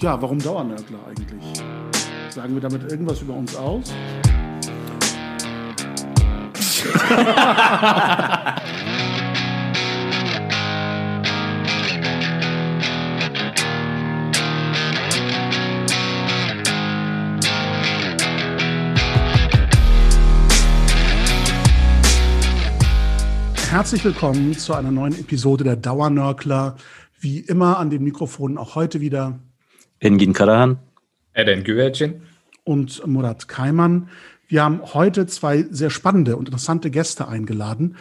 Ja, warum Dauernörgler eigentlich? Sagen wir damit irgendwas über uns aus? Herzlich willkommen zu einer neuen Episode der Dauernörkler. Wie immer an den Mikrofonen auch heute wieder Engin Karahan, Eren Güvercin und Murat Kaiman. Wir haben heute zwei sehr spannende und interessante Gäste eingeladen.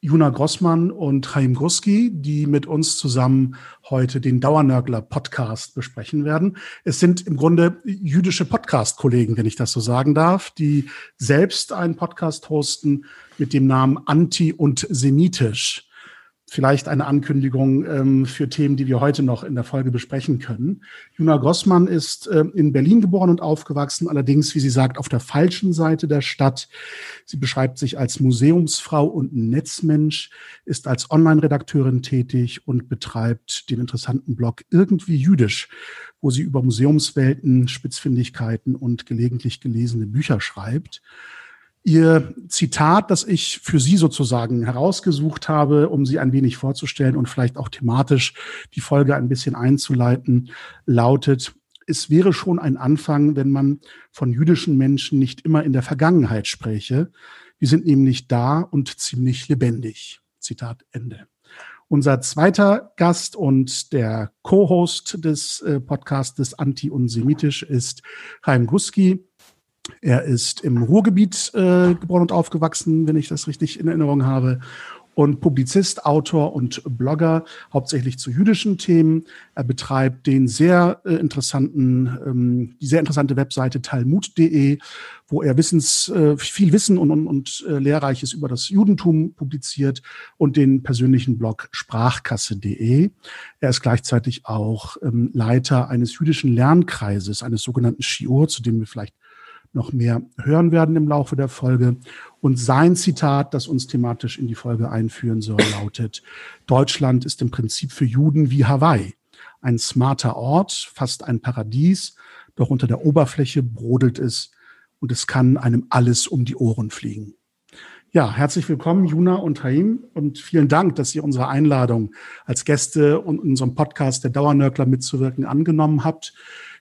Juna Grossmann und Chaim Gruski, die mit uns zusammen heute den Dauernörgler Podcast besprechen werden. Es sind im Grunde jüdische Podcast-Kollegen, wenn ich das so sagen darf, die selbst einen Podcast hosten mit dem Namen Anti und Semitisch vielleicht eine Ankündigung ähm, für Themen, die wir heute noch in der Folge besprechen können. Juna Grossmann ist äh, in Berlin geboren und aufgewachsen, allerdings, wie sie sagt, auf der falschen Seite der Stadt. Sie beschreibt sich als Museumsfrau und Netzmensch, ist als Online-Redakteurin tätig und betreibt den interessanten Blog Irgendwie Jüdisch, wo sie über Museumswelten, Spitzfindigkeiten und gelegentlich gelesene Bücher schreibt. Ihr Zitat, das ich für Sie sozusagen herausgesucht habe, um Sie ein wenig vorzustellen und vielleicht auch thematisch die Folge ein bisschen einzuleiten, lautet, es wäre schon ein Anfang, wenn man von jüdischen Menschen nicht immer in der Vergangenheit spräche. Wir sind nämlich da und ziemlich lebendig. Zitat Ende. Unser zweiter Gast und der Co-Host des äh, Podcastes Anti und Semitisch ist Chaim Guski. Er ist im Ruhrgebiet äh, geboren und aufgewachsen, wenn ich das richtig in Erinnerung habe. Und Publizist, Autor und Blogger, hauptsächlich zu jüdischen Themen. Er betreibt den sehr äh, interessanten, ähm, die sehr interessante Webseite talmud.de, wo er Wissens, äh, viel Wissen und, und, und äh, Lehrreiches über das Judentum publiziert und den persönlichen Blog sprachkasse.de. Er ist gleichzeitig auch ähm, Leiter eines jüdischen Lernkreises, eines sogenannten Shiur, zu dem wir vielleicht noch mehr hören werden im Laufe der Folge. Und sein Zitat, das uns thematisch in die Folge einführen soll, lautet, Deutschland ist im Prinzip für Juden wie Hawaii. Ein smarter Ort, fast ein Paradies, doch unter der Oberfläche brodelt es und es kann einem alles um die Ohren fliegen. Ja, herzlich willkommen, Juna und Haim, und vielen Dank, dass ihr unsere Einladung als Gäste und unserem Podcast der Dauernörkler mitzuwirken angenommen habt.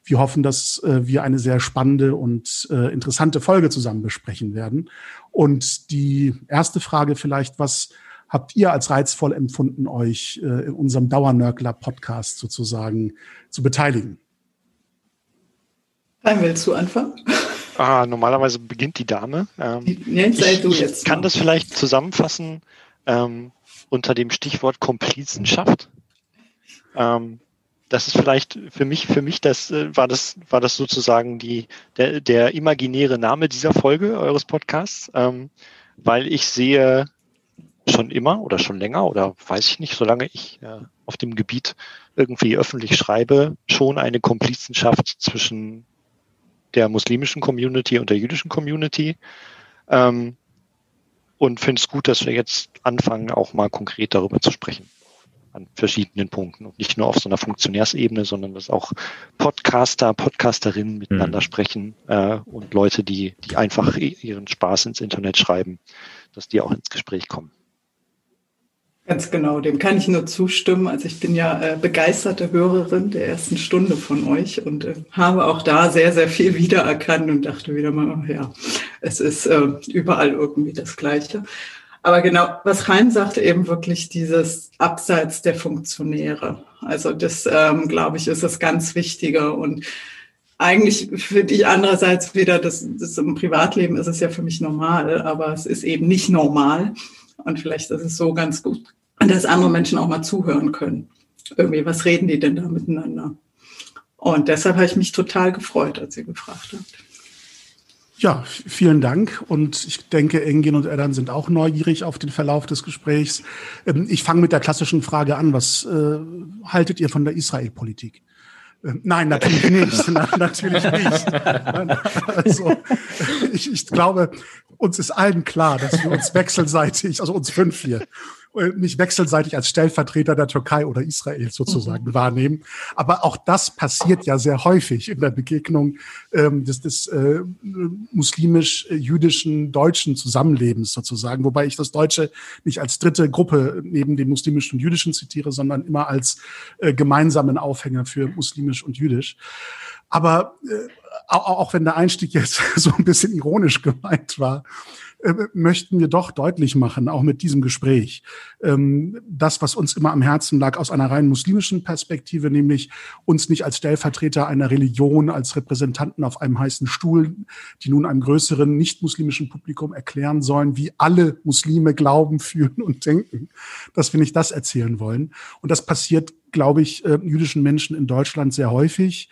Wir hoffen, dass äh, wir eine sehr spannende und äh, interessante Folge zusammen besprechen werden. Und die erste Frage vielleicht, was habt ihr als reizvoll empfunden, euch äh, in unserem Dauernörkler-Podcast sozusagen zu beteiligen? Dann willst du anfangen? Ah, normalerweise beginnt die Dame. Ähm, jetzt sei du jetzt. Ich kann das vielleicht zusammenfassen ähm, unter dem Stichwort Komplizenschaft. Ähm, das ist vielleicht für mich, für mich, das äh, war das, war das sozusagen die, der, der imaginäre Name dieser Folge eures Podcasts, ähm, weil ich sehe schon immer oder schon länger oder weiß ich nicht, solange ich äh, auf dem Gebiet irgendwie öffentlich schreibe, schon eine Komplizenschaft zwischen der muslimischen Community und der jüdischen Community. Ähm, und finde es gut, dass wir jetzt anfangen, auch mal konkret darüber zu sprechen an verschiedenen Punkten und nicht nur auf so einer Funktionärsebene, sondern dass auch Podcaster, Podcasterinnen miteinander mhm. sprechen äh, und Leute, die, die einfach ihren Spaß ins Internet schreiben, dass die auch ins Gespräch kommen. Ganz genau, dem kann ich nur zustimmen. Also ich bin ja äh, begeisterte Hörerin der ersten Stunde von euch und äh, habe auch da sehr, sehr viel wiedererkannt und dachte wieder mal, oh ja, es ist äh, überall irgendwie das Gleiche. Aber genau, was Reim sagte, eben wirklich dieses Abseits der Funktionäre. Also das, ähm, glaube ich, ist das ganz Wichtige. Und eigentlich finde ich andererseits wieder, das, das im Privatleben ist es ja für mich normal, aber es ist eben nicht normal. Und vielleicht ist es so ganz gut, dass andere Menschen auch mal zuhören können. Irgendwie, was reden die denn da miteinander? Und deshalb habe ich mich total gefreut, als ihr gefragt habt. Ja, vielen Dank. Und ich denke, Engin und Erdan sind auch neugierig auf den Verlauf des Gesprächs. Ähm, ich fange mit der klassischen Frage an. Was äh, haltet ihr von der Israel-Politik? Ähm, nein, natürlich nicht. Nein, natürlich nicht. Also, ich, ich glaube, uns ist allen klar, dass wir uns wechselseitig, also uns fünf hier, mich wechselseitig als Stellvertreter der Türkei oder Israel sozusagen mhm. wahrnehmen. Aber auch das passiert ja sehr häufig in der Begegnung ähm, des, des äh, muslimisch-jüdischen deutschen Zusammenlebens sozusagen, wobei ich das Deutsche nicht als dritte Gruppe neben dem muslimischen und jüdischen zitiere, sondern immer als äh, gemeinsamen Aufhänger für muslimisch und jüdisch. Aber äh, auch, auch wenn der Einstieg jetzt so ein bisschen ironisch gemeint war, äh, möchten wir doch deutlich machen, auch mit diesem Gespräch, ähm, das, was uns immer am Herzen lag, aus einer rein muslimischen Perspektive, nämlich uns nicht als Stellvertreter einer Religion, als Repräsentanten auf einem heißen Stuhl, die nun einem größeren nicht-muslimischen Publikum erklären sollen, wie alle Muslime glauben, fühlen und denken, dass wir nicht das erzählen wollen. Und das passiert, glaube ich, äh, jüdischen Menschen in Deutschland sehr häufig.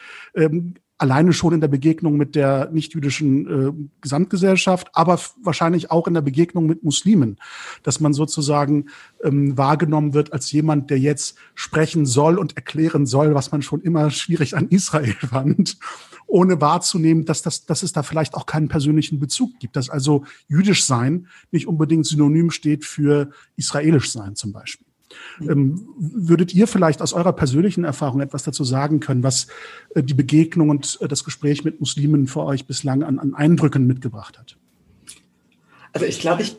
Alleine schon in der Begegnung mit der nichtjüdischen äh, Gesamtgesellschaft, aber wahrscheinlich auch in der Begegnung mit Muslimen, dass man sozusagen ähm, wahrgenommen wird als jemand, der jetzt sprechen soll und erklären soll, was man schon immer schwierig an Israel fand, ohne wahrzunehmen, dass, das, dass es da vielleicht auch keinen persönlichen Bezug gibt, dass also jüdisch sein nicht unbedingt synonym steht für israelisch sein zum Beispiel. Ähm, würdet ihr vielleicht aus eurer persönlichen Erfahrung etwas dazu sagen können, was äh, die Begegnung und äh, das Gespräch mit Muslimen für euch bislang an, an Eindrücken mitgebracht hat? Also ich glaube, ich,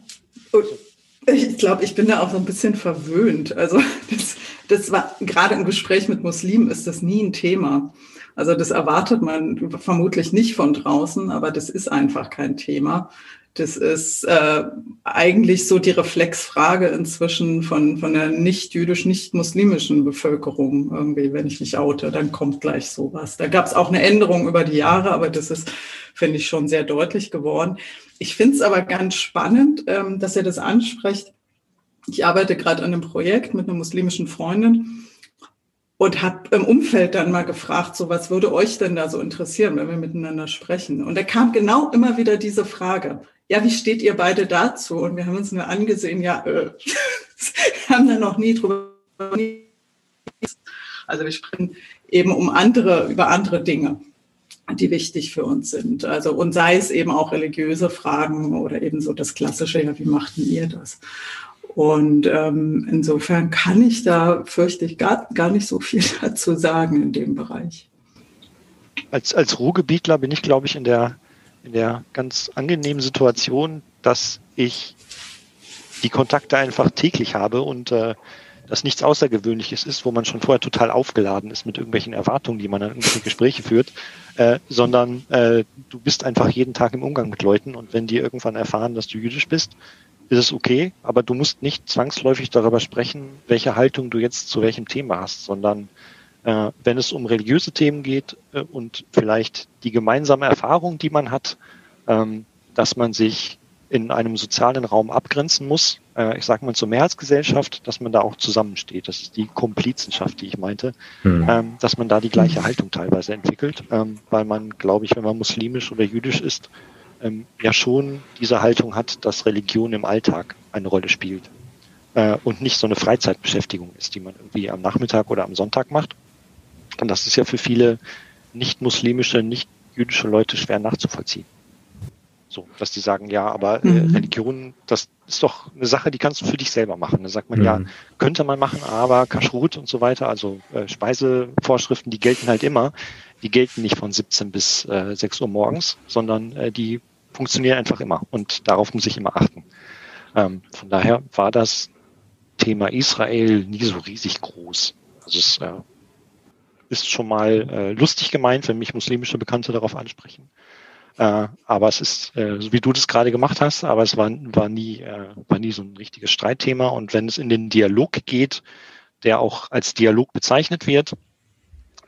ich glaube, ich bin da auch so ein bisschen verwöhnt. Also das, das war gerade im Gespräch mit Muslimen ist das nie ein Thema. Also das erwartet man vermutlich nicht von draußen, aber das ist einfach kein Thema. Das ist äh, eigentlich so die Reflexfrage inzwischen von, von der nicht-jüdisch, nicht-muslimischen Bevölkerung. Irgendwie, wenn ich mich oute, dann kommt gleich sowas. Da gab es auch eine Änderung über die Jahre, aber das ist, finde ich, schon sehr deutlich geworden. Ich finde es aber ganz spannend, ähm, dass ihr das ansprecht. Ich arbeite gerade an einem Projekt mit einer muslimischen Freundin und habe im Umfeld dann mal gefragt, so was würde euch denn da so interessieren, wenn wir miteinander sprechen? Und da kam genau immer wieder diese Frage ja, wie steht ihr beide dazu? Und wir haben uns nur angesehen, ja, äh, haben da noch nie drüber. Also wir sprechen eben um andere, über andere Dinge, die wichtig für uns sind. Also und sei es eben auch religiöse Fragen oder eben so das Klassische, ja, wie machten ihr das? Und ähm, insofern kann ich da, fürchte ich, gar, gar nicht so viel dazu sagen in dem Bereich. Als, als Ruhrgebietler bin ich, glaube ich, in der in der ganz angenehmen Situation, dass ich die Kontakte einfach täglich habe und äh, das nichts Außergewöhnliches ist, wo man schon vorher total aufgeladen ist mit irgendwelchen Erwartungen, die man an irgendwelche Gespräche führt, äh, sondern äh, du bist einfach jeden Tag im Umgang mit Leuten und wenn die irgendwann erfahren, dass du jüdisch bist, ist es okay, aber du musst nicht zwangsläufig darüber sprechen, welche Haltung du jetzt zu welchem Thema hast, sondern wenn es um religiöse Themen geht äh, und vielleicht die gemeinsame Erfahrung, die man hat, ähm, dass man sich in einem sozialen Raum abgrenzen muss, äh, ich sage mal zur Mehrheitsgesellschaft, dass man da auch zusammensteht. Das ist die Komplizenschaft, die ich meinte, mhm. ähm, dass man da die gleiche Haltung teilweise entwickelt, ähm, weil man, glaube ich, wenn man muslimisch oder jüdisch ist, ja schon diese Haltung hat, dass Religion im Alltag eine Rolle spielt äh, und nicht so eine Freizeitbeschäftigung ist, die man irgendwie am Nachmittag oder am Sonntag macht, und das ist ja für viele nicht-muslimische, nicht-jüdische Leute schwer nachzuvollziehen. So, dass die sagen, ja, aber äh, mhm. Religion, das ist doch eine Sache, die kannst du für dich selber machen. Da sagt man, mhm. ja, könnte man machen, aber Kashrut und so weiter, also äh, Speisevorschriften, die gelten halt immer. Die gelten nicht von 17 bis äh, 6 Uhr morgens, sondern äh, die funktionieren einfach immer. Und darauf muss ich immer achten. Ähm, von daher war das Thema Israel nie so riesig groß. Also es äh, ist schon mal äh, lustig gemeint, wenn mich muslimische Bekannte darauf ansprechen. Äh, aber es ist, äh, so wie du das gerade gemacht hast, aber es war, war, nie, äh, war nie so ein richtiges Streitthema. Und wenn es in den Dialog geht, der auch als Dialog bezeichnet wird,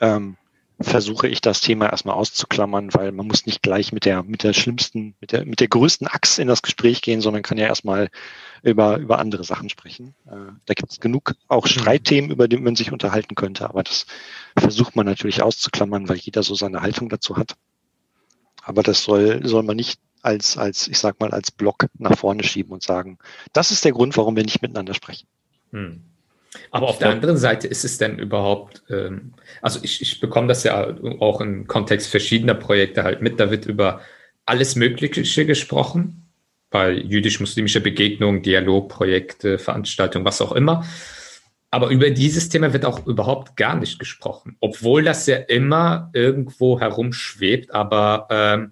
ähm, versuche ich das Thema erstmal auszuklammern, weil man muss nicht gleich mit der, mit der schlimmsten, mit der, mit der größten Axt in das Gespräch gehen, sondern kann ja erstmal über, über andere Sachen sprechen. Äh, da gibt es genug auch mhm. Streitthemen, über die man sich unterhalten könnte, aber das versucht man natürlich auszuklammern, weil jeder so seine Haltung dazu hat. Aber das soll, soll man nicht als, als, ich sag mal, als Block nach vorne schieben und sagen, das ist der Grund, warum wir nicht miteinander sprechen. Hm. Aber auf der anderen Seite ist es denn überhaupt, ähm, also ich, ich bekomme das ja auch im Kontext verschiedener Projekte halt mit, da wird über alles Mögliche gesprochen, bei jüdisch-muslimischer Begegnung, Dialogprojekte, Veranstaltungen, was auch immer. Aber über dieses Thema wird auch überhaupt gar nicht gesprochen, obwohl das ja immer irgendwo herumschwebt. Aber ähm,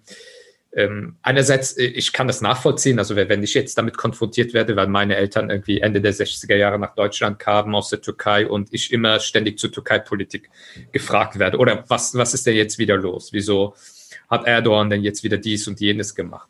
ähm, einerseits, äh, ich kann das nachvollziehen, also wenn ich jetzt damit konfrontiert werde, weil meine Eltern irgendwie Ende der 60er Jahre nach Deutschland kamen aus der Türkei und ich immer ständig zur Türkei-Politik gefragt werde, oder was, was ist denn jetzt wieder los? Wieso hat Erdogan denn jetzt wieder dies und jenes gemacht?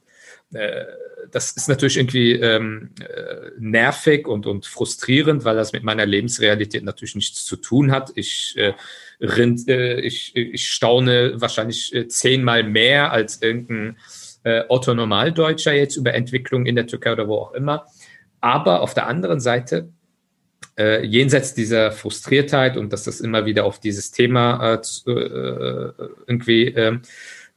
Äh, das ist natürlich irgendwie ähm, äh, nervig und, und frustrierend, weil das mit meiner Lebensrealität natürlich nichts zu tun hat. Ich, äh, rind, äh, ich, ich staune wahrscheinlich äh, zehnmal mehr als irgendein äh, Otto Normaldeutscher jetzt über Entwicklung in der Türkei oder wo auch immer. Aber auf der anderen Seite, äh, jenseits dieser Frustriertheit und dass das immer wieder auf dieses Thema äh, irgendwie äh,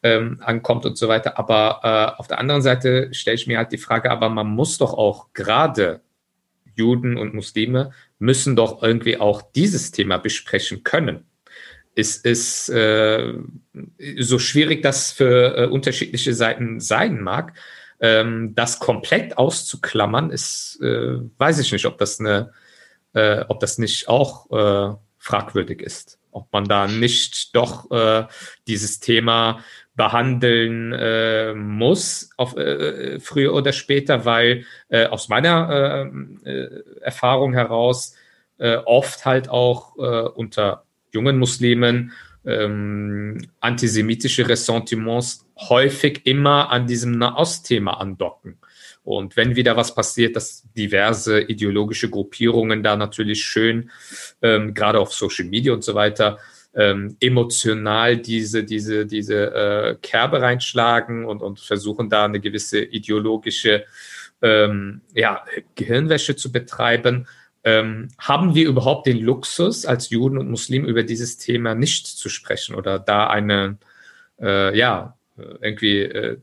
ähm, ankommt und so weiter. Aber äh, auf der anderen Seite stelle ich mir halt die Frage, aber man muss doch auch gerade Juden und Muslime müssen doch irgendwie auch dieses Thema besprechen können. Es ist äh, so schwierig das für äh, unterschiedliche Seiten sein mag. Ähm, das komplett auszuklammern, ist, äh, weiß ich nicht, ob das eine, äh, ob das nicht auch äh, fragwürdig ist. Ob man da nicht doch äh, dieses Thema behandeln äh, muss, auf, äh, früher oder später, weil äh, aus meiner äh, äh, Erfahrung heraus äh, oft halt auch äh, unter jungen Muslimen ähm, antisemitische Ressentiments häufig immer an diesem Nahost-Thema andocken. Und wenn wieder was passiert, dass diverse ideologische Gruppierungen da natürlich schön, ähm, gerade auf Social Media und so weiter, ähm, emotional diese, diese, diese äh, Kerbe reinschlagen und, und versuchen da eine gewisse ideologische ähm, ja, Gehirnwäsche zu betreiben. Ähm, haben wir überhaupt den Luxus, als Juden und Muslimen über dieses Thema nicht zu sprechen oder da eine, äh, ja, irgendwie äh,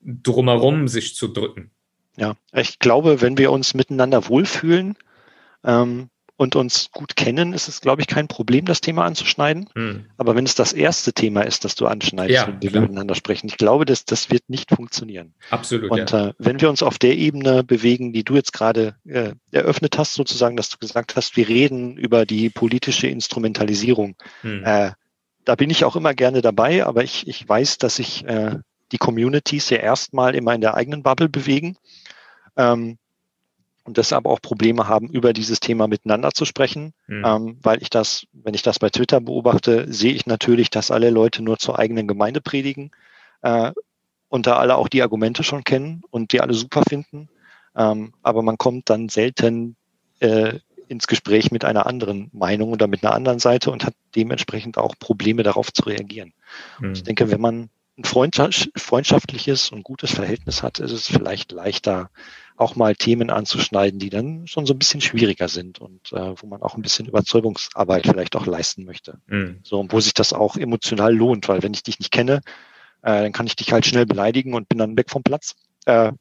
drumherum sich zu drücken? Ja, ich glaube, wenn wir uns miteinander wohlfühlen, ähm, und uns gut kennen, ist es, glaube ich, kein Problem, das Thema anzuschneiden. Hm. Aber wenn es das erste Thema ist, das du anschneidest, ja, wenn wir miteinander sprechen, ich glaube, dass das wird nicht funktionieren. Absolut. Und ja. äh, wenn wir uns auf der Ebene bewegen, die du jetzt gerade äh, eröffnet hast, sozusagen, dass du gesagt hast, wir reden über die politische Instrumentalisierung. Hm. Äh, da bin ich auch immer gerne dabei, aber ich, ich weiß, dass sich äh, die Communities ja erstmal immer in der eigenen Bubble bewegen. Ähm, und deshalb auch Probleme haben, über dieses Thema miteinander zu sprechen, mhm. ähm, weil ich das, wenn ich das bei Twitter beobachte, sehe ich natürlich, dass alle Leute nur zur eigenen Gemeinde predigen äh, und da alle auch die Argumente schon kennen und die alle super finden, ähm, aber man kommt dann selten äh, ins Gespräch mit einer anderen Meinung oder mit einer anderen Seite und hat dementsprechend auch Probleme darauf zu reagieren. Mhm. Ich denke, wenn man ein freundschaftliches und gutes Verhältnis hat, ist es vielleicht leichter, auch mal Themen anzuschneiden, die dann schon so ein bisschen schwieriger sind und äh, wo man auch ein bisschen Überzeugungsarbeit vielleicht auch leisten möchte. Mhm. So, und wo sich das auch emotional lohnt, weil wenn ich dich nicht kenne, äh, dann kann ich dich halt schnell beleidigen und bin dann weg vom Platz. Äh,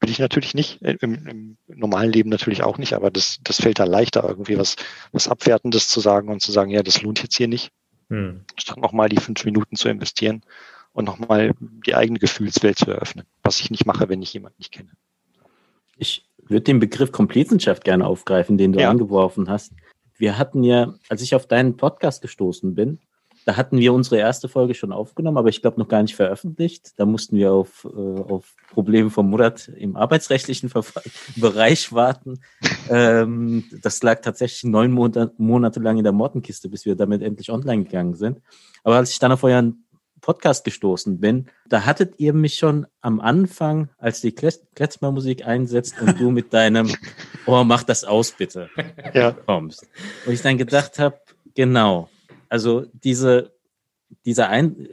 will ich natürlich nicht, äh, im, im normalen Leben natürlich auch nicht, aber das, das fällt da leichter, irgendwie was, was Abwertendes zu sagen und zu sagen, ja, das lohnt jetzt hier nicht, mhm. statt nochmal die fünf Minuten zu investieren und nochmal die eigene Gefühlswelt zu eröffnen, was ich nicht mache, wenn ich jemanden nicht kenne. Ich würde den Begriff Komplizenschaft gerne aufgreifen, den du ja. angeworfen hast. Wir hatten ja, als ich auf deinen Podcast gestoßen bin, da hatten wir unsere erste Folge schon aufgenommen, aber ich glaube noch gar nicht veröffentlicht. Da mussten wir auf, äh, auf Probleme vom Murat im arbeitsrechtlichen Verfahren, Bereich warten. Ähm, das lag tatsächlich neun Monate, Monate lang in der Mortenkiste, bis wir damit endlich online gegangen sind. Aber als ich dann auf euren Podcast gestoßen bin, da hattet ihr mich schon am Anfang, als die Kletzmer-Musik einsetzt und du mit deinem Oh, mach das aus, bitte, ja. kommst. Und ich dann gedacht habe, genau, also diese, diese ein,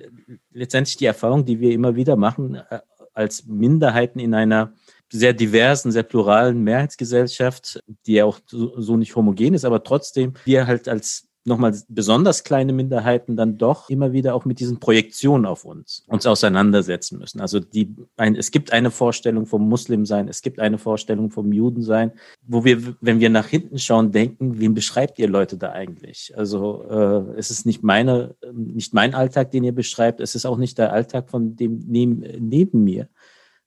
letztendlich die Erfahrung, die wir immer wieder machen, äh, als Minderheiten in einer sehr diversen, sehr pluralen Mehrheitsgesellschaft, die ja auch so, so nicht homogen ist, aber trotzdem wir halt als nochmal besonders kleine Minderheiten dann doch immer wieder auch mit diesen Projektionen auf uns uns auseinandersetzen müssen. Also die, ein, es gibt eine Vorstellung vom Muslimsein, es gibt eine Vorstellung vom Judensein, wo wir, wenn wir nach hinten schauen, denken, wen beschreibt ihr Leute da eigentlich? Also äh, es ist nicht meine, nicht mein Alltag, den ihr beschreibt, es ist auch nicht der Alltag von dem neben, neben mir.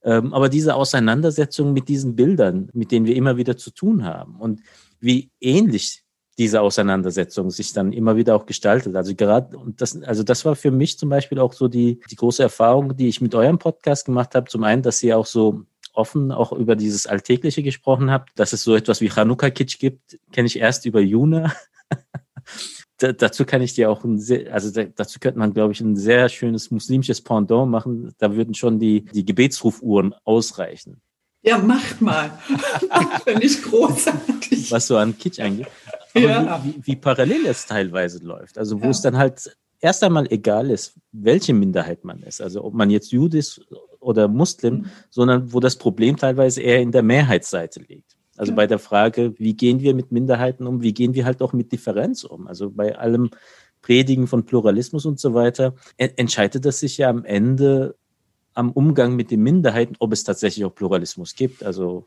Ähm, aber diese Auseinandersetzung mit diesen Bildern, mit denen wir immer wieder zu tun haben und wie ähnlich diese Auseinandersetzung sich dann immer wieder auch gestaltet. Also gerade, und das, also das war für mich zum Beispiel auch so die, die große Erfahrung, die ich mit eurem Podcast gemacht habe. Zum einen, dass ihr auch so offen auch über dieses Alltägliche gesprochen habt, dass es so etwas wie Chanukka-Kitsch gibt, kenne ich erst über Juna. da, dazu kann ich dir auch ein sehr, also da, dazu könnte man, glaube ich, ein sehr schönes muslimisches Pendant machen. Da würden schon die, die Gebetsrufuhren ausreichen. Ja, macht mal. Finde ich großartig. Was so an Kitsch angeht. Ja. wie, wie, wie, parallel es teilweise läuft. Also wo ja. es dann halt erst einmal egal ist, welche Minderheit man ist. Also ob man jetzt Jude ist oder Muslim, mhm. sondern wo das Problem teilweise eher in der Mehrheitsseite liegt. Also ja. bei der Frage, wie gehen wir mit Minderheiten um, wie gehen wir halt auch mit Differenz um? Also bei allem Predigen von Pluralismus und so weiter, entscheidet das sich ja am Ende am Umgang mit den Minderheiten, ob es tatsächlich auch Pluralismus gibt. Also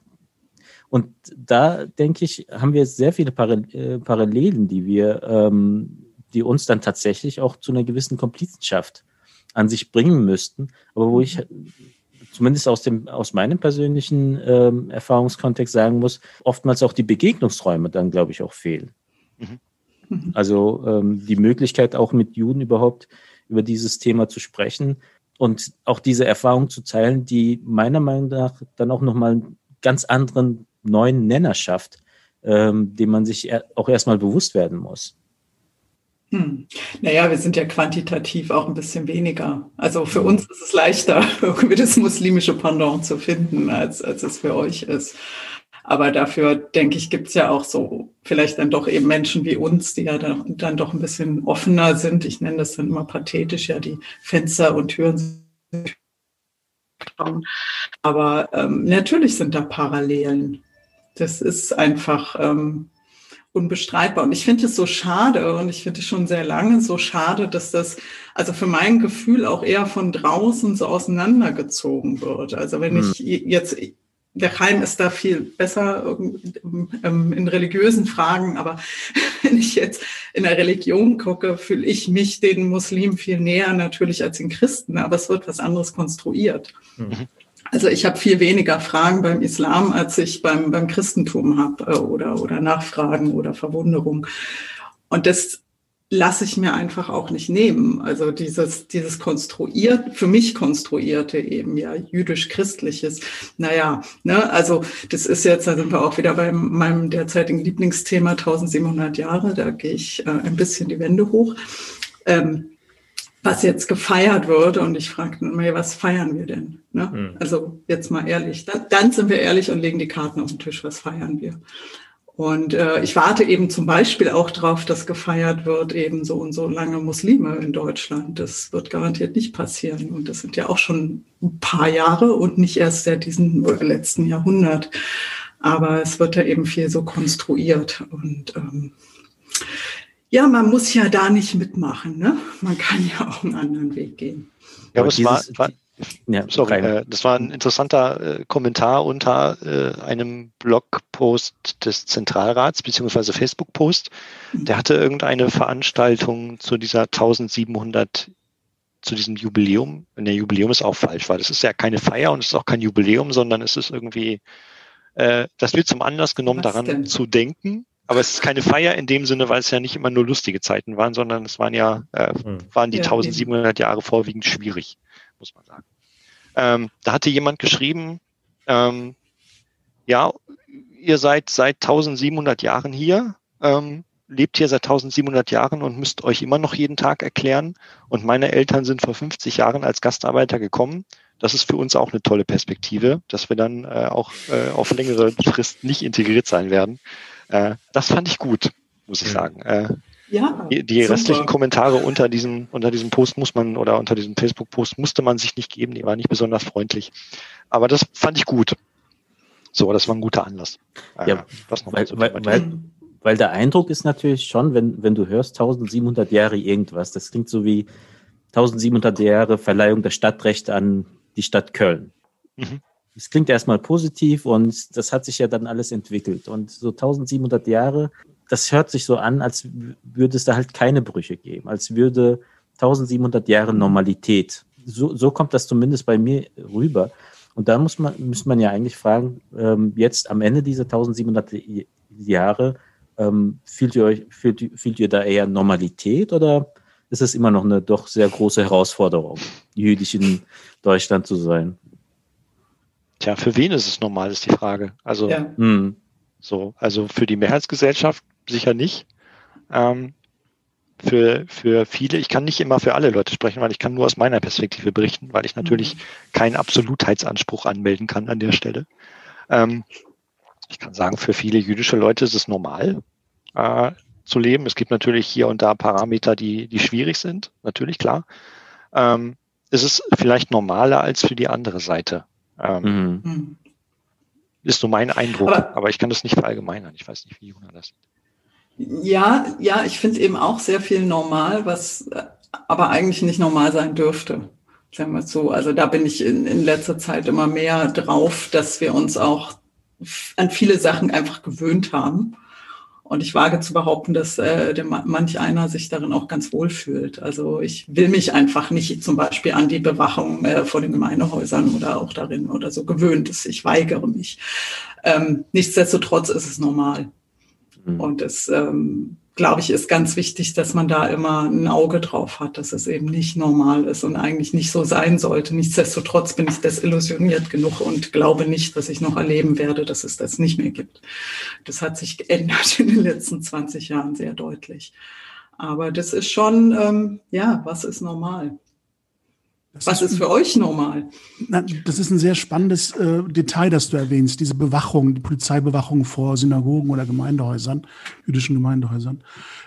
und da denke ich, haben wir sehr viele äh, Parallelen, die wir, ähm, die uns dann tatsächlich auch zu einer gewissen Komplizenschaft an sich bringen müssten, aber wo ich zumindest aus dem aus meinem persönlichen ähm, Erfahrungskontext sagen muss, oftmals auch die Begegnungsräume dann, glaube ich, auch fehlen. Mhm. Also ähm, die Möglichkeit auch mit Juden überhaupt über dieses Thema zu sprechen und auch diese Erfahrung zu teilen, die meiner Meinung nach dann auch nochmal einen ganz anderen neuen Nenner schafft, ähm, dem man sich auch erstmal bewusst werden muss. Hm. Naja, wir sind ja quantitativ auch ein bisschen weniger. Also für uns ist es leichter, irgendwie das muslimische Pendant zu finden, als, als es für euch ist. Aber dafür, denke ich, gibt es ja auch so vielleicht dann doch eben Menschen wie uns, die ja dann, dann doch ein bisschen offener sind. Ich nenne das dann immer pathetisch, ja, die Fenster und Türen sind aber ähm, natürlich sind da Parallelen. Das ist einfach ähm, unbestreitbar. Und ich finde es so schade und ich finde es schon sehr lange so schade, dass das also für mein Gefühl auch eher von draußen so auseinandergezogen wird. Also wenn hm. ich jetzt, der Heim ist da viel besser ähm, in religiösen Fragen, aber wenn ich jetzt in der Religion gucke, fühle ich mich den Muslimen viel näher natürlich als den Christen, aber es wird was anderes konstruiert. Mhm. Also ich habe viel weniger Fragen beim Islam, als ich beim, beim Christentum habe äh, oder, oder Nachfragen oder Verwunderung. Und das lasse ich mir einfach auch nicht nehmen. Also dieses, dieses konstruiert, für mich konstruierte eben ja jüdisch-christliches. Naja, ne, also das ist jetzt, da sind wir auch wieder bei meinem derzeitigen Lieblingsthema 1700 Jahre, da gehe ich äh, ein bisschen die Wände hoch. Ähm, was jetzt gefeiert wird. Und ich fragte mir, was feiern wir denn? Ne? Mhm. Also jetzt mal ehrlich, dann, dann, sind wir ehrlich und legen die Karten auf den Tisch, was feiern wir? Und äh, ich warte eben zum Beispiel auch darauf, dass gefeiert wird, eben so und so lange Muslime in Deutschland. Das wird garantiert nicht passieren. Und das sind ja auch schon ein paar Jahre und nicht erst seit diesem letzten Jahrhundert. Aber es wird ja eben viel so konstruiert. Und ähm, ja, man muss ja da nicht mitmachen. Ne? Man kann ja auch einen anderen Weg gehen. Ja, aber es war, war ja, sorry, äh, das war ein interessanter äh, Kommentar unter äh, einem Blogpost des Zentralrats beziehungsweise Facebook-Post. Mhm. Der hatte irgendeine Veranstaltung zu dieser 1700 zu diesem Jubiläum. Und der Jubiläum ist auch falsch, weil das ist ja keine Feier und es ist auch kein Jubiläum, sondern es ist irgendwie, äh, das wird zum Anlass genommen, Was daran denn? zu denken, aber es ist keine Feier in dem Sinne, weil es ja nicht immer nur lustige Zeiten waren, sondern es waren ja, äh, hm. waren die ja, 1700 Jahre vorwiegend schwierig, muss man sagen. Ähm, da hatte jemand geschrieben, ähm, ja, ihr seid seit 1700 Jahren hier, ähm, lebt hier seit 1700 Jahren und müsst euch immer noch jeden Tag erklären. Und meine Eltern sind vor 50 Jahren als Gastarbeiter gekommen. Das ist für uns auch eine tolle Perspektive, dass wir dann äh, auch äh, auf längere Frist nicht integriert sein werden. Äh, das fand ich gut, muss ich sagen. Äh, ja, die, die restlichen Kommentare unter diesem, unter diesem Post muss man oder unter diesem Facebook-Post musste man sich nicht geben, die waren nicht besonders freundlich. Aber das fand ich gut. So, das war ein guter Anlass. Äh, ja, das weil, weil, weil, weil, der Eindruck ist natürlich schon, wenn, wenn du hörst 1700 Jahre irgendwas, das klingt so wie 1700 Jahre Verleihung der Stadtrechte an die Stadt Köln. Mhm es klingt erstmal positiv und das hat sich ja dann alles entwickelt. Und so 1700 Jahre, das hört sich so an, als würde es da halt keine Brüche geben, als würde 1700 Jahre Normalität. So, so kommt das zumindest bei mir rüber. Und da muss man, muss man ja eigentlich fragen, ähm, jetzt am Ende dieser 1700 Jahre, ähm, fühlt, ihr euch, fühlt, fühlt ihr da eher Normalität oder ist es immer noch eine doch sehr große Herausforderung, jüdisch in Deutschland zu sein? Tja, für wen ist es normal, ist die Frage. Also, ja. Hm. so, also für die Mehrheitsgesellschaft sicher nicht. Ähm, für, für viele, ich kann nicht immer für alle Leute sprechen, weil ich kann nur aus meiner Perspektive berichten, weil ich natürlich mhm. keinen Absolutheitsanspruch anmelden kann an der Stelle. Ähm, ich kann sagen, für viele jüdische Leute ist es normal äh, zu leben. Es gibt natürlich hier und da Parameter, die, die schwierig sind, natürlich klar. Ähm, es ist vielleicht normaler als für die andere Seite. Ähm, mhm. Ist nur mein Eindruck, aber, aber, ich kann das nicht verallgemeinern. Ich weiß nicht, wie Juna das sieht. Ja, ja, ich finde eben auch sehr viel normal, was äh, aber eigentlich nicht normal sein dürfte. Sagen wir so. Also da bin ich in, in letzter Zeit immer mehr drauf, dass wir uns auch an viele Sachen einfach gewöhnt haben. Und ich wage zu behaupten, dass äh, der, manch einer sich darin auch ganz wohl fühlt. Also ich will mich einfach nicht zum Beispiel an die Bewachung äh, vor den Gemeindehäusern oder auch darin oder so gewöhnt. Ich weigere mich. Ähm, nichtsdestotrotz ist es normal. Mhm. Und es, ähm, glaube ich, ist ganz wichtig, dass man da immer ein Auge drauf hat, dass es eben nicht normal ist und eigentlich nicht so sein sollte. Nichtsdestotrotz bin ich desillusioniert genug und glaube nicht, dass ich noch erleben werde, dass es das nicht mehr gibt. Das hat sich geändert in den letzten 20 Jahren sehr deutlich. Aber das ist schon, ähm, ja, was ist normal? Das Was ist, ist für euch normal? Na, das ist ein sehr spannendes äh, Detail, das du erwähnst, diese Bewachung, die Polizeibewachung vor Synagogen oder Gemeindehäusern, jüdischen Gemeindehäusern.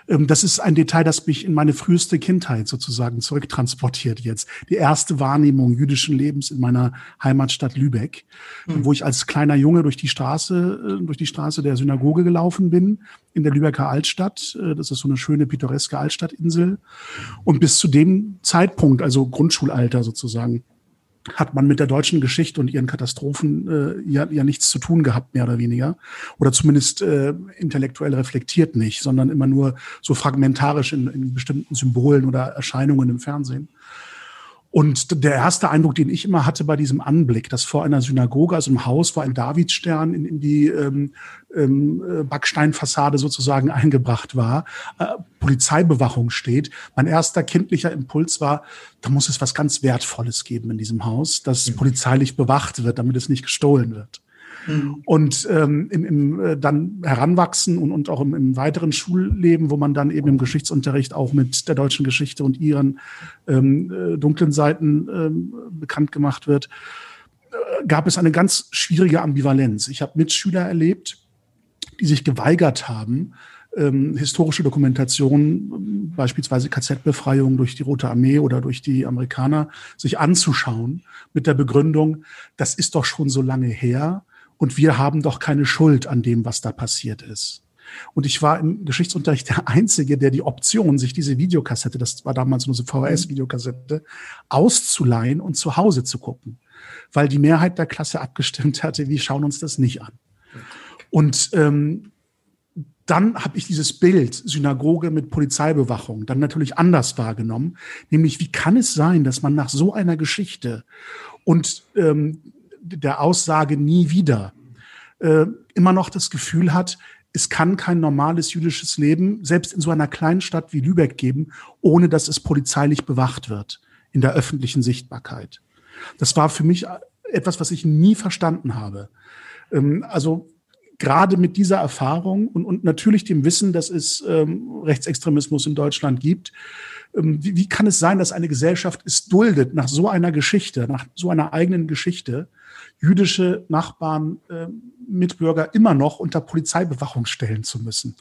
Ähm, das ist ein Detail, das mich in meine früheste Kindheit sozusagen zurücktransportiert jetzt. Die erste Wahrnehmung jüdischen Lebens in meiner Heimatstadt Lübeck, mhm. wo ich als kleiner Junge durch die Straße, äh, durch die Straße der Synagoge gelaufen bin in der Lübecker Altstadt. Äh, das ist so eine schöne pittoreske Altstadtinsel. Und bis zu dem Zeitpunkt, also Grundschulalter sozusagen, hat man mit der deutschen Geschichte und ihren Katastrophen äh, ja, ja nichts zu tun gehabt, mehr oder weniger. Oder zumindest äh, intellektuell reflektiert nicht, sondern immer nur so fragmentarisch in, in bestimmten Symbolen oder Erscheinungen im Fernsehen. Und der erste Eindruck, den ich immer hatte bei diesem Anblick, dass vor einer Synagoge, also im Haus, wo ein Davidstern in, in die ähm, ähm, äh, Backsteinfassade sozusagen eingebracht war, äh, Polizeibewachung steht. Mein erster kindlicher Impuls war, da muss es was ganz Wertvolles geben in diesem Haus, das mhm. polizeilich bewacht wird, damit es nicht gestohlen wird. Mhm. Und ähm, im, im äh, dann Heranwachsen und, und auch im, im, weiteren Schulleben, wo man dann eben im Geschichtsunterricht auch mit der deutschen Geschichte und ihren ähm, äh, dunklen Seiten ähm, bekannt gemacht wird, äh, gab es eine ganz schwierige Ambivalenz. Ich habe Mitschüler erlebt, die sich geweigert haben, ähm, historische Dokumentationen, beispielsweise KZ-Befreiung durch die Rote Armee oder durch die Amerikaner, sich anzuschauen mit der Begründung, das ist doch schon so lange her und wir haben doch keine Schuld an dem, was da passiert ist. Und ich war im Geschichtsunterricht der Einzige, der die Option, sich diese Videokassette, das war damals nur so VHS-Videokassette, auszuleihen und zu Hause zu gucken. Weil die Mehrheit der Klasse abgestimmt hatte, wir schauen uns das nicht an. Und ähm, dann habe ich dieses Bild Synagoge mit Polizeibewachung dann natürlich anders wahrgenommen, nämlich wie kann es sein, dass man nach so einer Geschichte und ähm, der Aussage nie wieder äh, immer noch das Gefühl hat, es kann kein normales jüdisches Leben, selbst in so einer kleinen Stadt wie Lübeck geben, ohne dass es polizeilich bewacht wird in der öffentlichen Sichtbarkeit. Das war für mich etwas, was ich nie verstanden habe. Ähm, also gerade mit dieser Erfahrung und, und natürlich dem Wissen, dass es ähm, Rechtsextremismus in Deutschland gibt, ähm, wie, wie kann es sein, dass eine Gesellschaft es duldet, nach so einer Geschichte, nach so einer eigenen Geschichte, jüdische Nachbarn, äh, Mitbürger immer noch unter Polizeibewachung stellen zu müssen.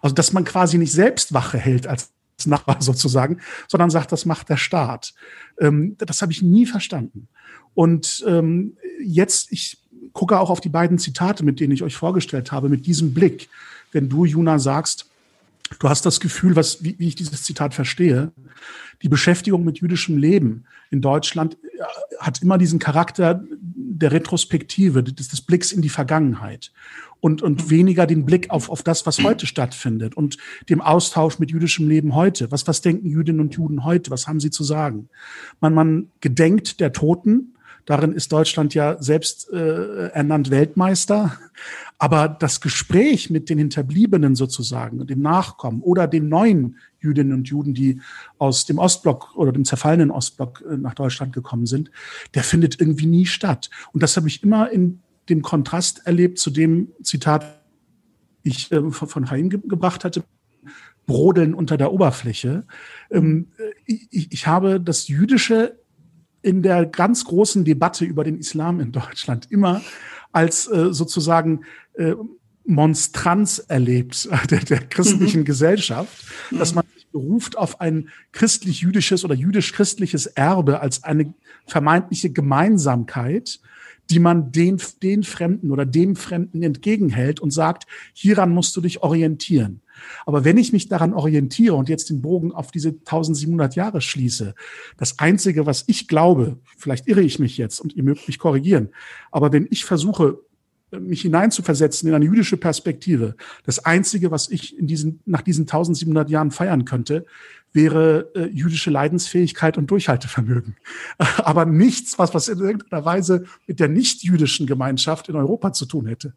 Also dass man quasi nicht selbst Wache hält als Nachbar sozusagen, sondern sagt, das macht der Staat. Ähm, das habe ich nie verstanden. Und ähm, jetzt, ich gucke auch auf die beiden Zitate, mit denen ich euch vorgestellt habe, mit diesem Blick. Wenn du, Juna, sagst, du hast das Gefühl, was, wie, wie ich dieses Zitat verstehe, die Beschäftigung mit jüdischem Leben in Deutschland hat immer diesen Charakter der Retrospektive, des, des Blicks in die Vergangenheit. und, und weniger den Blick auf, auf das, was heute stattfindet und dem Austausch mit jüdischem Leben heute. Was, was denken Jüdinnen und Juden heute? Was haben sie zu sagen? Man, man gedenkt der Toten. Darin ist Deutschland ja selbst äh, ernannt Weltmeister. Aber das Gespräch mit den Hinterbliebenen sozusagen, dem Nachkommen oder den neuen Jüdinnen und Juden, die aus dem Ostblock oder dem zerfallenen Ostblock äh, nach Deutschland gekommen sind, der findet irgendwie nie statt. Und das habe ich immer in dem Kontrast erlebt zu dem Zitat, ich äh, von Haim ge gebracht hatte, Brodeln unter der Oberfläche. Ähm, ich, ich habe das Jüdische in der ganz großen Debatte über den Islam in Deutschland immer als äh, sozusagen äh, Monstranz erlebt der, der christlichen mhm. Gesellschaft, dass mhm. man sich beruft auf ein christlich-jüdisches oder jüdisch-christliches Erbe als eine vermeintliche Gemeinsamkeit, die man den, den Fremden oder dem Fremden entgegenhält und sagt, hieran musst du dich orientieren. Aber wenn ich mich daran orientiere und jetzt den Bogen auf diese 1700 Jahre schließe, das Einzige, was ich glaube, vielleicht irre ich mich jetzt und ihr mögt mich korrigieren, aber wenn ich versuche, mich hineinzuversetzen in eine jüdische Perspektive. Das Einzige, was ich in diesen, nach diesen 1700 Jahren feiern könnte, wäre äh, jüdische Leidensfähigkeit und Durchhaltevermögen. Aber nichts, was, was in irgendeiner Weise mit der nicht-jüdischen Gemeinschaft in Europa zu tun hätte.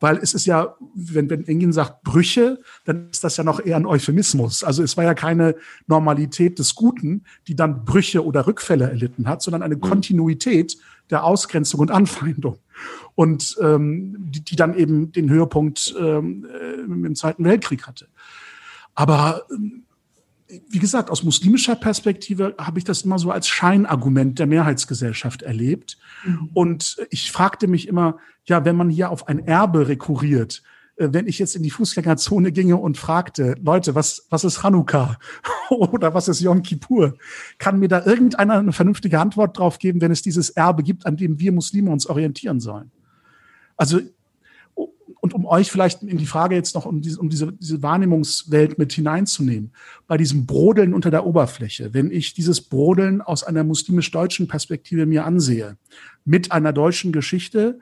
Weil es ist ja, wenn, wenn Engin sagt Brüche, dann ist das ja noch eher ein Euphemismus. Also es war ja keine Normalität des Guten, die dann Brüche oder Rückfälle erlitten hat, sondern eine mhm. Kontinuität der Ausgrenzung und Anfeindung und ähm, die, die dann eben den Höhepunkt ähm, äh, im Zweiten Weltkrieg hatte. Aber ähm, wie gesagt, aus muslimischer Perspektive habe ich das immer so als Scheinargument der Mehrheitsgesellschaft erlebt. Mhm. Und ich fragte mich immer, ja, wenn man hier auf ein Erbe rekurriert, äh, wenn ich jetzt in die Fußgängerzone ginge und fragte, Leute, was, was ist Hanukkah oder was ist Yom Kippur? Kann mir da irgendeiner eine vernünftige Antwort drauf geben, wenn es dieses Erbe gibt, an dem wir Muslime uns orientieren sollen? Also, und um euch vielleicht in die Frage jetzt noch, um diese, um diese, diese Wahrnehmungswelt mit hineinzunehmen, bei diesem Brodeln unter der Oberfläche, wenn ich dieses Brodeln aus einer muslimisch-deutschen Perspektive mir ansehe, mit einer deutschen Geschichte,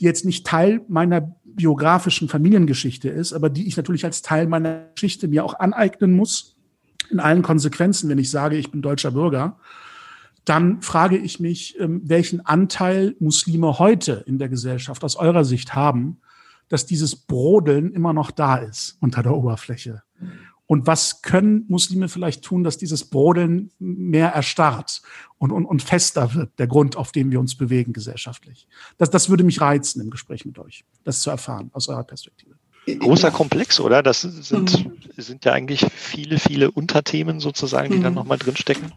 die jetzt nicht Teil meiner biografischen Familiengeschichte ist, aber die ich natürlich als Teil meiner Geschichte mir auch aneignen muss, in allen Konsequenzen, wenn ich sage, ich bin deutscher Bürger, dann frage ich mich, ähm, welchen Anteil Muslime heute in der Gesellschaft aus eurer Sicht haben, dass dieses Brodeln immer noch da ist unter der Oberfläche. Und was können Muslime vielleicht tun, dass dieses Brodeln mehr erstarrt und, und, und fester wird, der Grund, auf dem wir uns bewegen gesellschaftlich? Das, das würde mich reizen im Gespräch mit euch, das zu erfahren aus eurer Perspektive. Großer Komplex, oder? Das sind, sind ja eigentlich viele, viele Unterthemen sozusagen, die mhm. dann nochmal drinstecken.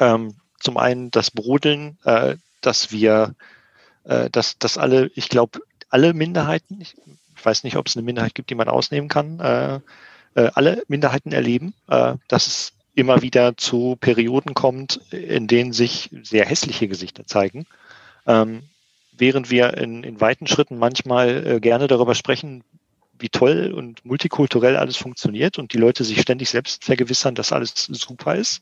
Ähm, zum einen das Brodeln, äh, dass wir, äh, dass, dass alle, ich glaube, alle Minderheiten, ich weiß nicht, ob es eine Minderheit gibt, die man ausnehmen kann, äh, äh, alle Minderheiten erleben, äh, dass es immer wieder zu Perioden kommt, in denen sich sehr hässliche Gesichter zeigen. Ähm, während wir in, in weiten Schritten manchmal äh, gerne darüber sprechen, wie toll und multikulturell alles funktioniert und die Leute sich ständig selbst vergewissern, dass alles super ist.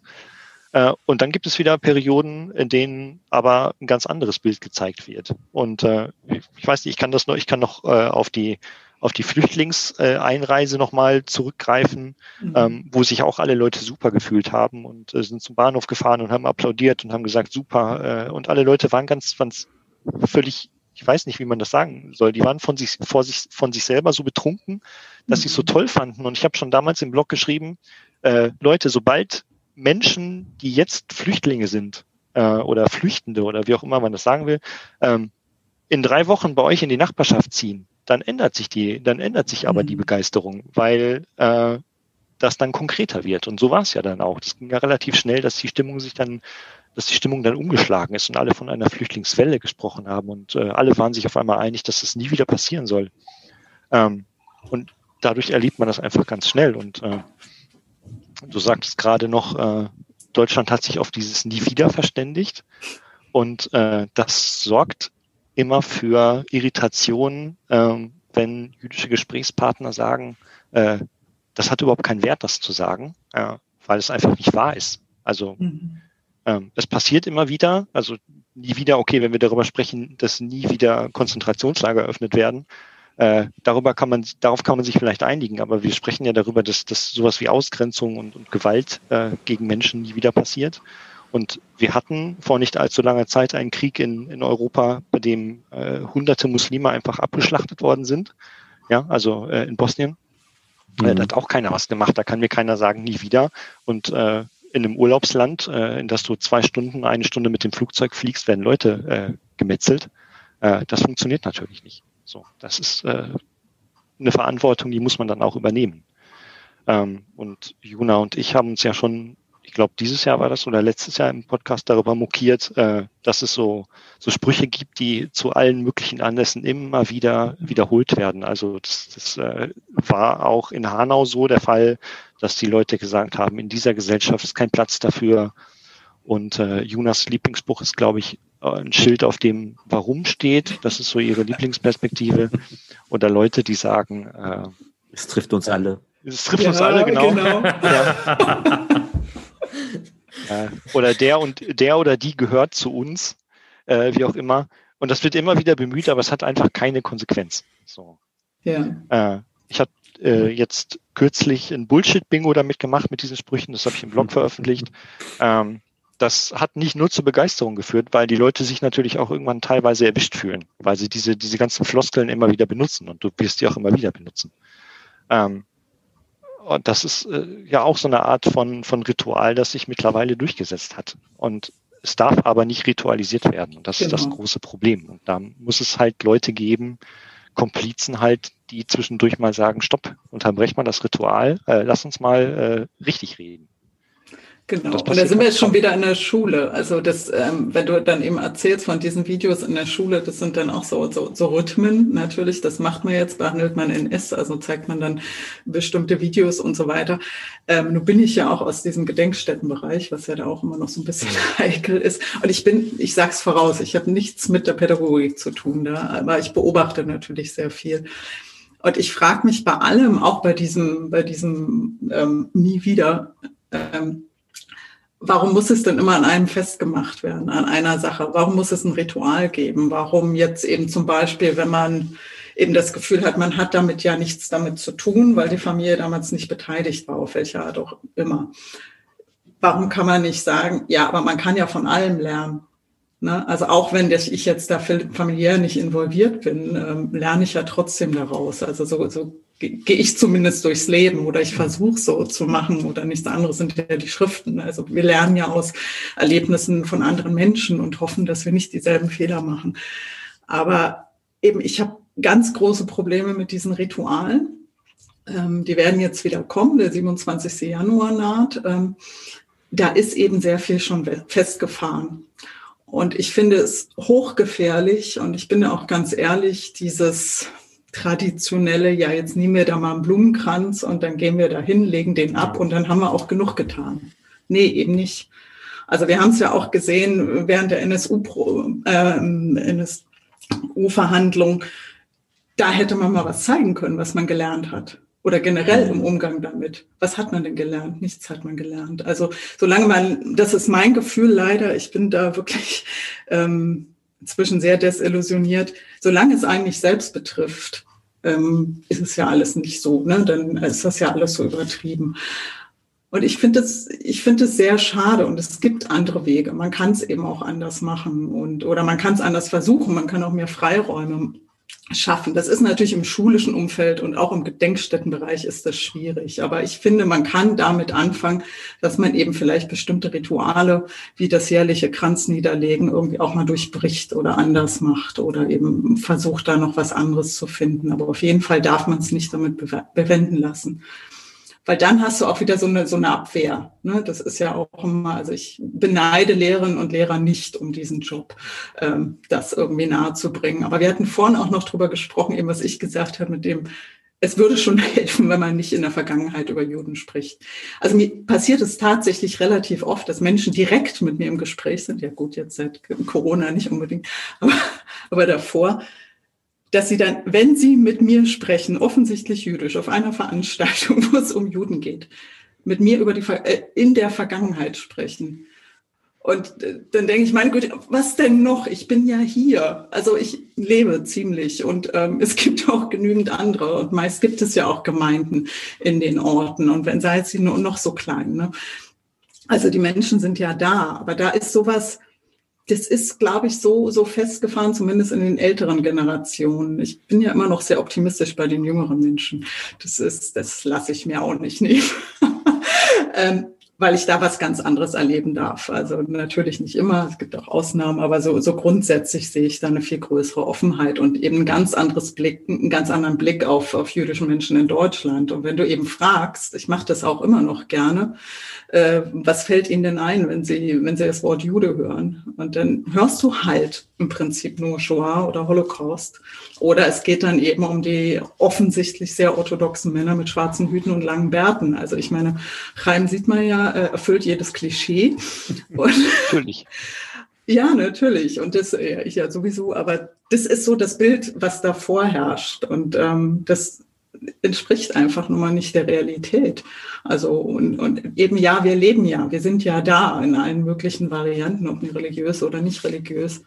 Äh, und dann gibt es wieder Perioden, in denen aber ein ganz anderes Bild gezeigt wird. Und äh, ich weiß nicht, ich kann das noch, ich kann noch äh, auf die auf die Flüchtlingseinreise nochmal zurückgreifen, mhm. ähm, wo sich auch alle Leute super gefühlt haben und sind zum Bahnhof gefahren und haben applaudiert und haben gesagt, super. Und alle Leute waren ganz, ganz völlig, ich weiß nicht, wie man das sagen soll, die waren von sich, vor sich, von sich selber so betrunken, dass mhm. sie es so toll fanden. Und ich habe schon damals im Blog geschrieben, äh, Leute, sobald Menschen, die jetzt Flüchtlinge sind äh, oder Flüchtende oder wie auch immer man das sagen will, ähm, in drei Wochen bei euch in die Nachbarschaft ziehen, dann ändert sich die, dann ändert sich aber die mhm. Begeisterung, weil äh, das dann konkreter wird. Und so war es ja dann auch. Das ging ja relativ schnell, dass die Stimmung sich dann, dass die Stimmung dann umgeschlagen ist und alle von einer Flüchtlingswelle gesprochen haben und äh, alle waren sich auf einmal einig, dass das nie wieder passieren soll. Ähm, und dadurch erlebt man das einfach ganz schnell. Und äh, du sagtest gerade noch, äh, Deutschland hat sich auf dieses Nie wieder verständigt. Und äh, das sorgt immer für Irritationen, ähm, wenn jüdische Gesprächspartner sagen, äh, das hat überhaupt keinen Wert, das zu sagen, äh, weil es einfach nicht wahr ist. Also mhm. ähm, es passiert immer wieder, also nie wieder, okay, wenn wir darüber sprechen, dass nie wieder Konzentrationslager eröffnet werden, Äh, darüber kann man, darauf kann man sich vielleicht einigen, aber wir sprechen ja darüber, dass, dass sowas wie Ausgrenzung und, und Gewalt äh, gegen Menschen nie wieder passiert. Und wir hatten vor nicht allzu langer Zeit einen Krieg in, in Europa, bei dem äh, hunderte Muslime einfach abgeschlachtet worden sind. Ja, also äh, in Bosnien. Äh, mhm. Äh, da hat auch keiner was gemacht. Da kann mir keiner sagen, nie wieder. Und äh, in einem Urlaubsland, äh, in das du zwei Stunden, eine Stunde mit dem Flugzeug fliegst, werden Leute äh, gemetzelt. Äh, das funktioniert natürlich nicht. So, das ist äh, eine Verantwortung, die muss man dann auch übernehmen. Ähm, und Juna und ich haben uns ja schon, ich glaube, dieses Jahr war das oder letztes Jahr im Podcast darüber mokiert, äh, dass es so, so Sprüche gibt, die zu allen möglichen Anlässen immer wieder wiederholt werden. Also das, das äh, war auch in Hanau so der Fall, dass die Leute gesagt haben, in dieser Gesellschaft ist kein Platz dafür. Und äh, Junas Lieblingsbuch ist, glaube ich, ein Schild, auf dem Warum steht. Das ist so ihre Lieblingsperspektive. Oder Leute, die sagen, äh, es trifft uns alle. Es trifft ja, uns alle, genau. genau. Ja. äh, oder der und der oder die gehört zu uns, äh, wie auch immer. Und das wird immer wieder bemüht, aber es hat einfach keine Konsequenz. So. Ja. Äh, ich habe äh, jetzt kürzlich ein Bullshit-Bingo damit gemacht mit diesen Sprüchen. Das habe ich im Blog veröffentlicht. Ähm, das hat nicht nur zur Begeisterung geführt, weil die Leute sich natürlich auch irgendwann teilweise erwischt fühlen, weil sie diese, diese ganzen Floskeln immer wieder benutzen und du wirst die auch immer wieder benutzen. Ähm, und das ist äh, ja auch so eine Art von, von Ritual, das sich mittlerweile durchgesetzt hat. Und es darf aber nicht ritualisiert werden. Und das genau. ist das genau. große Problem. Und da muss es halt Leute geben, Komplizen halt, die zwischendurch mal sagen, stopp, unterbrech mal das Ritual, äh, lass uns mal äh, richtig reden. Genau. Und da sind wir jetzt schon wieder in der Schule. Also das, ähm, wenn du dann eben erzählst von diesen Videos in der Schule, das sind dann auch so, so, so Rhythmen natürlich. Das macht man jetzt, behandelt man in S, also zeigt man dann bestimmte Videos und so weiter. Ähm, nun bin ich ja auch aus diesem Gedenkstättenbereich, was ja da auch immer noch so ein bisschen heikel ist. Und ich bin, ich sag's voraus, ich habe nichts mit der Pädagogik zu tun da, aber ich beobachte natürlich sehr viel. Und ich frage mich bei allem, auch bei diesem, bei diesem ähm, nie wieder, ähm, warum muss es denn immer an einem festgemacht werden, an einer Sache? Warum muss es ein Ritual geben? Warum jetzt eben zum Beispiel, wenn man eben das Gefühl hat, man hat damit ja nichts damit zu tun, weil die Familie damals nicht beteiligt war, auf welche Art auch immer. Warum kann man nicht sagen, ja, aber man kann ja von allem lernen. Ne? Also auch wenn ich jetzt da familiär nicht involviert bin, ähm, lerne ich ja trotzdem daraus. Also so, so gehe ich zumindest durchs Leben oder ich versuche so zu machen oder nichts anderes sind ja die Schriften. Also wir lernen ja aus Erlebnissen von anderen Menschen und hoffen, dass wir nicht dieselben Fehler machen. Aber eben, ich habe ganz große Probleme mit diesen Ritualen. Ähm, die werden jetzt wieder kommen, der 27. Januar naht. Ähm, da ist eben sehr viel schon festgefahren. Und ich finde es hochgefährlich und ich bin da auch ganz ehrlich, dieses traditionelle, ja, jetzt nehmen wir da mal einen Blumenkranz und dann gehen wir dahin, legen den ab und dann haben wir auch genug getan. Nee, eben nicht. Also wir haben es ja auch gesehen während der NSU-Verhandlung, äh, NSU da hätte man mal was zeigen können, was man gelernt hat. Oder generell im Umgang damit. Was hat man denn gelernt? Nichts hat man gelernt. Also solange man, das ist mein Gefühl leider, ich bin da wirklich ähm, inzwischen sehr desillusioniert. Solange es eigentlich selbst betrifft, ähm, ist es ja alles nicht so. Ne? Dann ist das ja alles so übertrieben. Und ich finde es, ich finde es sehr schade und es gibt andere Wege. Man kann es eben auch anders machen und, oder man kann es anders versuchen. Man kann auch mehr Freiräume schaffen. Das ist natürlich im schulischen Umfeld und auch im Gedenkstättenbereich ist das schwierig. Aber ich finde, man kann damit anfangen, dass man eben vielleicht bestimmte Rituale wie das jährliche Kranzniederlegen irgendwie auch mal durchbricht oder anders macht oder eben versucht, da noch was anderes zu finden. Aber auf jeden Fall darf man es nicht damit bewenden lassen weil dann hast du auch wieder so eine, so eine Abwehr. Ne? Das ist ja auch immer, also ich beneide Lehrerinnen und Lehrer nicht um diesen Job, ähm, das irgendwie nahezubringen. Aber wir hatten vorhin auch noch drüber gesprochen, eben was ich gesagt habe mit dem, es würde schon helfen, wenn man nicht in der Vergangenheit über Juden spricht. Also mir passiert es tatsächlich relativ oft, dass Menschen direkt mit mir im Gespräch sind. Ja gut, jetzt seit Corona nicht unbedingt, aber, aber davor, dass sie dann, wenn sie mit mir sprechen, offensichtlich jüdisch, auf einer Veranstaltung, wo es um Juden geht, mit mir über die, äh, in der Vergangenheit sprechen. Und äh, dann denke ich, meine Güte, was denn noch? Ich bin ja hier. Also ich lebe ziemlich und ähm, es gibt auch genügend andere. Und meist gibt es ja auch Gemeinden in den Orten. Und wenn sei sie nur noch so klein. Ne? Also die Menschen sind ja da, aber da ist sowas, das ist, glaube ich, so, so festgefahren, zumindest in den älteren Generationen. Ich bin ja immer noch sehr optimistisch bei den jüngeren Menschen. Das ist, das lasse ich mir auch nicht nehmen. ähm, weil ich da was ganz anderes erleben darf. Also natürlich nicht immer, es gibt auch Ausnahmen, aber so, so grundsätzlich sehe ich da eine viel größere Offenheit und eben ein ganz anderes Blick, einen ganz anderen Blick auf, auf jüdische Menschen in Deutschland. Und wenn du eben fragst, ich mache das auch immer noch gerne, äh, was fällt ihnen denn ein, wenn sie, wenn sie das Wort Jude hören? Und dann hörst du halt im Prinzip nur Shoah oder Holocaust. Oder es geht dann eben um die offensichtlich sehr orthodoxen Männer mit schwarzen Hüten und langen Bärten. Also ich meine, Chaim sieht man ja, äh, erfüllt jedes Klischee. Und natürlich. Ja, natürlich. Und das, ja, ich ja sowieso, aber das ist so das Bild, was da vorherrscht. Und ähm, das entspricht einfach nun mal nicht der Realität. Also und, und eben ja, wir leben ja, wir sind ja da in allen möglichen Varianten, ob religiös oder nicht religiös.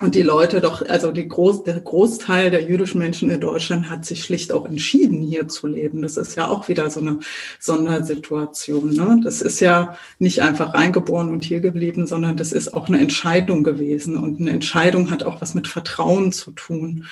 Und die Leute doch, also die Groß, der Großteil der jüdischen Menschen in Deutschland hat sich schlicht auch entschieden, hier zu leben. Das ist ja auch wieder so eine Sondersituation. Ne? Das ist ja nicht einfach reingeboren und hier geblieben, sondern das ist auch eine Entscheidung gewesen. Und eine Entscheidung hat auch was mit Vertrauen zu tun.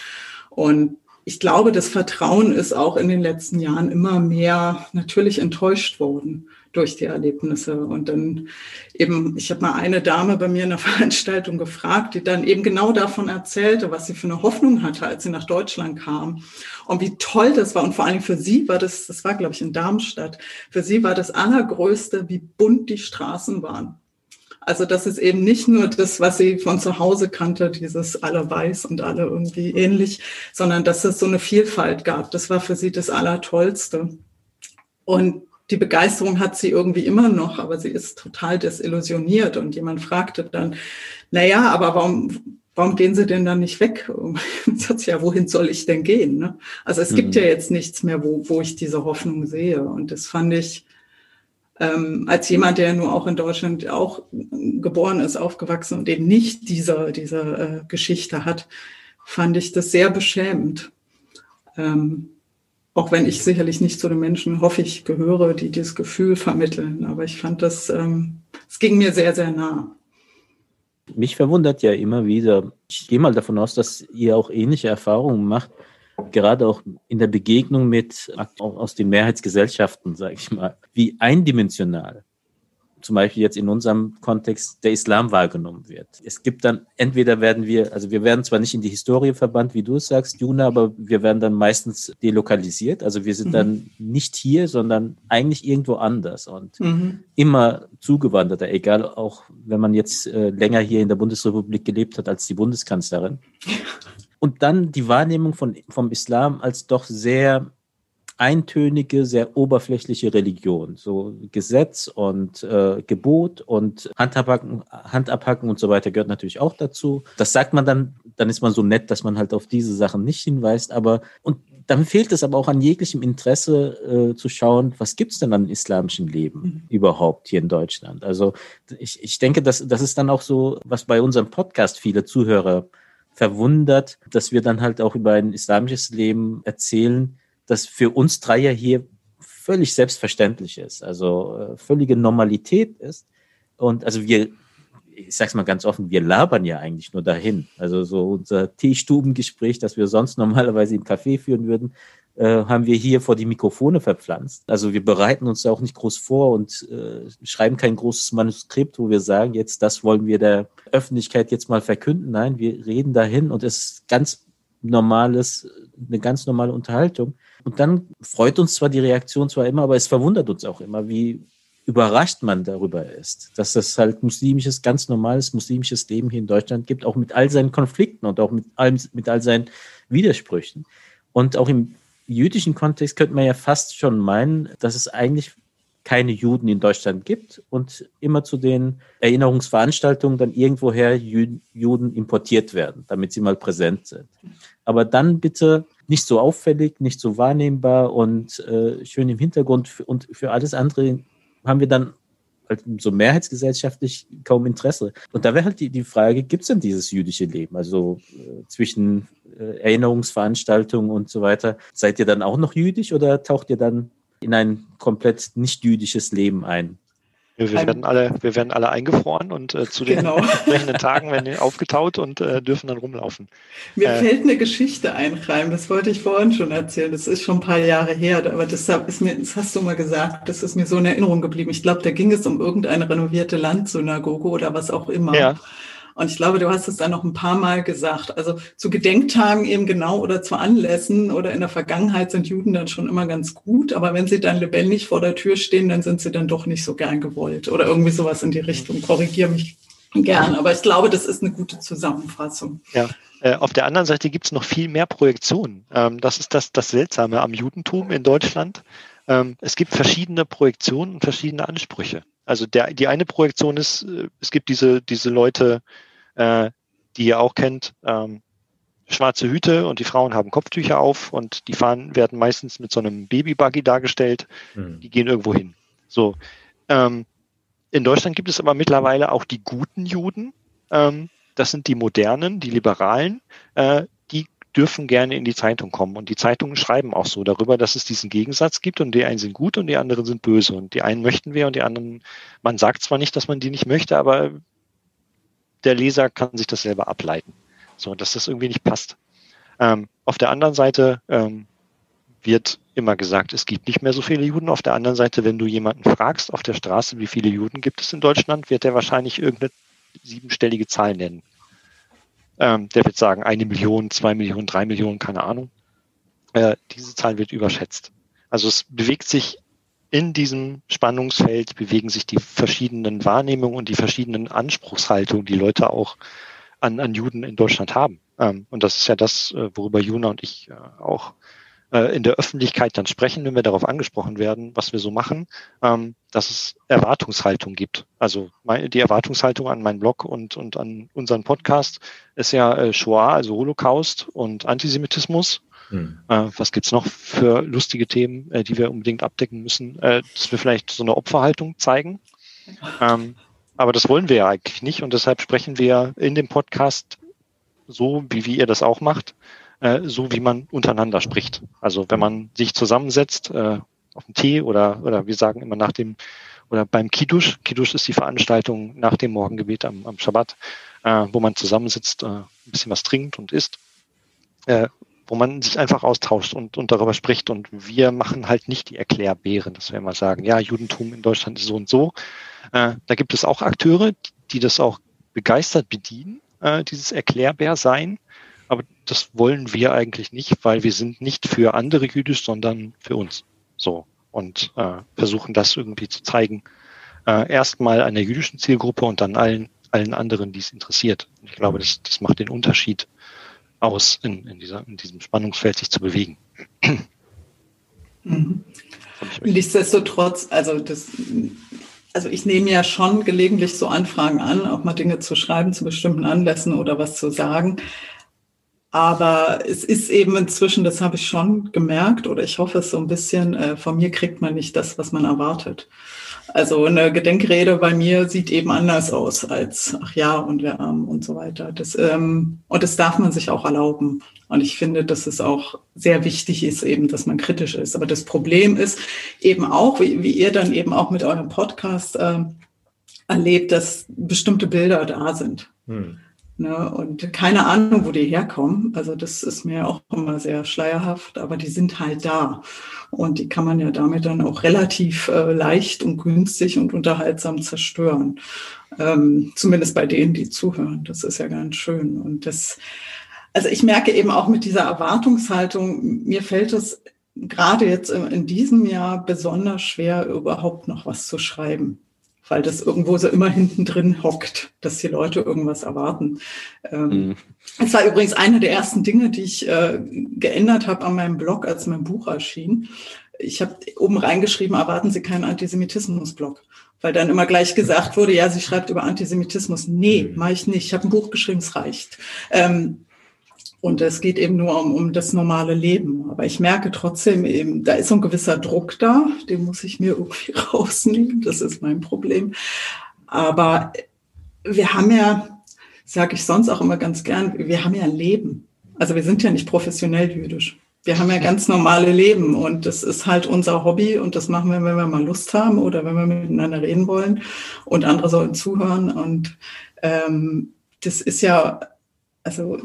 Und ich glaube, das Vertrauen ist auch in den letzten Jahren immer mehr natürlich enttäuscht worden durch die Erlebnisse. Und dann eben, ich habe mal eine Dame bei mir in der Veranstaltung gefragt, die dann eben genau davon erzählte, was sie für eine Hoffnung hatte, als sie nach Deutschland kam und wie toll das war. Und vor allem für sie war das, das war, glaube ich, in Darmstadt, für sie war das Allergrößte, wie bunt die Straßen waren. Also das ist eben nicht nur das, was sie von zu Hause kannte, dieses alle weiß und alle irgendwie ähnlich, sondern dass es so eine Vielfalt gab. Das war für sie das Allertollste. Und die Begeisterung hat sie irgendwie immer noch, aber sie ist total desillusioniert. Und jemand fragte dann, na ja, aber warum, warum gehen Sie denn dann nicht weg? Sagt ja, wohin soll ich denn gehen? Ne? Also es mhm. gibt ja jetzt nichts mehr, wo, wo ich diese Hoffnung sehe. Und das fand ich, ähm, als jemand, der nur auch in Deutschland auch geboren ist, aufgewachsen und eben nicht diese, diese äh, Geschichte hat, fand ich das sehr beschämend. Ähm, auch wenn ich sicherlich nicht zu den Menschen, hoffe ich, gehöre, die dieses Gefühl vermitteln. Aber ich fand das, ähm, es ging mir sehr, sehr nah. Mich verwundert ja immer wieder, ich gehe mal davon aus, dass ihr auch ähnliche Erfahrungen macht, gerade auch in der Begegnung mit aus den Mehrheitsgesellschaften, sage ich mal, wie eindimensional zum Beispiel jetzt in unserem Kontext der Islam wahrgenommen wird. Es gibt dann, entweder werden wir, also wir werden zwar nicht in die Historie verbannt, wie du es sagst, Juna, aber wir werden dann meistens delokalisiert. Also wir sind mhm. dann nicht hier, sondern eigentlich irgendwo anders und mhm. immer zugewanderter, egal auch wenn man jetzt äh, länger hier in der Bundesrepublik gelebt hat als die Bundeskanzlerin. Und dann die Wahrnehmung von, vom Islam als doch sehr eintönige, sehr oberflächliche Religion. So Gesetz und äh, Gebot und Handabhacken, Handabhacken und so weiter gehört natürlich auch dazu. Das sagt man dann, dann ist man so nett, dass man halt auf diese Sachen nicht hinweist. Aber und dann fehlt es aber auch an jeglichem Interesse äh, zu schauen, was gibt es denn an islamischem Leben mhm. überhaupt hier in Deutschland. Also ich, ich denke, dass das ist dann auch so, was bei unserem Podcast viele Zuhörer verwundert, dass wir dann halt auch über ein islamisches Leben erzählen, das für uns drei ja hier völlig selbstverständlich ist, also äh, völlige Normalität ist. Und also wir, ich sag's mal ganz offen, wir labern ja eigentlich nur dahin. Also so unser Teestubengespräch, das wir sonst normalerweise im Café führen würden, äh, haben wir hier vor die Mikrofone verpflanzt. Also wir bereiten uns da auch nicht groß vor und äh, schreiben kein großes Manuskript, wo wir sagen, jetzt das wollen wir der Öffentlichkeit jetzt mal verkünden. Nein, wir reden dahin und es ist ganz normales, eine ganz normale Unterhaltung. Und dann freut uns zwar die Reaktion zwar immer, aber es verwundert uns auch immer, wie überrascht man darüber ist, dass es halt muslimisches, ganz normales muslimisches Leben hier in Deutschland gibt, auch mit all seinen Konflikten und auch mit, allem, mit all seinen Widersprüchen. Und auch im jüdischen Kontext könnte man ja fast schon meinen, dass es eigentlich keine Juden in Deutschland gibt und immer zu den Erinnerungsveranstaltungen dann irgendwoher Juden importiert werden, damit sie mal präsent sind. Aber dann bitte nicht so auffällig, nicht so wahrnehmbar und äh, schön im Hintergrund. Und für alles andere haben wir dann halt so mehrheitsgesellschaftlich kaum Interesse. Und da wäre halt die, die Frage, gibt es denn dieses jüdische Leben? Also äh, zwischen äh, Erinnerungsveranstaltungen und so weiter. Seid ihr dann auch noch jüdisch oder taucht ihr dann in ein komplett nicht jüdisches Leben ein? Wir werden alle, wir werden alle eingefroren und äh, zu den genau. entsprechenden Tagen werden wir aufgetaut und äh, dürfen dann rumlaufen. Mir äh, fällt eine Geschichte ein, Reim, das wollte ich vorhin schon erzählen. Das ist schon ein paar Jahre her, aber deshalb ist mir, das hast du mal gesagt, das ist mir so in Erinnerung geblieben. Ich glaube, da ging es um irgendeine renovierte Landsynagoge oder was auch immer. Ja. Und ich glaube, du hast es dann noch ein paar Mal gesagt. Also zu Gedenktagen eben genau oder zu Anlässen oder in der Vergangenheit sind Juden dann schon immer ganz gut. Aber wenn sie dann lebendig vor der Tür stehen, dann sind sie dann doch nicht so gern gewollt oder irgendwie sowas in die Richtung. Korrigiere mich gern. Aber ich glaube, das ist eine gute Zusammenfassung. Ja. Äh, auf der anderen Seite gibt es noch viel mehr Projektionen. Ähm, das ist das, das Seltsame am Judentum in Deutschland. Ähm, es gibt verschiedene Projektionen und verschiedene Ansprüche. Also der, die eine Projektion ist, äh, es gibt diese, diese Leute, äh, die ihr auch kennt, ähm, schwarze Hüte und die Frauen haben Kopftücher auf und die fahren, werden meistens mit so einem Babybuggy dargestellt. Mhm. Die gehen irgendwo hin. So. Ähm, in Deutschland gibt es aber mittlerweile auch die guten Juden. Ähm, das sind die Modernen, die Liberalen. Äh, dürfen gerne in die Zeitung kommen. Und die Zeitungen schreiben auch so darüber, dass es diesen Gegensatz gibt und die einen sind gut und die anderen sind böse. Und die einen möchten wir und die anderen, man sagt zwar nicht, dass man die nicht möchte, aber der Leser kann sich das selber ableiten. So, dass das irgendwie nicht passt. Ähm, auf der anderen Seite ähm, wird immer gesagt, es gibt nicht mehr so viele Juden. Auf der anderen Seite, wenn du jemanden fragst auf der Straße, wie viele Juden gibt es in Deutschland, wird er wahrscheinlich irgendeine siebenstellige Zahl nennen. Ähm, der wird sagen, eine Million, zwei Millionen, drei Millionen, keine Ahnung. Äh, diese Zahl wird überschätzt. Also es bewegt sich in diesem Spannungsfeld bewegen sich die verschiedenen Wahrnehmungen und die verschiedenen Anspruchshaltungen, die Leute auch an, an Juden in Deutschland haben. Ähm, und das ist ja das, äh, worüber Juna und ich äh, auch äh, in der Öffentlichkeit dann sprechen, wenn wir darauf angesprochen werden, was wir so machen, ähm, dass es Erwartungshaltung gibt. Also die Erwartungshaltung an meinen Blog und, und an unseren Podcast ist ja Shoah, also Holocaust und Antisemitismus hm. Äh, was gibt's noch für lustige Themen, äh, die wir unbedingt abdecken müssen? Äh, dass wir vielleicht so eine Opferhaltung zeigen. Ähm, aber das wollen wir ja eigentlich nicht und deshalb sprechen wir in dem Podcast so, wie, wie ihr das auch macht, äh, so wie man untereinander spricht. Also wenn man sich zusammensetzt äh, auf dem Tee oder, oder wir sagen immer nach dem oder beim Kiddush. Kiddush ist die Veranstaltung nach dem Morgengebet am, am Schabbat, äh, wo man zusammensitzt, äh, ein bisschen was trinkt und isst. Äh, wo man sich einfach austauscht und, und darüber spricht. Und wir machen halt nicht die Erklärbären, dass wir immer sagen, ja, Judentum in Deutschland ist so und so. Äh, da gibt es auch Akteure, die das auch begeistert bedienen, äh, dieses Erklärbär-Sein. Aber das wollen wir eigentlich nicht, weil wir sind nicht für andere Jüdisch, sondern für uns. So. Und äh, versuchen das irgendwie zu zeigen. Äh, erstmal einer jüdischen Zielgruppe und dann allen, allen anderen, die es interessiert. Ich glaube, das, das macht den Unterschied aus, in, in, dieser, in diesem Spannungsfeld sich zu bewegen. Mhm. Nichtsdestotrotz, also das, also ich nehme ja schon gelegentlich so Anfragen an, auch mal Dinge zu schreiben zu bestimmten Anlässen oder was zu sagen. Aber es ist eben inzwischen, das habe ich schon gemerkt, oder ich hoffe es so ein bisschen, äh, von mir kriegt man nicht das, was man erwartet. Also eine Gedenkrede bei mir sieht eben anders aus als, ach ja, und wir arm und so weiter. Das, ähm, und das darf man sich auch erlauben. Und ich finde, dass es auch sehr wichtig ist, eben, dass man kritisch ist. Aber das Problem ist eben auch, wie, wie ihr dann eben auch mit eurem Podcast äh, erlebt, dass bestimmte Bilder da sind. Hm. Ne, und keine Ahnung, wo die herkommen. Also das ist mir auch immer sehr schleierhaft, aber die sind halt da. Und die kann man ja damit dann auch relativ äh, leicht und günstig und unterhaltsam zerstören. Ähm, zumindest bei denen, die zuhören. Das ist ja ganz schön. Und das, also ich merke eben auch mit dieser Erwartungshaltung, mir fällt es gerade jetzt in diesem Jahr besonders schwer, überhaupt noch was zu schreiben weil das irgendwo so immer hinten drin hockt, dass die Leute irgendwas erwarten. Ähm, mhm. Das war übrigens eine der ersten Dinge, die ich äh, geändert habe an meinem Blog, als mein Buch erschien. Ich habe oben reingeschrieben, erwarten Sie keinen Antisemitismus-Blog. Weil dann immer gleich gesagt wurde, ja, sie schreibt über Antisemitismus. Nee, mhm. mache ich nicht. Ich habe ein Buch geschrieben, es reicht. Ähm, Und es geht eben nur um, um das normale Leben. Aber ich merke trotzdem eben, da ist so ein gewisser Druck da, den muss ich mir irgendwie rausnehmen. Das ist mein Problem. Aber wir haben ja, sage ich sonst auch immer ganz gern, wir haben ja ein Leben. Also wir sind ja nicht professionell jüdisch. Wir haben ja ganz normale Leben und das ist halt unser Hobby und das machen wir, wenn wir mal Lust haben oder wenn wir miteinander reden wollen und andere sollen zuhören. Und ähm, das ist ja, also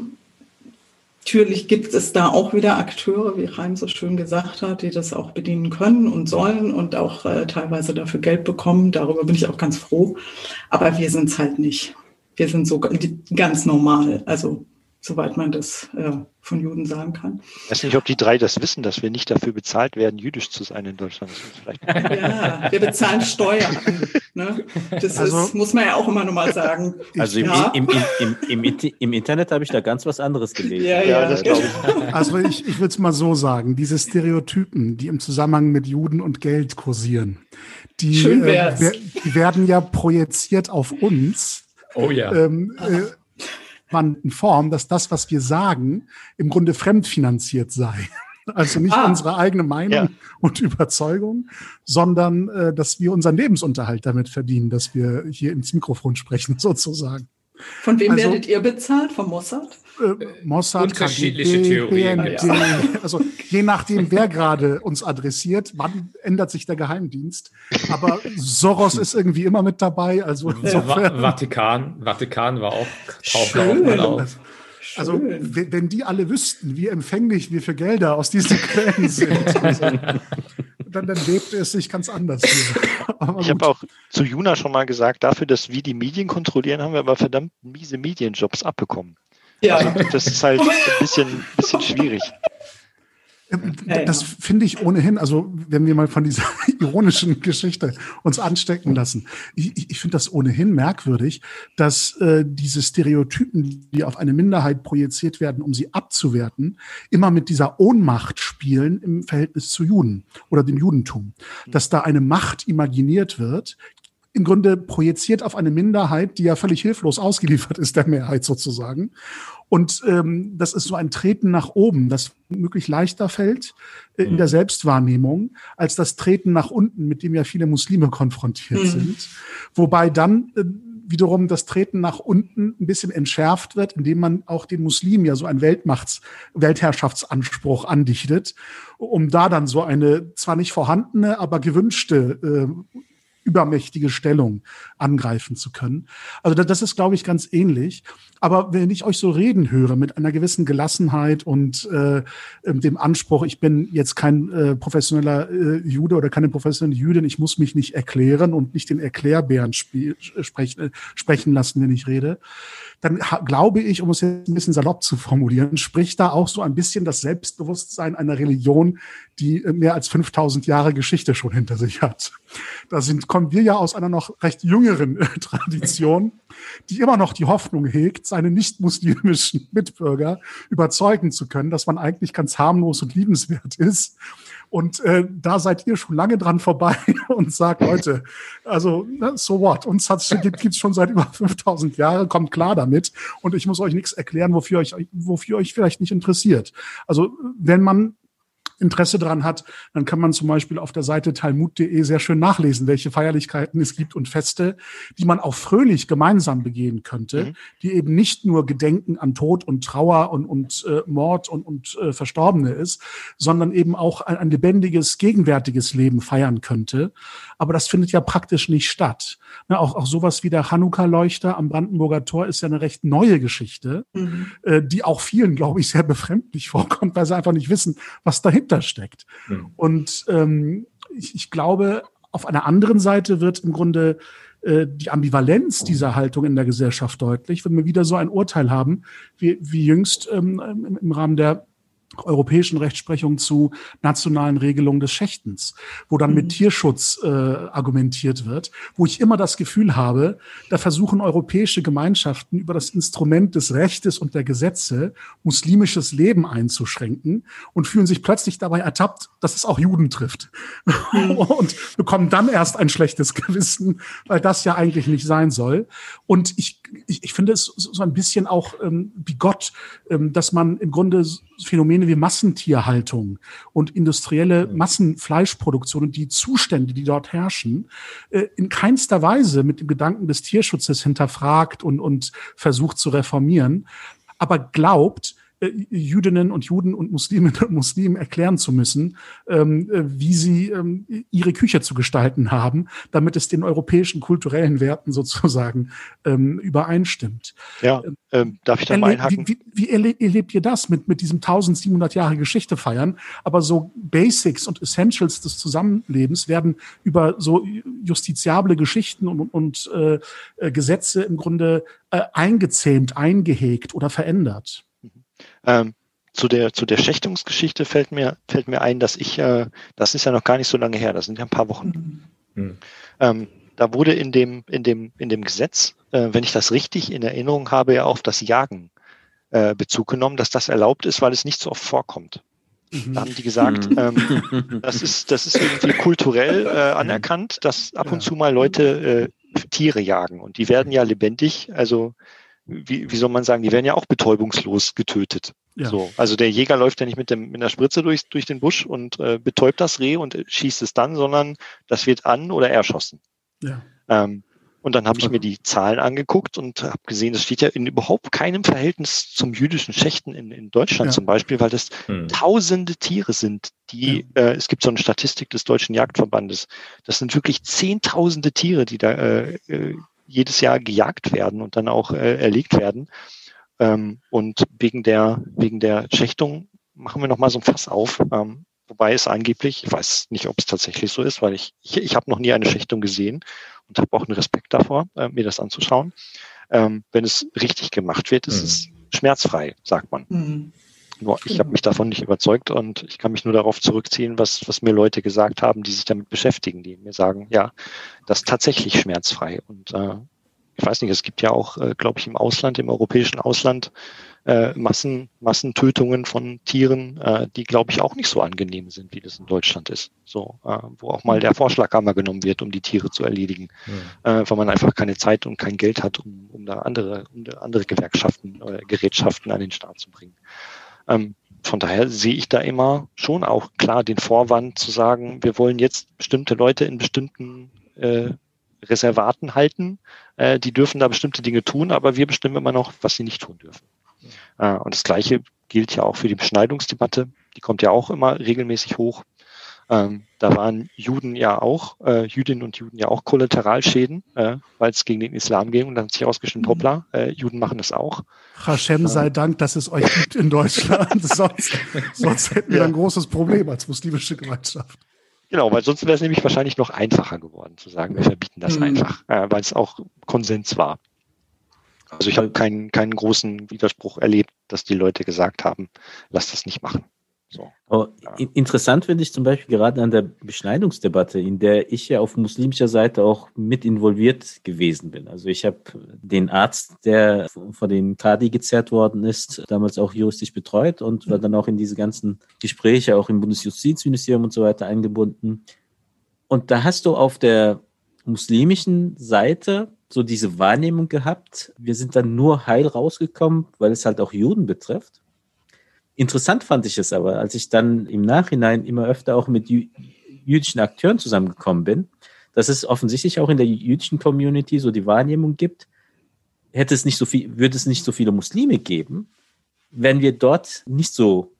Natürlich gibt es da auch wieder Akteure, wie Reim so schön gesagt hat, die das auch bedienen können und sollen und auch äh, teilweise dafür Geld bekommen. Darüber bin ich auch ganz froh. Aber wir sind es halt nicht. Wir sind so ganz normal. Also soweit man das äh, von Juden sagen kann. Ich weiß nicht, ob die drei das wissen, dass wir nicht dafür bezahlt werden, jüdisch zu sein in Deutschland. ja, wir bezahlen Steuern. Ne? Das also, ist, muss man ja auch immer nochmal sagen. Also im, ja. im, im, im, im, im Internet habe ich da ganz was anderes gelesen. Ja, ja, das glaube ich. Also ich, ich würde es mal so sagen, diese Stereotypen, die im Zusammenhang mit Juden und Geld kursieren, die, äh, die werden ja projiziert auf uns. Oh ja. Ähm, äh, Form, dass das, was wir sagen, im Grunde fremdfinanziert sei. Also nicht ah, unsere eigene Meinung ja. und Überzeugung, sondern äh, dass wir unseren Lebensunterhalt damit verdienen, dass wir hier ins Mikrofon sprechen, sozusagen. Von wem also, werdet ihr bezahlt? Vom Mossad? Äh, Mossad, Unterschiedliche KGB, Theorien. BND, ja. Also je nachdem, wer gerade uns adressiert, wann ändert sich der Geheimdienst. Aber Soros ist irgendwie immer mit dabei. Also insofern. Vatikan, Vatikan war auch mal auf. Also wenn die alle wüssten, wie empfänglich wir für Gelder aus diesen Quellen sind, also, dann, dann lebte es sich ganz anders hier. Aber ich habe auch zu Juna schon mal gesagt, dafür, dass wir die Medien kontrollieren, haben wir aber verdammt miese Medienjobs abbekommen. Ja. Also das ist halt ein bisschen, bisschen schwierig. Das finde ich ohnehin, also wenn wir mal von dieser ironischen Geschichte uns anstecken lassen, ich, ich finde das ohnehin merkwürdig, dass äh, diese Stereotypen, die auf eine Minderheit projiziert werden, um sie abzuwerten, immer mit dieser Ohnmacht spielen im Verhältnis zu Juden oder dem Judentum. Dass da eine Macht imaginiert wird, im Grunde projiziert auf eine Minderheit, die ja völlig hilflos ausgeliefert ist, der Mehrheit sozusagen. Und ähm, das ist so ein Treten nach oben, das möglich leichter fällt äh, in der mhm. Selbstwahrnehmung als das Treten nach unten, mit dem ja viele Muslime konfrontiert mhm. sind. Wobei dann äh, wiederum das Treten nach unten ein bisschen entschärft wird, indem man auch den Muslimen ja so einen Weltmachts-, Weltherrschaftsanspruch andichtet, um da dann so eine zwar nicht vorhandene, aber gewünschte äh, übermächtige Stellung angreifen zu können. Also das ist, glaube ich, ganz ähnlich. Aber wenn ich euch so reden höre mit einer gewissen Gelassenheit und äh, ähm, dem Anspruch, ich bin jetzt kein äh, professioneller äh, Jude oder keine professionelle Jüdin, ich muss mich nicht erklären und nicht den Erklärbären sprechen, äh, sprechen lassen, wenn ich rede, dann glaube ich, um es jetzt ein bisschen salopp zu formulieren, spricht da auch so ein bisschen das Selbstbewusstsein einer Religion, die äh, mehr als 5000 Jahre Geschichte schon hinter sich hat. Da sind, kommen wir ja aus einer noch recht jüngeren äh, Tradition, die immer noch die Hoffnung hegt, seine nicht-muslimischen Mitbürger überzeugen zu können, dass man eigentlich ganz harmlos und liebenswert ist und äh, da seid ihr schon lange dran vorbei und sagt, Leute, also ne, so what? Uns hat's, gibt es schon seit über 5000 Jahren, kommt klar damit. Und ich muss euch nichts erklären, wofür euch, wofür euch vielleicht nicht interessiert. Also wenn man Interesse daran hat, dann kann man zum Beispiel auf der Seite talmud.de sehr schön nachlesen, welche Feierlichkeiten es gibt und Feste, die man auch fröhlich gemeinsam begehen könnte, mhm. die eben nicht nur Gedenken an Tod und Trauer und, und äh, Mord und, und äh, Verstorbene ist, sondern eben auch ein, ein lebendiges, gegenwärtiges Leben feiern könnte. Aber das findet ja praktisch nicht statt. Ne, auch, auch sowas wie der Chanukka-Leuchter am Brandenburger Tor ist ja eine recht neue Geschichte, mhm. äh, die auch vielen, glaube ich, sehr befremdlich vorkommt, weil sie einfach nicht wissen, was dahinter steckt. Mhm. Und ähm, ich, ich glaube, auf einer anderen Seite wird im Grunde äh, die Ambivalenz dieser Haltung in der Gesellschaft deutlich, wenn wir wieder so ein Urteil haben, wie, wie jüngst ähm, im Rahmen der europäischen Rechtsprechung zu nationalen Regelungen des Schächtens, wo dann mit mhm. Tierschutz äh, argumentiert wird, wo ich immer das Gefühl habe, da versuchen europäische Gemeinschaften über das Instrument des Rechtes und der Gesetze muslimisches Leben einzuschränken und fühlen sich plötzlich dabei ertappt, dass es auch Juden trifft mhm. und bekommen dann erst ein schlechtes Gewissen, weil das ja eigentlich nicht sein soll. Und ich ich, ich finde es so ein bisschen auch ähm, wie Gott, ähm, dass man im Grunde Phänomene wie Massentierhaltung und industrielle Massenfleischproduktion und die Zustände, die dort herrschen, äh, in keinster Weise mit dem Gedanken des Tierschutzes hinterfragt und, und versucht zu reformieren, aber glaubt, Jüdinnen und Juden und Musliminnen und Muslimen erklären zu müssen, ähm, äh, wie sie ähm, ihre Küche zu gestalten haben, damit es den europäischen kulturellen Werten sozusagen ähm, übereinstimmt. Ja, ähm, darf ich da mal einhaken? Wie, wie, wie erlebt ihr das mit, mit diesem 1700 Jahre Geschichte feiern? Aber so Basics und Essentials des Zusammenlebens werden über so justiziable Geschichten und, und äh, äh Gesetze im Grunde äh, eingezähmt, eingehegt oder verändert. Ähm, zu der, zu der Schächtungsgeschichte fällt mir, fällt mir ein, dass ich, äh, das ist ja noch gar nicht so lange her, das sind ja ein paar Wochen. Mhm. Ähm, da wurde in dem, in dem, in dem Gesetz, äh, wenn ich das richtig in Erinnerung habe, ja auf das Jagen äh, Bezug genommen, dass das erlaubt ist, weil es nicht so oft vorkommt. Da haben die gesagt, mhm. ähm, das, ist, das ist irgendwie kulturell äh, anerkannt, dass ab und zu mal Leute äh, Tiere jagen und die werden ja lebendig, also wie, wie soll man sagen, die werden ja auch betäubungslos getötet. Ja. So, also der Jäger läuft ja nicht mit, dem, mit einer Spritze durch, durch den Busch und äh, betäubt das Reh und schießt es dann, sondern das wird an oder erschossen. Ja. Ähm, und dann habe ich mir die Zahlen angeguckt und habe gesehen, das steht ja in überhaupt keinem Verhältnis zum jüdischen Schächten in, in Deutschland ja. zum Beispiel, weil das hm. tausende Tiere sind, die, ja. äh, es gibt so eine Statistik des Deutschen Jagdverbandes, das sind wirklich zehntausende Tiere, die da äh, äh jedes Jahr gejagt werden und dann auch äh, erlegt werden. Ähm, und wegen der, wegen der Schächtung machen wir nochmal so ein Fass auf. Ähm, wobei es angeblich, ich weiß nicht, ob es tatsächlich so ist, weil ich, ich, ich habe noch nie eine Schächtung gesehen und habe auch einen Respekt davor, äh, mir das anzuschauen. Ähm, wenn es richtig gemacht wird, ist mhm. es schmerzfrei, sagt man. Mhm. Nur ich habe mich davon nicht überzeugt und ich kann mich nur darauf zurückziehen, was, was mir Leute gesagt haben, die sich damit beschäftigen, die mir sagen, ja, das ist tatsächlich schmerzfrei. Und äh, ich weiß nicht, es gibt ja auch, äh, glaube ich, im Ausland, im europäischen Ausland, äh, Massen, Massentötungen von Tieren, äh, die, glaube ich, auch nicht so angenehm sind, wie das in Deutschland ist. So, äh, wo auch mal der Vorschlaghammer genommen wird, um die Tiere zu erledigen, ja. äh, weil man einfach keine Zeit und kein Geld hat, um, um da andere, um andere Gewerkschaften oder Gerätschaften an den Start zu bringen. Ähm, von daher sehe ich da immer schon auch klar den Vorwand zu sagen, wir wollen jetzt bestimmte Leute in bestimmten äh, Reservaten halten. Äh, die dürfen da bestimmte Dinge tun, aber wir bestimmen immer noch, was sie nicht tun dürfen. Äh, und das Gleiche gilt ja auch für die Beschneidungsdebatte. Die kommt ja auch immer regelmäßig hoch. Ähm, da waren Juden ja auch, äh, Jüdinnen und Juden ja auch Kollateralschäden, äh, weil es gegen den Islam ging und dann hat sich herausgestellt, mhm. hoppla, äh, Juden machen das auch. Hashem sei Dank, dass es euch gibt in Deutschland. sonst, sonst hätten wir ja. ein großes Problem als muslimische Gemeinschaft. Genau, weil sonst wäre es nämlich wahrscheinlich noch einfacher geworden zu sagen, wir verbieten das mhm. einfach, äh, weil es auch Konsens war. Also ich habe keinen, keinen großen Widerspruch erlebt, dass die Leute gesagt haben, lass das nicht machen. So. Oh, ja. Interessant finde ich zum Beispiel gerade an der Beschneidungsdebatte, in der ich ja auf muslimischer Seite auch mit involviert gewesen bin. Also ich habe den Arzt, der von den Kadi gezerrt worden ist, damals auch juristisch betreut und war dann auch in diese ganzen Gespräche, auch im Bundesjustizministerium und so weiter eingebunden. Und da hast du auf der muslimischen Seite so diese Wahrnehmung gehabt, wir sind dann nur heil rausgekommen, weil es halt auch Juden betrifft. Interessant fand ich es aber, als ich dann im Nachhinein immer öfter auch mit jü jüdischen Akteuren zusammengekommen bin, dass es offensichtlich auch in der jüdischen Community so die Wahrnehmung gibt, hätte es nicht so viel, würde es nicht so viele Muslime geben, wären wir dort nicht so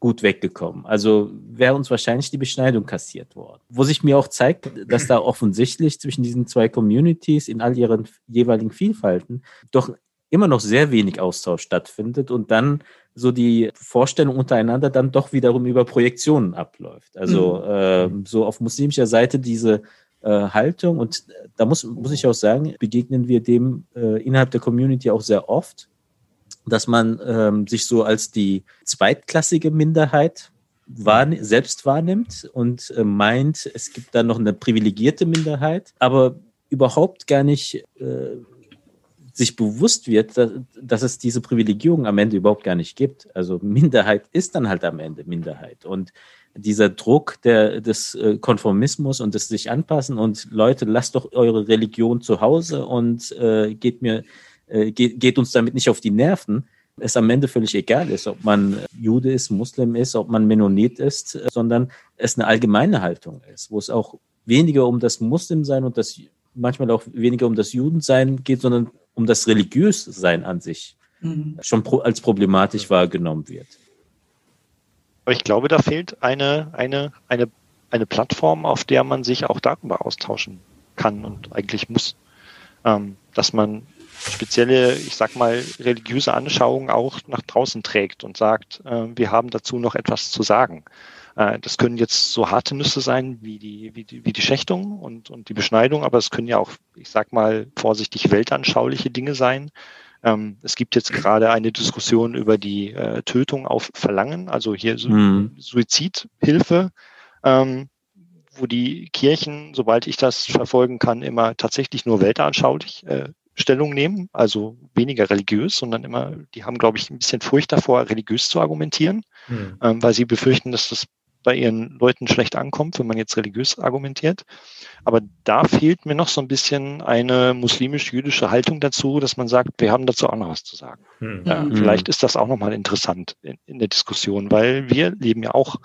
gut weggekommen. Also wäre uns wahrscheinlich die Beschneidung kassiert worden. Wo sich mir auch zeigt, dass da offensichtlich zwischen diesen zwei Communities in all ihren jeweiligen Vielfalten doch immer noch sehr wenig Austausch stattfindet und dann so die Vorstellung untereinander dann doch wiederum über Projektionen abläuft. Also mhm. äh, so auf muslimischer Seite diese äh, Haltung und da muss, muss ich auch sagen, begegnen wir dem äh, innerhalb der Community auch sehr oft, dass man ähm, sich so als die zweitklassige Minderheit wahrne selbst wahrnimmt und äh, meint, es gibt da noch eine privilegierte Minderheit, aber überhaupt gar nicht äh, sich bewusst wird, dass, dass, es diese Privilegierung am Ende überhaupt gar nicht gibt. Also Minderheit ist dann halt am Ende Minderheit. Und dieser Druck der, des äh, Konformismus und des sich anpassen und Leute, lasst doch eure Religion zu Hause und äh, geht mir äh, geht, geht uns damit nicht auf die Nerven, es am Ende völlig egal ist, ob man Jude ist, Muslim ist, ob man Mennonit ist, sondern es eine allgemeine Haltung ist, wo es auch weniger um das Muslimsein und das manchmal auch weniger um das Judensein geht, sondern um das Religiössein an sich mhm. schon pro, als problematisch wahrgenommen wird. Aber ich glaube, da fehlt eine, eine, eine, eine Plattform, auf der man sich auch darüber austauschen kann und eigentlich muss. Ähm, dass man spezielle, ich sag mal, religiöse Anschauungen auch nach draußen trägt und sagt, äh, wir haben dazu noch etwas zu sagen. Äh, das können jetzt so harte Nüsse sein wie die, wie die, wie die Schächtung und, und die Beschneidung, aber es können ja auch, ich sag mal, vorsichtig weltanschauliche Dinge sein. Ähm, es gibt jetzt gerade eine Diskussion über die äh, Tötung auf Verlangen, also hier mhm. Suizidhilfe. Ähm, wo die Kirchen, sobald ich das verfolgen kann, immer tatsächlich nur weltanschaulich äh, Stellung nehmen, also weniger religiös, sondern immer, die haben, glaube ich, ein bisschen Furcht davor, religiös zu argumentieren, mhm. ähm, weil sie befürchten, dass das bei ihren Leuten schlecht ankommt, wenn man jetzt religiös argumentiert. Aber da fehlt mir noch so ein bisschen eine muslimisch-jüdische Haltung dazu, dass man sagt, wir haben dazu auch noch was zu sagen. Mhm. Ja, hm. vielleicht ist das auch nochmal interessant in, in, der Diskussion, weil wir leben ja auch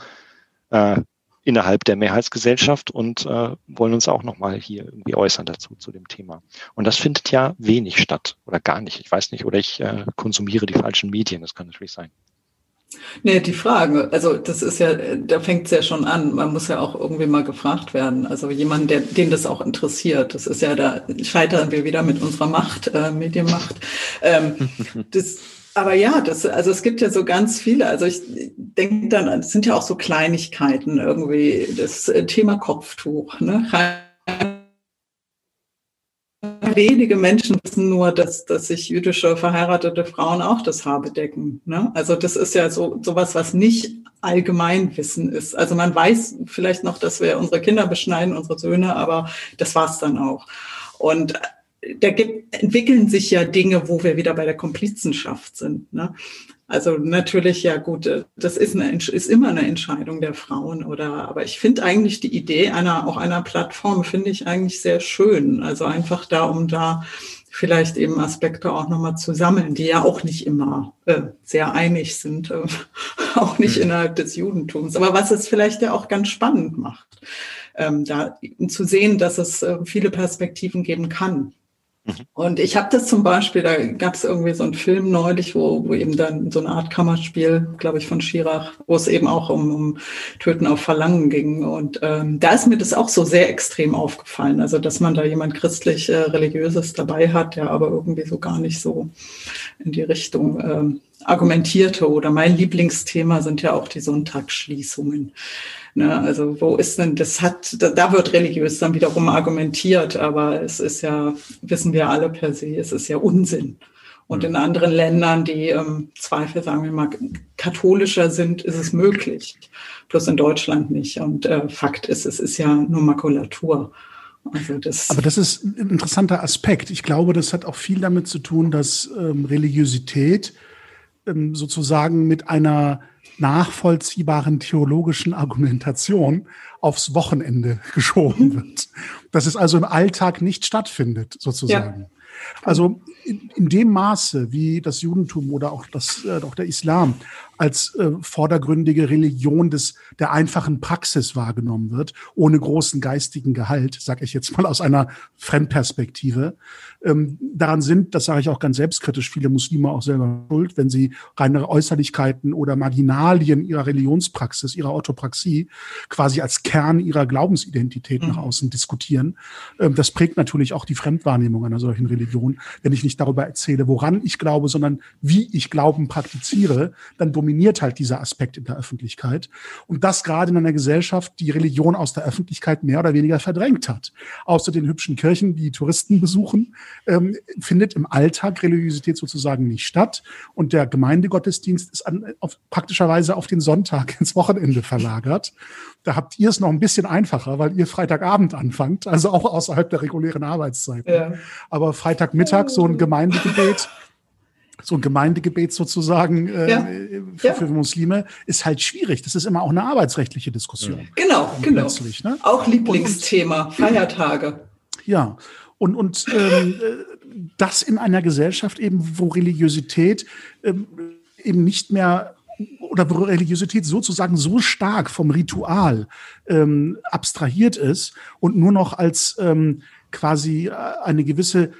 äh, innerhalb der Mehrheitsgesellschaft und äh, wollen uns auch nochmal hier irgendwie äußern dazu, zu dem Thema. Und das findet ja wenig statt oder gar nicht. Ich weiß nicht, oder ich äh, konsumiere die falschen Medien, das kann natürlich sein. Nee, die Frage, also das ist ja, da fängt es ja schon an. Man muss ja auch irgendwie mal gefragt werden. Also jemand, der, den das auch interessiert. Das ist ja, da scheitern wir wieder mit unserer Macht, äh, Medienmacht. Ähm, das, aber ja, das, also es gibt ja so ganz viele. Also ich denke dann, es sind ja auch so Kleinigkeiten irgendwie. Das äh, Thema Kopftuch. Ne? Wenige Menschen wissen nur, dass, dass sich jüdische verheiratete Frauen auch das Haar bedecken. Ne? Also das ist ja so sowas, was nicht Allgemeinwissen ist. Also man weiß vielleicht noch, dass wir unsere Kinder beschneiden, unsere Söhne, aber das war's dann auch. Und da gibt, entwickeln sich ja Dinge, wo wir wieder bei der Komplizenschaft sind. Ne? Also natürlich, ja gut, das ist, eine, ist immer eine Entscheidung der Frauen oder, aber ich finde eigentlich die Idee einer, auch einer Plattform finde ich eigentlich sehr schön. Also einfach da, um da vielleicht eben Aspekte auch nochmal zu sammeln, die ja auch nicht immer äh, sehr einig sind, äh, auch nicht mhm. innerhalb des Judentums. Aber was es vielleicht ja auch ganz spannend macht, ähm, da zu sehen, dass es äh, viele Perspektiven geben kann. Mhm. Und ich habe das zum Beispiel, da gab es irgendwie so einen Film neulich, wo, wo eben dann so eine Art Kammerspiel, glaube ich, von Schirach, wo es eben auch um, um Töten auf Verlangen ging. Und ähm, da ist mir das auch so sehr extrem aufgefallen. Also, dass man da jemand christlich äh, dabei hat, der aber irgendwie so gar nicht so in die Richtung ähm, argumentierte. Oder mein Lieblingsthema sind ja auch die Sonntagsschließungen. Ne? Also wo ist denn, das hat, da, da wird religiös dann wiederum argumentiert, aber es ist ja, wissen wir alle per se, es ist ja Unsinn. Und in anderen Ländern, die im ähm, Zweifel, sagen wir mal, katholischer sind, ist es möglich. Plus in Deutschland nicht. Und äh, Fakt ist, es ist ja nur Makulatur. Also das Aber das ist ein interessanter Aspekt. Ich glaube, das hat auch viel damit zu tun, dass ähm, Religiosität ähm, sozusagen mit einer nachvollziehbaren theologischen Argumentation aufs Wochenende geschoben mhm. wird. Dass es also im Alltag nicht stattfindet, sozusagen. Ja. Also in, in, dem Maße, wie das Judentum oder auch, das, äh, auch der Islam als äh, vordergründige Religion des, der einfachen Praxis wahrgenommen wird, ohne großen geistigen Gehalt, sage ich jetzt mal aus einer Fremdperspektive. Ähm, daran sind, das sage ich auch ganz selbstkritisch, viele Muslime auch selber schuld, wenn sie reine Äußerlichkeiten oder Marginalien ihrer Religionspraxis, ihrer Orthopraxie quasi als Kern ihrer Glaubensidentität mhm. nach außen diskutieren. Ähm, das prägt natürlich auch die Fremdwahrnehmung einer solchen Religion. Wenn ich nicht darüber erzähle, woran ich glaube, sondern wie ich Glauben praktiziere, dann dominiert halt dieser Aspekt in der Öffentlichkeit. Und das gerade in einer Gesellschaft, die Religion aus der Öffentlichkeit mehr oder weniger verdrängt hat. Außer den hübschen Kirchen, die Touristen besuchen, ähm, findet im Alltag Religiosität sozusagen nicht statt. Und der Gemeindegottesdienst ist an, auf, praktischerweise auf den Sonntag ins Wochenende verlagert. Da habt ihr es noch ein bisschen einfacher, weil ihr Freitagabend anfangt, also auch außerhalb der regulären Arbeitszeiten. Ja. Aber Freitagmittag so ein Gemeindegebet so ein Gemeindegebet sozusagen äh, ja. für, ja. für, Muslime ist halt schwierig. Das ist immer auch eine arbeitsrechtliche Diskussion. Genau, genau. Ne? Auch Lieblingsthema, und, Feiertage. Ja, und, und ähm, äh, das in einer Gesellschaft eben, wo Religiosität ähm, eben nicht mehr oder wo Religiosität sozusagen so stark vom Ritual ähm, abstrahiert ist und nur noch als ähm, quasi äh, eine gewisse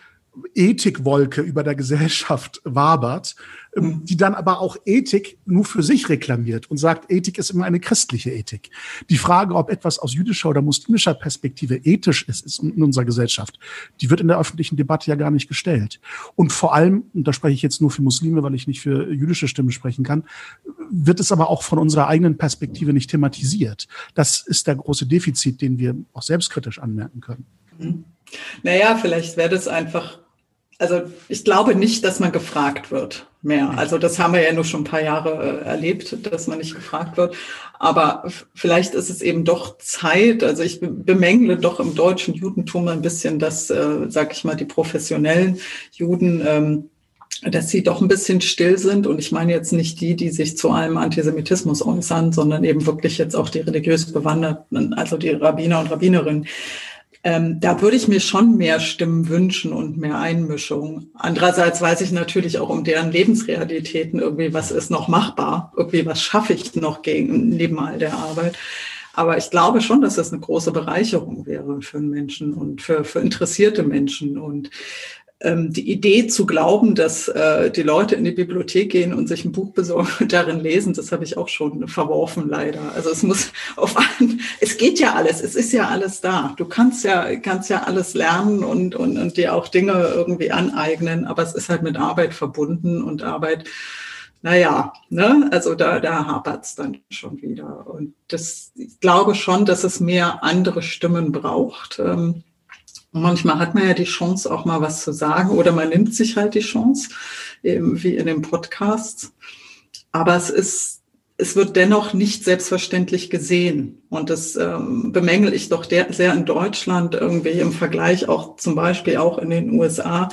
Ethikwolke über der Gesellschaft wabert, ähm, mhm. die dann aber auch Ethik nur für sich reklamiert und sagt, Ethik ist immer eine christliche Ethik. Die Frage, ob etwas aus jüdischer oder muslimischer Perspektive ethisch ist, ist in unserer Gesellschaft, die wird in der öffentlichen Debatte ja gar nicht gestellt. Und vor allem, und da spreche ich jetzt nur für Muslime, weil ich nicht für jüdische Stimmen sprechen kann, wird es aber auch von unserer eigenen Perspektive nicht thematisiert. Das ist der große Defizit, den wir auch selbstkritisch anmerken können. Mhm. Naja, vielleicht wäre das einfach also ich glaube nicht, dass man gefragt wird mehr. Also das haben wir ja nur schon ein paar Jahre äh, erlebt, dass man nicht gefragt wird. Aber vielleicht ist es eben doch Zeit. Also ich bemängle doch im deutschen Judentum ein bisschen, dass, äh, sag ich mal, die professionellen Juden, ähm, dass sie doch ein bisschen still sind. Und ich meine jetzt nicht die, die sich zu allem Antisemitismus äußern, sondern eben wirklich jetzt auch die religiös Bewanderten, also die Rabbiner und Rabbinerinnen ähm, da würde ich mir schon mehr Stimmen wünschen und mehr Einmischung. Andererseits weiß ich natürlich auch um deren Lebensrealitäten irgendwie, was ist noch machbar, irgendwie was schaffe ich noch gegen, neben all der Arbeit. Aber ich glaube schon, dass das eine große Bereicherung wäre für Menschen und für, für interessierte Menschen. Und die Idee zu glauben, dass äh, die Leute in die Bibliothek gehen und sich ein Buch besorgen und darin lesen, das habe ich auch schon verworfen, leider. Also es muss auf an, es geht ja alles, es ist ja alles da. Du kannst ja, kannst ja alles lernen und, und, und dir auch Dinge irgendwie aneignen, aber es ist halt mit Arbeit verbunden und Arbeit, naja, ne, also da, da hapert es dann schon wieder. Und das, ich glaube schon, dass es mehr andere Stimmen braucht. Ähm, manchmal hat man ja die Chance, auch mal was zu sagen oder man nimmt sich halt die Chance, eben wie in dem Podcast. Aber es ist, es wird dennoch nicht selbstverständlich gesehen. Und das ähm, bemängel ich doch der, sehr in Deutschland irgendwie im Vergleich auch zum Beispiel auch in den USA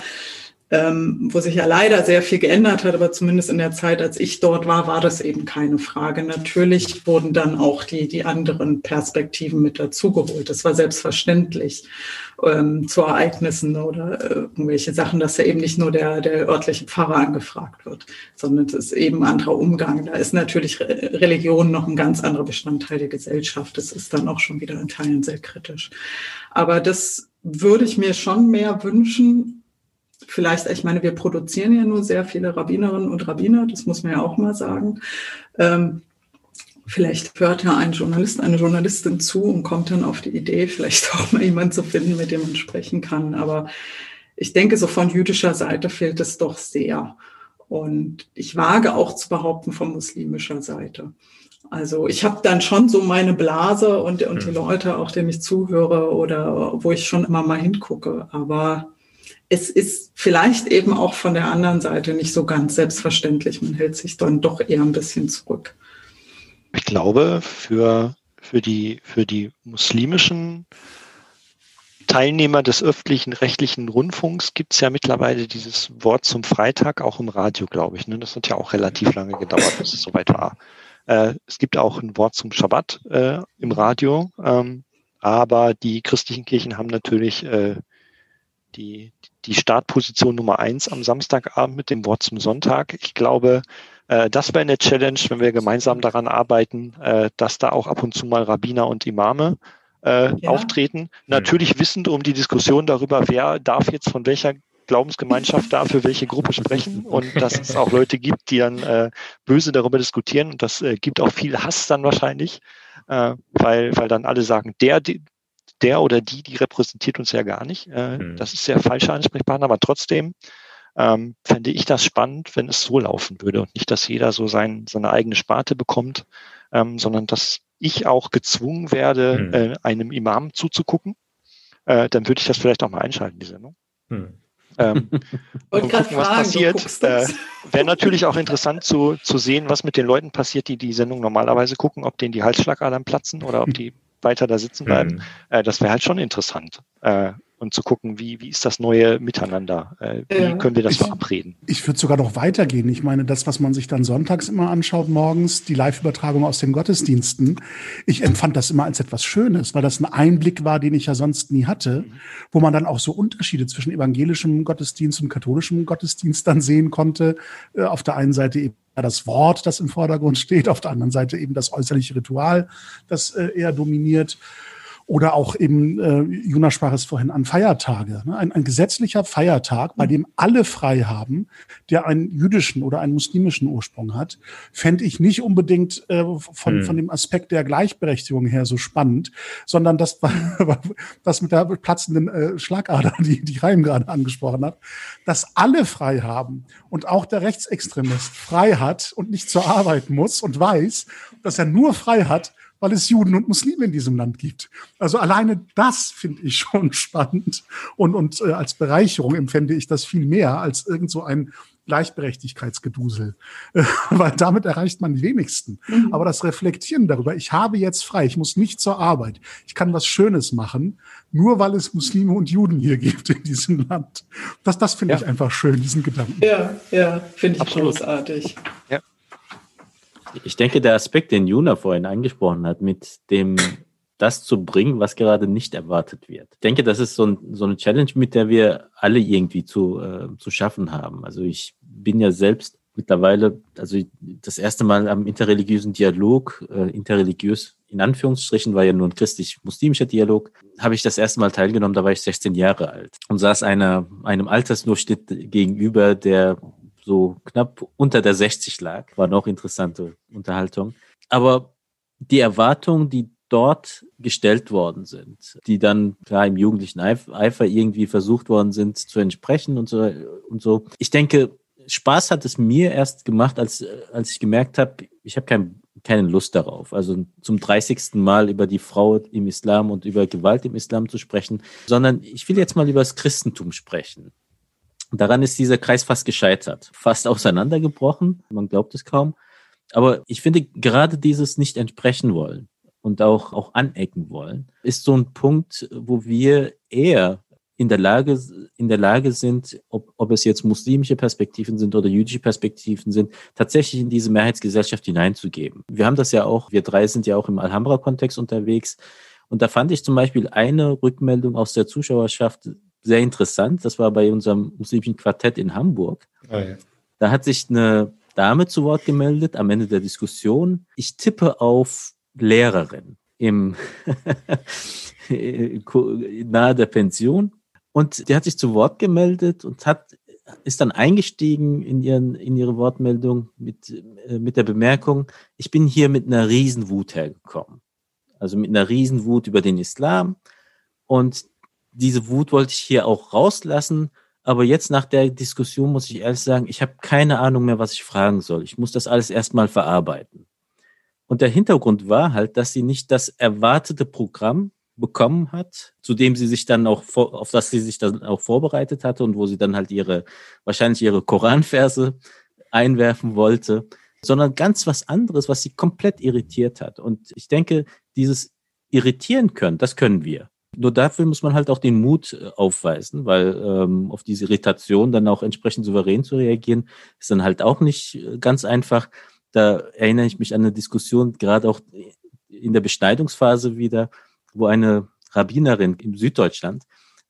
ähm, wo sich ja leider sehr viel geändert hat, aber zumindest in der Zeit, als ich dort war, war das eben keine Frage. Natürlich wurden dann auch die, die anderen Perspektiven mit dazugeholt. Das war selbstverständlich ähm, zu Ereignissen oder äh, irgendwelche Sachen, dass ja eben nicht nur der, der örtliche Pfarrer angefragt wird, sondern es ist eben ein anderer Umgang. Da ist natürlich Religion noch ein ganz anderer Bestandteil der Gesellschaft. Das ist dann auch schon wieder in Teilen sehr kritisch. Aber das würde ich mir schon mehr wünschen, vielleicht, ich meine, wir produzieren ja nur sehr viele Rabbinerinnen und Rabbiner, das muss man ja auch mal sagen. Ähm, vielleicht hört ja ein Journalist, eine Journalistin zu und kommt dann auf die Idee, vielleicht auch mal jemanden zu finden, mit dem man sprechen kann. Aber ich denke, so von jüdischer Seite fehlt es doch sehr. Und ich wage auch zu behaupten von muslimischer Seite. Also ich habe dann schon so meine Blase und, und die mhm. Leute, auch denen ich zuhöre oder wo ich schon immer mal hingucke. Aber es ist vielleicht eben auch von der anderen Seite nicht so ganz selbstverständlich. Man hält sich dann doch eher ein bisschen zurück. Ich glaube, für, für, die, für die muslimischen Teilnehmer des öffentlichen rechtlichen Rundfunks gibt es ja mittlerweile dieses Wort zum Freitag auch im Radio, glaube ich. Ne? Das hat ja auch relativ lange gedauert, bis es soweit war. Äh, es gibt auch ein Wort zum Schabbat äh, im Radio, ähm, aber die christlichen Kirchen haben natürlich äh, die, die Startposition Nummer eins am Samstagabend mit dem Wort zum Sonntag. Ich glaube, äh, das wäre eine Challenge, wenn wir gemeinsam daran arbeiten, äh, dass da auch ab und zu mal Rabbiner und Imame äh, ja. auftreten. Natürlich wissend um die Diskussion darüber, wer darf jetzt von welcher Glaubensgemeinschaft da für welche Gruppe sprechen und dass es auch Leute gibt, die dann äh, böse darüber diskutieren und das äh, gibt auch viel Hass dann wahrscheinlich, äh, weil, weil dann alle sagen, der, der oder die, die repräsentiert uns ja gar nicht. Äh, mhm. Das ist der falsche Ansprechpartner, aber trotzdem ähm, fände ich das spannend, wenn es so laufen würde und nicht, dass jeder so sein, seine eigene Sparte bekommt, ähm, sondern dass ich auch gezwungen werde, mhm. äh, einem Imam zuzugucken. Äh, dann würde ich das vielleicht auch mal einschalten, die Sendung. Mhm. Ähm, und gucken, fragen, was passiert. Äh, Wäre natürlich auch interessant zu, zu sehen, was mit den Leuten passiert, die die Sendung normalerweise gucken, ob denen die Halsschlagadern platzen oder ob die weiter da sitzen bleiben. Mhm. Äh, das wäre halt schon interessant. Äh, und zu gucken, wie, wie ist das neue Miteinander? Äh, wie ja. können wir das ich, verabreden? Ich würde sogar noch weitergehen. Ich meine, das, was man sich dann sonntags immer anschaut, morgens, die Live-Übertragung aus den Gottesdiensten, ich empfand das immer als etwas Schönes, weil das ein Einblick war, den ich ja sonst nie hatte, wo man dann auch so Unterschiede zwischen evangelischem Gottesdienst und katholischem Gottesdienst dann sehen konnte. Äh, auf der einen Seite eben das Wort, das im Vordergrund steht, auf der anderen Seite eben das äußerliche Ritual, das äh, eher dominiert. Oder auch eben, äh, Jonas sprach es vorhin an, Feiertage. Ne? Ein, ein gesetzlicher Feiertag, bei dem alle frei haben, der einen jüdischen oder einen muslimischen Ursprung hat, fände ich nicht unbedingt äh, von, hm. von dem Aspekt der Gleichberechtigung her so spannend, sondern das, was mit der platzenden äh, Schlagader, die, die Reim gerade angesprochen hat, dass alle frei haben und auch der Rechtsextremist frei hat und nicht zur Arbeit muss und weiß, dass er nur frei hat, weil es Juden und Muslime in diesem Land gibt. Also alleine das finde ich schon spannend und, und äh, als Bereicherung empfände ich das viel mehr als irgend so ein Gleichberechtigkeitsgedusel, äh, weil damit erreicht man die wenigsten. Mhm. Aber das Reflektieren darüber, ich habe jetzt frei, ich muss nicht zur Arbeit, ich kann was Schönes machen, nur weil es Muslime und Juden hier gibt in diesem Land. Das, das finde ja. ich einfach schön, diesen Gedanken. Ja, ja, finde ich Absolut. großartig. Ja. Ich denke, der Aspekt, den Juna vorhin angesprochen hat, mit dem das zu bringen, was gerade nicht erwartet wird. Ich denke, das ist so, ein, so eine Challenge, mit der wir alle irgendwie zu, äh, zu schaffen haben. Also ich bin ja selbst mittlerweile, also das erste Mal am interreligiösen Dialog, äh, interreligiös in Anführungsstrichen, war ja nur ein christlich-muslimischer Dialog, habe ich das erste Mal teilgenommen, da war ich 16 Jahre alt und saß einer, einem Altersdurchschnitt gegenüber, der so knapp unter der 60 lag. War noch interessante Unterhaltung. Aber die Erwartungen, die dort gestellt worden sind, die dann klar im jugendlichen Eifer irgendwie versucht worden sind zu entsprechen und so und so. Ich denke, Spaß hat es mir erst gemacht, als, als ich gemerkt habe, ich habe kein, keine Lust darauf. Also zum 30. Mal über die Frau im Islam und über Gewalt im Islam zu sprechen, sondern ich will jetzt mal über das Christentum sprechen. Daran ist dieser Kreis fast gescheitert, fast auseinandergebrochen. Man glaubt es kaum. Aber ich finde, gerade dieses nicht entsprechen wollen und auch, auch anecken wollen, ist so ein Punkt, wo wir eher in der Lage, in der Lage sind, ob, ob es jetzt muslimische Perspektiven sind oder jüdische Perspektiven sind, tatsächlich in diese Mehrheitsgesellschaft hineinzugeben. Wir haben das ja auch, wir drei sind ja auch im Alhambra-Kontext unterwegs. Und da fand ich zum Beispiel eine Rückmeldung aus der Zuschauerschaft sehr interessant. Das war bei unserem muslimischen Quartett in Hamburg. Oh ja. Da hat sich eine Dame zu Wort gemeldet am Ende der Diskussion. Ich tippe auf Lehrerin im nahe der Pension. Und die hat sich zu Wort gemeldet und hat ist dann eingestiegen in, ihren, in ihre Wortmeldung mit, äh, mit der Bemerkung, ich bin hier mit einer Riesenwut hergekommen. Also mit einer Riesenwut über den Islam. Und diese Wut wollte ich hier auch rauslassen. Aber jetzt nach der Diskussion muss ich ehrlich sagen, ich habe keine Ahnung mehr, was ich fragen soll. Ich muss das alles erstmal verarbeiten. Und der Hintergrund war halt, dass sie nicht das erwartete Programm bekommen hat, zu dem sie sich dann auch vor, auf das sie sich dann auch vorbereitet hatte und wo sie dann halt ihre wahrscheinlich ihre Koranverse einwerfen wollte, sondern ganz was anderes, was sie komplett irritiert hat. Und ich denke, dieses irritieren können, das können wir. Nur dafür muss man halt auch den Mut äh, aufweisen, weil ähm, auf diese Irritation dann auch entsprechend souverän zu reagieren, ist dann halt auch nicht äh, ganz einfach. Da erinnere ich mich an eine Diskussion, gerade auch in der Beschneidungsphase wieder, wo eine Rabbinerin im Süddeutschland,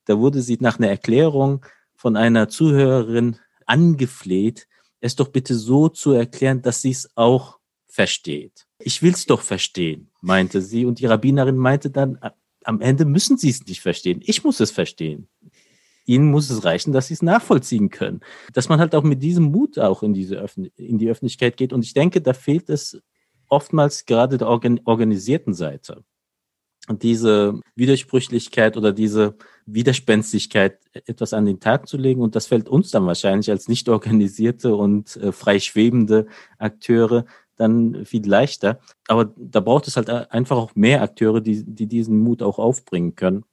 da wurde sie nach einer Erklärung von einer Zuhörerin angefleht, es doch bitte so zu erklären, dass sie es auch versteht. Ich will es doch verstehen, meinte sie. Und die Rabbinerin meinte dann, am Ende müssen sie es nicht verstehen. Ich muss es verstehen. Ihnen muss es reichen, dass sie es nachvollziehen können. Dass man halt auch mit diesem Mut auch in, diese Öffn in die Öffentlichkeit geht. Und ich denke, da fehlt es oftmals gerade der organ organisierten Seite. Und diese Widersprüchlichkeit oder diese Widerspenstigkeit etwas an den Tag zu legen. Und das fällt uns dann wahrscheinlich als nicht organisierte und äh, frei schwebende Akteure dann viel leichter. Aber da braucht es halt einfach auch mehr Akteure, die, die diesen Mut auch aufbringen können.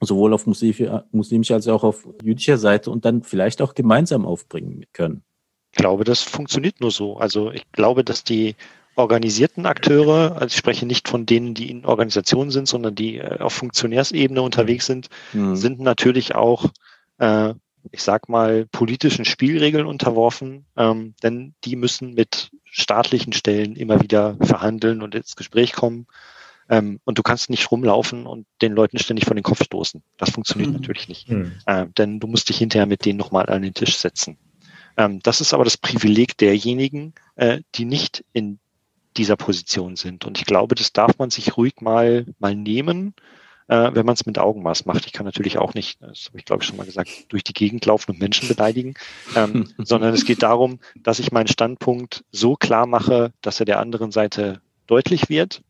Sowohl auf muslimischer als auch auf jüdischer Seite und dann vielleicht auch gemeinsam aufbringen können. Ich glaube, das funktioniert nur so. Also ich glaube, dass die organisierten Akteure, also ich spreche nicht von denen, die in Organisationen sind, sondern die äh, auf Funktionärsebene unterwegs sind, mhm. sind natürlich auch, äh, ich sag mal, politischen Spielregeln unterworfen, ähm, denn die müssen mit staatlichen Stellen immer wieder verhandeln und ins Gespräch kommen. Ähm, und du kannst nicht rumlaufen und den Leuten ständig vor den Kopf stoßen. Das funktioniert mhm. natürlich nicht. Mhm. Äh, denn du musst dich hinterher mit denen nochmal an den Tisch setzen. Ähm, das ist aber das Privileg derjenigen, äh, die nicht in dieser Position sind. Und ich glaube, das darf man sich ruhig mal, mal nehmen, äh, wenn man es mit Augenmaß macht. Ich kann natürlich auch nicht, das habe ich glaube ich schon mal gesagt, durch die Gegend laufen und Menschen beleidigen, ähm, sondern es geht darum, dass ich meinen Standpunkt so klar mache, dass er der anderen Seite deutlich wird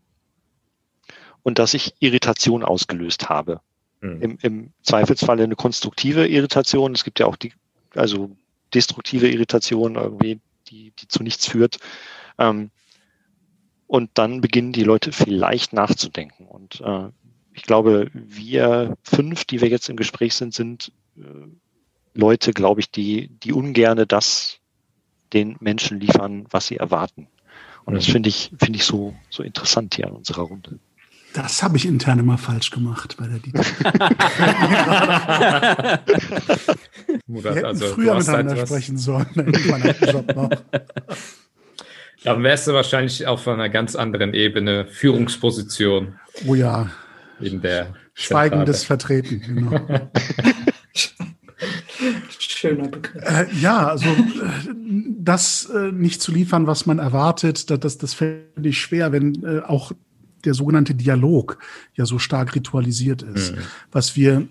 und dass ich Irritation ausgelöst habe. Mhm. Im, Im Zweifelsfall eine konstruktive Irritation. Es gibt ja auch die, also destruktive Irritation irgendwie, die, die zu nichts führt. Ähm, und dann beginnen die Leute vielleicht nachzudenken. Und äh, ich glaube, wir fünf, die wir jetzt im Gespräch sind, sind äh, Leute, glaube ich, die, die ungerne das den Menschen liefern, was sie erwarten. Und das finde ich, finde ich so, so interessant hier an unserer Runde. Das habe ich intern immer falsch gemacht bei der Dieter. Wir also, früher miteinander halt sprechen sollen. Dann wärst du wahrscheinlich auf einer ganz anderen Ebene Führungsposition. Oh ja. In der Schweigendes Vertreten, genau. Schöner Begriff. Äh, ja, also äh, das äh, nicht zu liefern, was man erwartet, das, das, das fände ich schwer, wenn äh, auch der sogenannte Dialog ja so stark ritualisiert ist. Mhm. Was wir,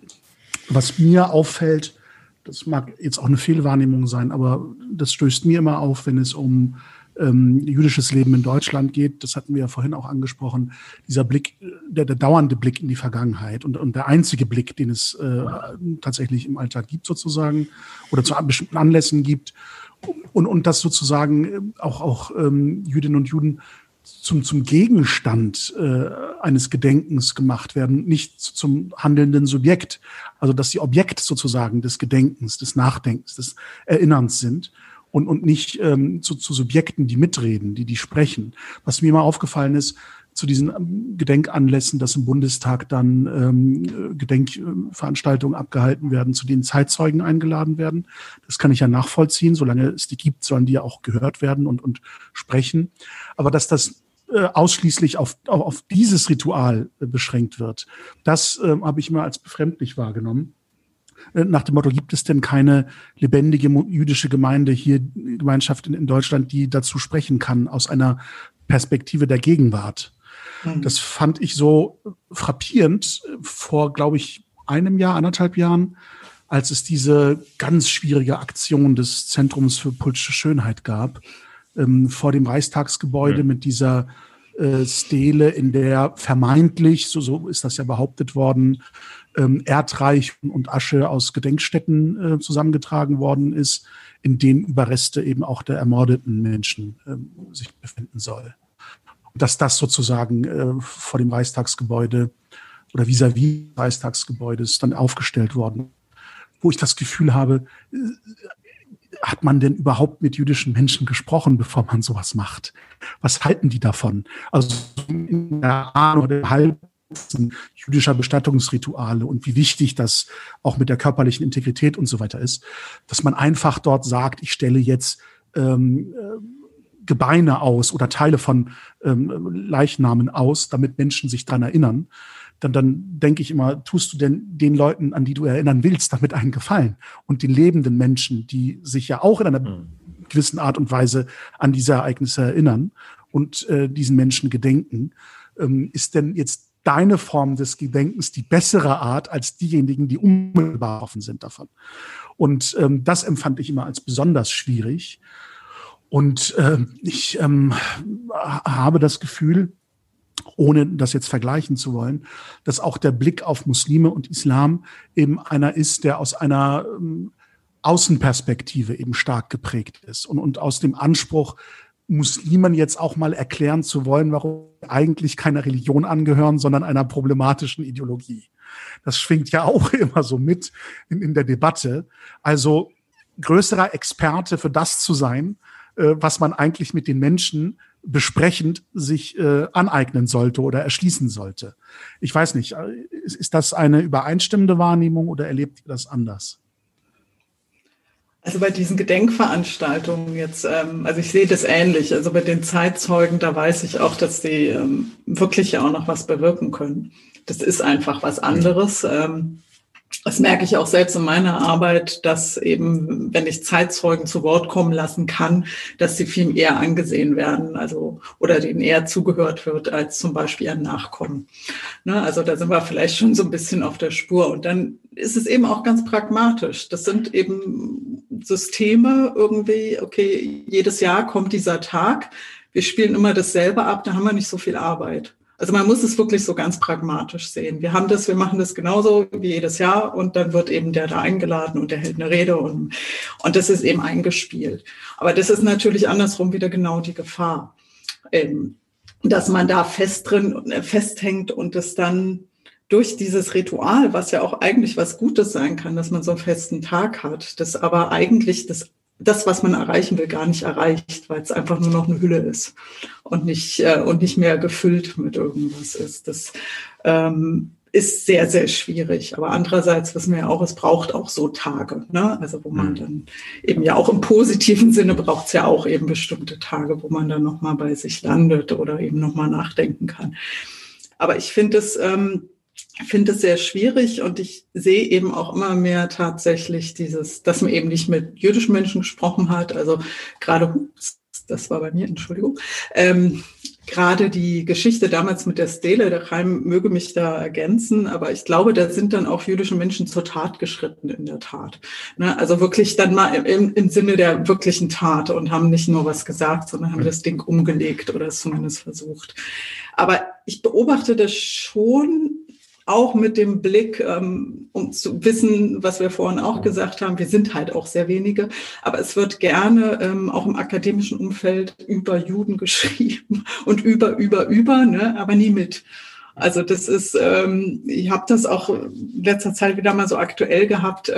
was mir auffällt, das mag jetzt auch eine Fehlwahrnehmung sein, aber das stößt mir immer auf, wenn es um ähm, jüdisches Leben in Deutschland geht, das hatten wir ja vorhin auch angesprochen, dieser Blick, der, der dauernde Blick in die Vergangenheit und, und der einzige Blick, den es äh, tatsächlich im Alltag gibt sozusagen oder zu bestimmten Anlässen gibt und, und das sozusagen äh, auch, auch ähm, Jüdinnen und Juden zum, zum Gegenstand äh, eines Gedenkens gemacht werden, nicht zum handelnden Subjekt. Also dass sie Objekt sozusagen des Gedenkens, des Nachdenkens, des Erinnerns sind und, und nicht ähm, zu, zu Subjekten, die mitreden, die die sprechen. Was mir mal aufgefallen ist, zu diesen ähm, Gedenkanlässen, dass im Bundestag dann ähm, Gedenkveranstaltungen abgehalten werden, zu denen Zeitzeugen eingeladen werden. Das kann ich ja nachvollziehen. Solange es die gibt, sollen die ja auch gehört werden und, und sprechen. Aber dass das äh, ausschließlich auf, auf, auf dieses Ritual äh, beschränkt wird, das äh, habe ich immer als befremdlich wahrgenommen. Äh, nach dem Motto, gibt es denn keine lebendige jüdische Gemeinde hier, Gemeinschaft in, in Deutschland, die dazu sprechen kann aus einer Perspektive der Gegenwart? Mhm. Das fand ich so frappierend vor, glaube ich, einem Jahr, anderthalb Jahren, als es diese ganz schwierige Aktion des Zentrums für politische Schönheit gab, ähm, vor dem Reichstagsgebäude mhm. mit dieser äh, Stele, in der vermeintlich, so, so ist das ja behauptet worden, ähm, Erdreich und Asche aus Gedenkstätten äh, zusammengetragen worden ist, in denen Überreste eben auch der ermordeten Menschen ähm, sich befinden soll. Und dass das sozusagen äh, vor dem Reichstagsgebäude oder vis-à-vis -vis Reichstagsgebäudes dann aufgestellt worden, wo ich das Gefühl habe, äh, hat man denn überhaupt mit jüdischen Menschen gesprochen, bevor man sowas macht? Was halten die davon? Also in der Ahnung oder halb jüdischer Bestattungsrituale und wie wichtig das auch mit der körperlichen Integrität und so weiter ist, dass man einfach dort sagt, ich stelle jetzt ähm, äh, Gebeine aus oder Teile von ähm, Leichnamen aus, damit Menschen sich dran erinnern, dann, dann denke ich immer, tust du denn den Leuten, an die du erinnern willst, damit einen Gefallen? Und den lebenden Menschen, die sich ja auch in einer mhm. gewissen Art und Weise an diese Ereignisse erinnern und äh, diesen Menschen gedenken, ähm, ist denn jetzt deine Form des Gedenkens die bessere Art als diejenigen, die unmittelbar offen sind davon. Und ähm, das empfand ich immer als besonders schwierig. Und äh, ich ähm, habe das Gefühl, ohne das jetzt vergleichen zu wollen, dass auch der Blick auf Muslime und Islam eben einer ist, der aus einer ähm, Außenperspektive eben stark geprägt ist und, und aus dem Anspruch, Muslimen jetzt auch mal erklären zu wollen, warum eigentlich keiner Religion angehören, sondern einer problematischen Ideologie. Das schwingt ja auch immer so mit in, in der Debatte. Also größerer Experte für das zu sein, äh, was man eigentlich mit den Menschen besprechend sich äh, aneignen sollte oder erschließen sollte. Ich weiß nicht, äh, ist, ist das eine übereinstimmende Wahrnehmung oder erlebt ihr das anders? Also bei diesen Gedenkveranstaltungen jetzt, ähm, also ich sehe das ähnlich. Also bei den Zeitzeugen, da weiß ich auch, dass die ähm, wirklich ja auch noch was bewirken können. Das ist einfach was anderes. Ähm, das merke ich auch selbst in meiner Arbeit, dass eben, wenn ich Zeitzeugen zu Wort kommen lassen kann, dass sie viel eher angesehen werden, also oder denen eher zugehört wird als zum Beispiel ein Nachkommen. Ne, also da sind wir vielleicht schon so ein bisschen auf der Spur. Und dann ist es eben auch ganz pragmatisch. Das sind eben Systeme irgendwie, okay, jedes Jahr kommt dieser Tag. Wir spielen immer dasselbe ab, da haben wir nicht so viel Arbeit. Also man muss es wirklich so ganz pragmatisch sehen. Wir haben das, wir machen das genauso wie jedes Jahr und dann wird eben der da eingeladen und der hält eine Rede und, und das ist eben eingespielt. Aber das ist natürlich andersrum wieder genau die Gefahr, ähm, dass man da fest drin, äh, festhängt und es dann durch dieses Ritual, was ja auch eigentlich was Gutes sein kann, dass man so einen festen Tag hat, das aber eigentlich das das, was man erreichen will, gar nicht erreicht, weil es einfach nur noch eine Hülle ist und nicht, äh, und nicht mehr gefüllt mit irgendwas ist. Das ähm, ist sehr, sehr schwierig. Aber andererseits wissen wir ja auch, es braucht auch so Tage, ne? Also wo man mhm. dann eben ja auch im positiven Sinne braucht es ja auch eben bestimmte Tage, wo man dann nochmal bei sich landet oder eben nochmal nachdenken kann. Aber ich finde es, ähm, finde es sehr schwierig und ich sehe eben auch immer mehr tatsächlich dieses, dass man eben nicht mit jüdischen Menschen gesprochen hat. Also gerade, das war bei mir, Entschuldigung, ähm, gerade die Geschichte damals mit der Stele, der Reim möge mich da ergänzen, aber ich glaube, da sind dann auch jüdische Menschen zur Tat geschritten in der Tat. Ne? Also wirklich dann mal im, im Sinne der wirklichen Tat und haben nicht nur was gesagt, sondern haben das Ding umgelegt oder es zumindest versucht. Aber ich beobachte das schon auch mit dem Blick, ähm, um zu wissen, was wir vorhin auch gesagt haben, wir sind halt auch sehr wenige, aber es wird gerne ähm, auch im akademischen Umfeld über Juden geschrieben und über, über, über, ne, aber nie mit. Also das ist, ähm, ich habe das auch in letzter Zeit wieder mal so aktuell gehabt,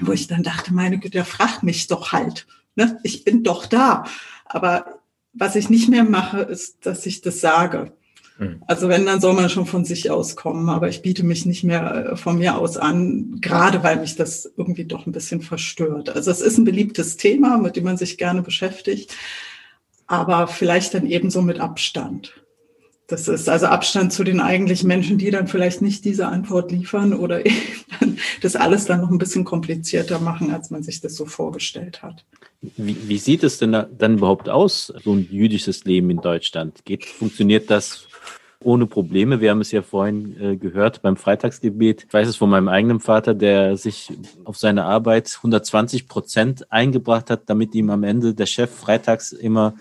wo ich dann dachte, meine Güte, fragt mich doch halt. Ne? Ich bin doch da. Aber was ich nicht mehr mache, ist, dass ich das sage. Mhm. Also wenn, dann soll man schon von sich aus kommen. Aber ich biete mich nicht mehr äh, von mir aus an, gerade weil mich das irgendwie doch ein bisschen verstört. Also es ist ein beliebtes Thema, mit dem man sich gerne beschäftigt, aber vielleicht dann ebenso mit Abstand. Das ist also Abstand zu den eigentlichen Menschen, die dann vielleicht nicht diese Antwort liefern oder das alles dann noch ein bisschen komplizierter machen, als man sich das so vorgestellt hat. Wie, wie sieht es denn dann überhaupt aus, so ein jüdisches Leben in Deutschland? Geht, funktioniert das ohne Probleme. Wir haben es ja vorhin äh, gehört beim Freitagsgebet. Ich weiß es von meinem eigenen Vater, der sich auf seine Arbeit 120 Prozent eingebracht hat, damit ihm am Ende der Chef freitags immer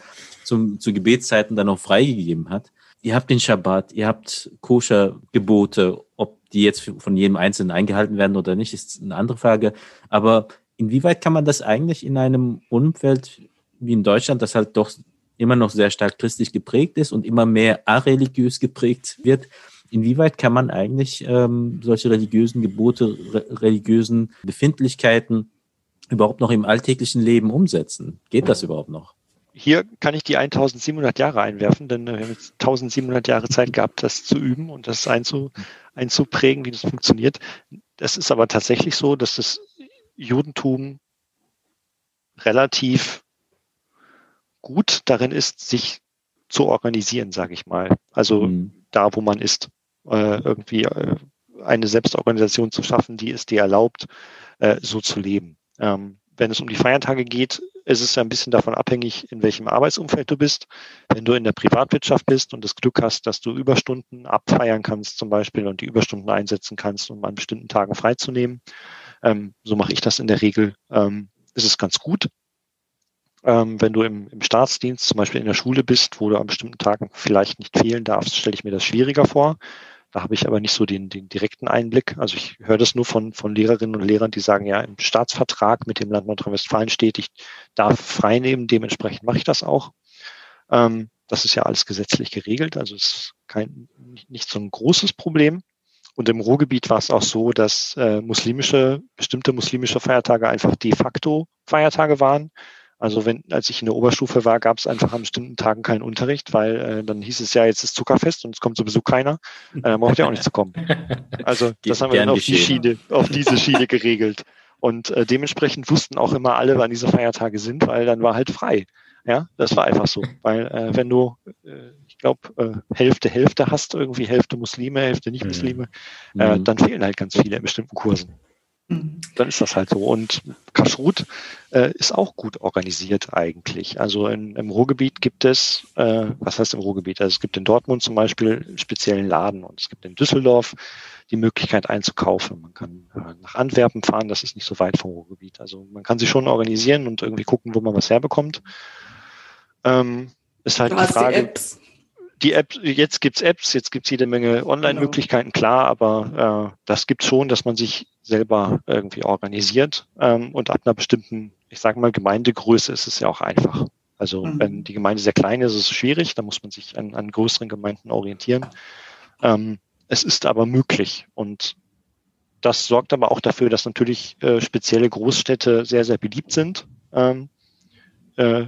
zum, zu Gebetszeiten dann auch freigegeben hat. Ihr habt den Schabbat, ihr habt Koscher-Gebote, ob die jetzt von jedem Einzelnen eingehalten werden oder nicht, ist eine andere Frage. Aber inwieweit kann man das eigentlich in einem Umfeld wie in Deutschland, das halt doch immer noch sehr stark christlich geprägt ist und immer mehr areligiös geprägt wird. Inwieweit kann man eigentlich ähm, solche religiösen Gebote, re religiösen Befindlichkeiten überhaupt noch im alltäglichen Leben umsetzen? Geht das überhaupt noch? Hier kann ich die 1700 Jahre einwerfen, denn wir haben jetzt 1700 Jahre Zeit gehabt, das zu üben und das einzu, einzuprägen, wie das funktioniert. Das ist aber tatsächlich so, dass das Judentum relativ gut darin ist, sich zu organisieren, sage ich mal. Also mhm. da, wo man ist, äh, irgendwie äh, eine Selbstorganisation zu schaffen, die es dir erlaubt, äh, so zu leben. Ähm, wenn es um die Feiertage geht, ist es ja ein bisschen davon abhängig, in welchem Arbeitsumfeld du bist. Wenn du in der Privatwirtschaft bist und das Glück hast, dass du Überstunden abfeiern kannst zum Beispiel und die Überstunden einsetzen kannst, um an bestimmten Tagen freizunehmen, ähm, so mache ich das in der Regel, ähm, ist es ganz gut. Ähm, wenn du im, im Staatsdienst, zum Beispiel in der Schule bist, wo du an bestimmten Tagen vielleicht nicht fehlen darfst, stelle ich mir das schwieriger vor. Da habe ich aber nicht so den, den direkten Einblick. Also ich höre das nur von, von Lehrerinnen und Lehrern, die sagen, ja, im Staatsvertrag mit dem Land Nordrhein-Westfalen steht, ich darf frei nehmen, dementsprechend mache ich das auch. Ähm, das ist ja alles gesetzlich geregelt, also ist kein, nicht so ein großes Problem. Und im Ruhrgebiet war es auch so, dass äh, muslimische, bestimmte muslimische Feiertage einfach de facto Feiertage waren Also wenn, als ich in der Oberstufe war, gab es einfach an bestimmten Tagen keinen Unterricht, weil äh, dann hieß es ja, jetzt ist Zuckerfest und es kommt sowieso keiner. Äh, dann braucht ja auch nicht zu kommen. Also das haben wir dann auf die Schiene, auf diese Schiene geregelt. Und äh, dementsprechend wussten auch immer alle, wann diese Feiertage sind, weil dann war halt frei. Ja, das war einfach so. Weil äh, wenn du, äh, ich glaube, äh, Hälfte, Hälfte hast, irgendwie Hälfte Muslime, Hälfte Nicht-Muslime, mhm. äh, dann fehlen halt ganz viele in bestimmten Kursen. Mhm. Dann ist das halt so. Und Kashrut äh, ist auch gut organisiert eigentlich. Also in, im Ruhrgebiet gibt es, äh, was heißt im Ruhrgebiet? Also es gibt in Dortmund zum Beispiel einen speziellen Laden und es gibt in Düsseldorf die Möglichkeit einzukaufen. Man kann äh, nach Antwerpen fahren, das ist nicht so weit vom Ruhrgebiet. Also man kann sich schon organisieren und irgendwie gucken, wo man was herbekommt. Ähm, ist halt du die Frage. Die die App, jetzt gibt's Apps, jetzt gibt's jede Menge Online-Möglichkeiten, klar, aber äh, das gibt schon, dass man sich selber irgendwie organisiert. Ähm, und ab einer bestimmten, ich sage mal, Gemeindegröße ist es ja auch einfach. Also mhm. wenn die Gemeinde sehr klein ist, ist es schwierig, da muss man sich an, an größeren Gemeinden orientieren. Ähm, es ist aber möglich und das sorgt aber auch dafür, dass natürlich äh, spezielle Großstädte sehr, sehr beliebt sind. Ähm, äh,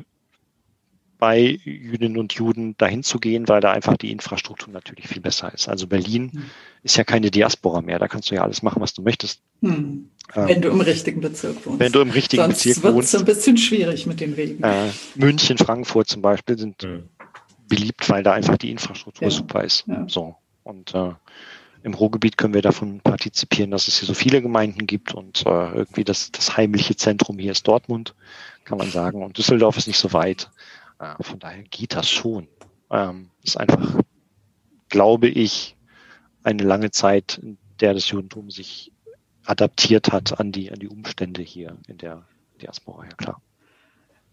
bei Jüdinnen und Juden dahin zu gehen, weil da einfach die Infrastruktur natürlich viel besser ist. Also Berlin hm. ist ja keine Diaspora mehr, da kannst du ja alles machen, was du möchtest. Hm. Ähm, wenn du im richtigen Bezirk wohnst. Wenn du im richtigen Sonst Bezirk wohnst. Sonst wird es ein bisschen schwierig mit den Wegen. Äh, München, Frankfurt zum Beispiel sind hm. beliebt, weil da einfach die Infrastruktur ja. super ist. Ja. So. Und äh, im Ruhrgebiet können wir davon partizipieren, dass es hier so viele Gemeinden gibt und äh, irgendwie das, das heimliche Zentrum hier ist Dortmund, kann man sagen. Und Düsseldorf ist nicht so weit. Äh, von daher geht das schon. Ähm, ist einfach, glaube ich, eine lange Zeit, in der das Judentum sich adaptiert hat an die, an die Umstände hier in der Diaspora, ja klar.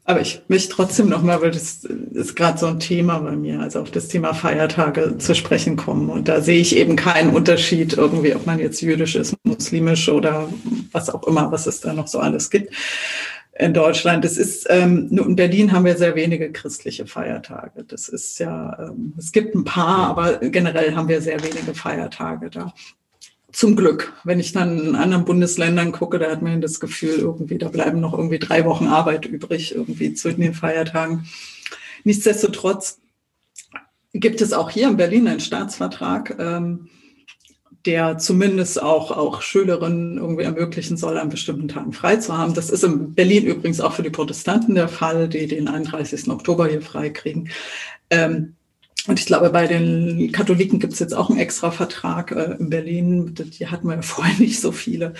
Aber ich möchte trotzdem nochmal, weil das ist gerade so ein Thema bei mir, also auf das Thema Feiertage zu sprechen kommen. Und da sehe ich eben keinen Unterschied irgendwie, ob man jetzt jüdisch ist, muslimisch oder was auch immer, was es da noch so alles gibt in Deutschland. Es ist, ähm, nur in Berlin haben wir sehr wenige christliche Feiertage. Das ist ja, ähm, es gibt ein paar, aber generell haben wir sehr wenige Feiertage da. Zum Glück. Wenn ich dann in anderen Bundesländern gucke, da hat man das Gefühl, irgendwie, da bleiben noch irgendwie drei Wochen Arbeit übrig, irgendwie zwischen den Feiertagen. Nichtsdestotrotz gibt es auch hier in Berlin einen Staatsvertrag, ähm, der zumindest auch, auch Schülerinnen irgendwie ermöglichen soll, an bestimmten Tagen frei zu haben. Das ist in Berlin übrigens auch für die Protestanten der Fall, die den 31. Oktober hier frei kriegen. Ähm, und ich glaube, bei den Katholiken gibt es jetzt auch einen extra Vertrag äh, in Berlin. Die hatten wir ja vorher nicht so viele.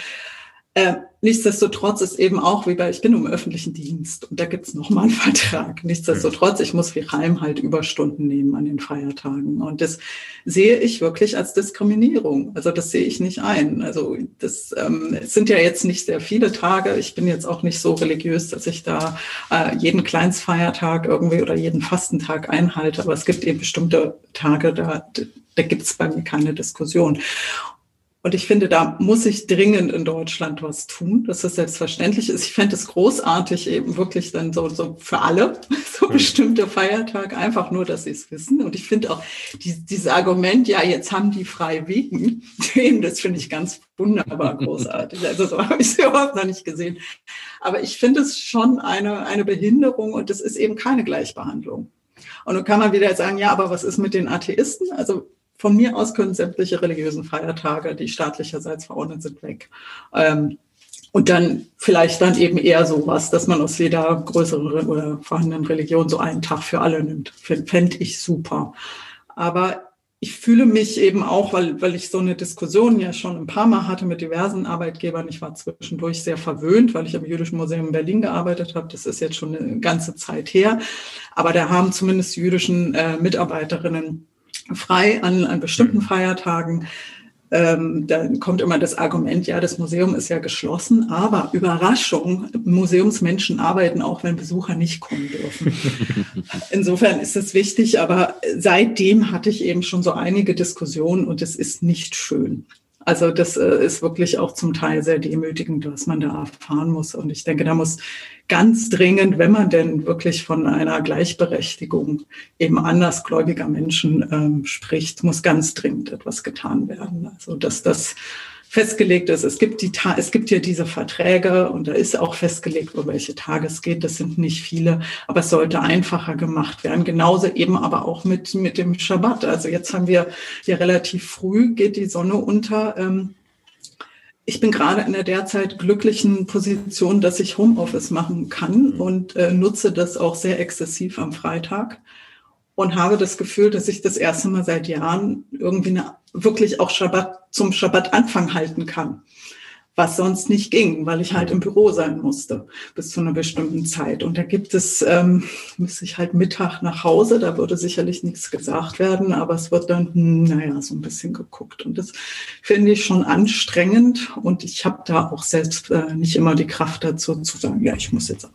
Äh, nichtsdestotrotz ist eben auch wie bei, ich bin im öffentlichen Dienst und da gibt es nochmal einen Vertrag. Nichtsdestotrotz, ich muss wie Reim halt Überstunden nehmen an den Feiertagen. Und das sehe ich wirklich als Diskriminierung. Also das sehe ich nicht ein. Also das ähm, es sind ja jetzt nicht sehr viele Tage. Ich bin jetzt auch nicht so religiös, dass ich da äh, jeden Kleinstfeiertag irgendwie oder jeden Fastentag einhalte. Aber es gibt eben bestimmte Tage, da, da gibt es bei mir keine Diskussion. Und ich finde, da muss sich dringend in Deutschland was tun, dass das selbstverständlich ist. Ich fände es großartig, eben wirklich dann so, so für alle, so mhm. bestimmte Feiertage, einfach nur, dass sie es wissen. Und ich finde auch die, dieses Argument, ja, jetzt haben die frei wegen, das finde ich ganz wunderbar großartig. Also so habe ich es überhaupt noch nicht gesehen. Aber ich finde es schon eine, eine Behinderung und es ist eben keine Gleichbehandlung. Und dann kann man wieder sagen, ja, aber was ist mit den Atheisten? Also von mir aus können sämtliche religiösen Feiertage, die staatlicherseits verordnet sind, weg. Ähm, und dann vielleicht dann eben eher sowas, dass man aus jeder größeren oder vorhandenen Religion so einen Tag für alle nimmt. Fände ich super. Aber ich fühle mich eben auch, weil, weil ich so eine Diskussion ja schon ein paar Mal hatte mit diversen Arbeitgebern. Ich war zwischendurch sehr verwöhnt, weil ich am Jüdischen Museum in Berlin gearbeitet habe. Das ist jetzt schon eine ganze Zeit her. Aber da haben zumindest jüdischen äh, Mitarbeiterinnen frei an, an bestimmten Feiertagen. Ähm, dann kommt immer das Argument, ja, das Museum ist ja geschlossen, aber Überraschung, Museumsmenschen arbeiten auch, wenn Besucher nicht kommen dürfen. Insofern ist es wichtig, aber seitdem hatte ich eben schon so einige Diskussionen und es ist nicht schön. Also das äh, ist wirklich auch zum Teil sehr demütigend, was man da erfahren muss. Und ich denke, da muss ganz dringend, wenn man denn wirklich von einer Gleichberechtigung eben andersgläubiger Menschen ähm, spricht, muss ganz dringend etwas getan werden. Also dass das festgelegt ist. Es gibt die es gibt ja diese Verträge und da ist auch festgelegt, über welche Tage es geht. Das sind nicht viele, aber es sollte einfacher gemacht werden. Genauso eben aber auch mit mit dem Schabbat. Also jetzt haben wir ja relativ früh geht die Sonne unter. Ähm, ich bin gerade in der derzeit glücklichen Position, dass ich Homeoffice machen kann und äh, nutze das auch sehr exzessiv am Freitag und habe das Gefühl, dass ich das erste Mal seit Jahren irgendwie eine, wirklich auch Schabbat zum Schabbatanfang halten kann was sonst nicht ging, weil ich halt im Büro sein musste bis zu einer bestimmten Zeit. Und da gibt es, ähm, müsste ich halt Mittag nach Hause, da würde sicherlich nichts gesagt werden, aber es wird dann, naja, so ein bisschen geguckt. Und das finde ich schon anstrengend und ich habe da auch selbst äh, nicht immer die Kraft dazu zu sagen, ja, ich muss jetzt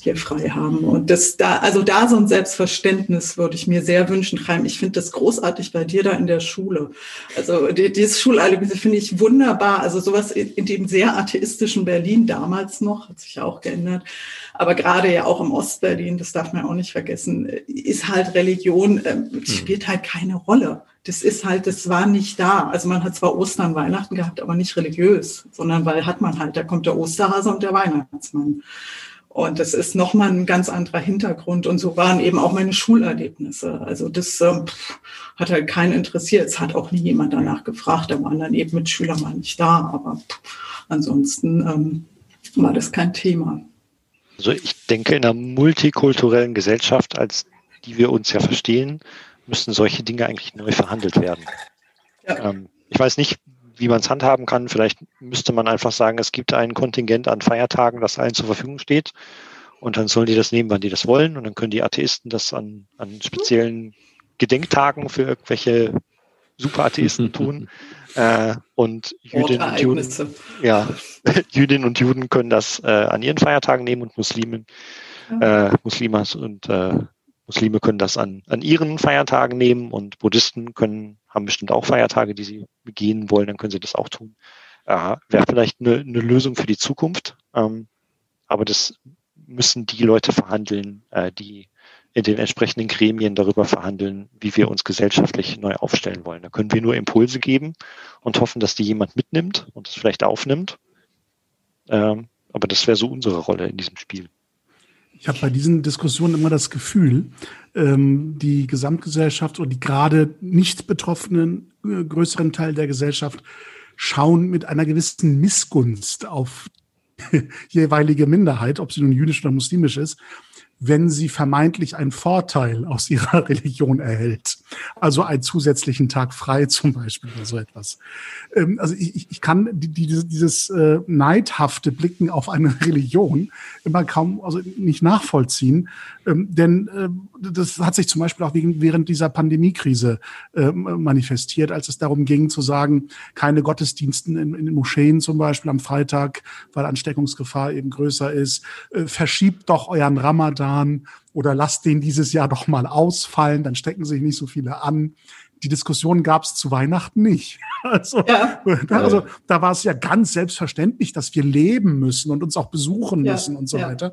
hier frei haben. Und das da, also da so ein Selbstverständnis würde ich mir sehr wünschen, Chaim. Ich finde das großartig bei dir da in der Schule. Also die, dieses Schulerlebnis finde ich wunderbar. Also sowas in, in dem sehr atheistischen Berlin damals noch, hat sich ja auch geändert, aber gerade ja auch im Ostberlin, das darf man auch nicht vergessen, ist halt Religion, äh, spielt halt keine Rolle. Das ist halt, das war nicht da. Also man hat zwar Ostern, Weihnachten gehabt, aber nicht religiös, sondern weil hat man halt, da kommt der Osterhase und der Weihnachtsmann. Und das ist nochmal ein ganz anderer Hintergrund. Und so waren eben auch meine Schulerlebnisse. Also das ähm, hat halt keinen interessiert. Es hat auch nie jemand danach gefragt. Da waren dann eben Mitschüler mal nicht da. Aber pff, Ansonsten ähm, war das kein Thema. Also ich denke, in einer multikulturellen Gesellschaft, als die wir uns ja verstehen, müssten solche Dinge eigentlich neu verhandelt werden. Ja. Ähm, ich weiß nicht, wie man es handhaben kann. Vielleicht müsste man einfach sagen, es gibt ein Kontingent an Feiertagen, das allen zur Verfügung steht. Und dann sollen die das nehmen, wann die das wollen. Und dann können die Atheisten das an, an speziellen Gedenktagen für irgendwelche Superatheisten tun. Äh, und Jüdinnen und Juden, ja, Jüdinnen und Juden können das äh, an ihren Feiertagen nehmen und Muslimen, ja. äh, Muslimas und äh, Muslime können das an, an ihren Feiertagen nehmen und Buddhisten können, haben bestimmt auch Feiertage, die sie begehen wollen, dann können sie das auch tun. Äh, Wäre vielleicht eine, eine Lösung für die Zukunft. Ähm, aber das müssen die Leute verhandeln, äh, die in den entsprechenden Gremien darüber verhandeln, wie wir uns gesellschaftlich neu aufstellen wollen. Da können wir nur Impulse geben und hoffen, dass die jemand mitnimmt und es vielleicht aufnimmt. Ähm, aber das wäre so unsere Rolle in diesem Spiel. Ich habe bei diesen Diskussionen immer das Gefühl, ähm, die Gesamtgesellschaft und die gerade nicht betroffenen äh, größeren Teil der Gesellschaft schauen mit einer gewissen Missgunst auf jeweilige Minderheit, ob sie nun jüdisch oder muslimisch ist, wenn sie vermeintlich einen Vorteil aus ihrer Religion erhält. Also einen zusätzlichen Tag frei zum Beispiel oder so etwas. Ähm, also ich, ich kann die, die, dieses äh, neidhafte Blicken auf eine Religion immer kaum, also nicht nachvollziehen. Ähm, denn äh, das hat sich zum Beispiel auch während dieser Pandemiekrise äh, manifestiert, als es darum ging zu sagen, keine Gottesdiensten in, in Moscheen zum Beispiel am Freitag, weil Ansteckungsgefahr eben größer ist. Äh, verschiebt doch euren Ramadan oder lasst den dieses Jahr doch mal ausfallen, dann stecken sich nicht so viele an. Die Diskussion gab es zu Weihnachten nicht. Also, ja. also da war es ja ganz selbstverständlich, dass wir leben müssen und uns auch besuchen müssen ja. und so ja. weiter.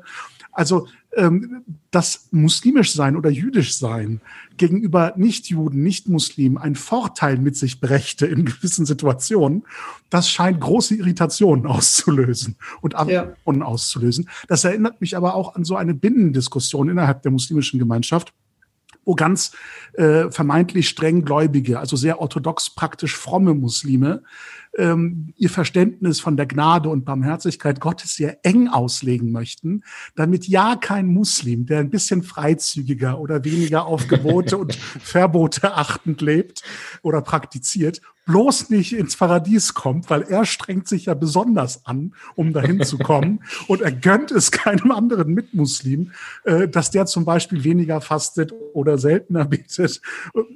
Also ähm, das muslimisch sein oder jüdisch sein gegenüber Nichtjuden, Nichtmuslimen einen Vorteil mit sich brächte in gewissen Situationen, das scheint große Irritationen auszulösen und ja. auszulösen. Das erinnert mich aber auch an so eine Binnendiskussion innerhalb der muslimischen Gemeinschaft wo ganz äh, vermeintlich streng Gläubige, also sehr orthodox praktisch fromme Muslime, ähm, ihr Verständnis von der Gnade und Barmherzigkeit Gottes sehr eng auslegen möchten, damit ja kein Muslim, der ein bisschen freizügiger oder weniger auf Gebote und Verbote achtend lebt oder praktiziert, bloß nicht ins Paradies kommt, weil er strengt sich ja besonders an, um dahin zu kommen. und er gönnt es keinem anderen Mitmuslim, äh, dass der zum Beispiel weniger fastet oder seltener betet,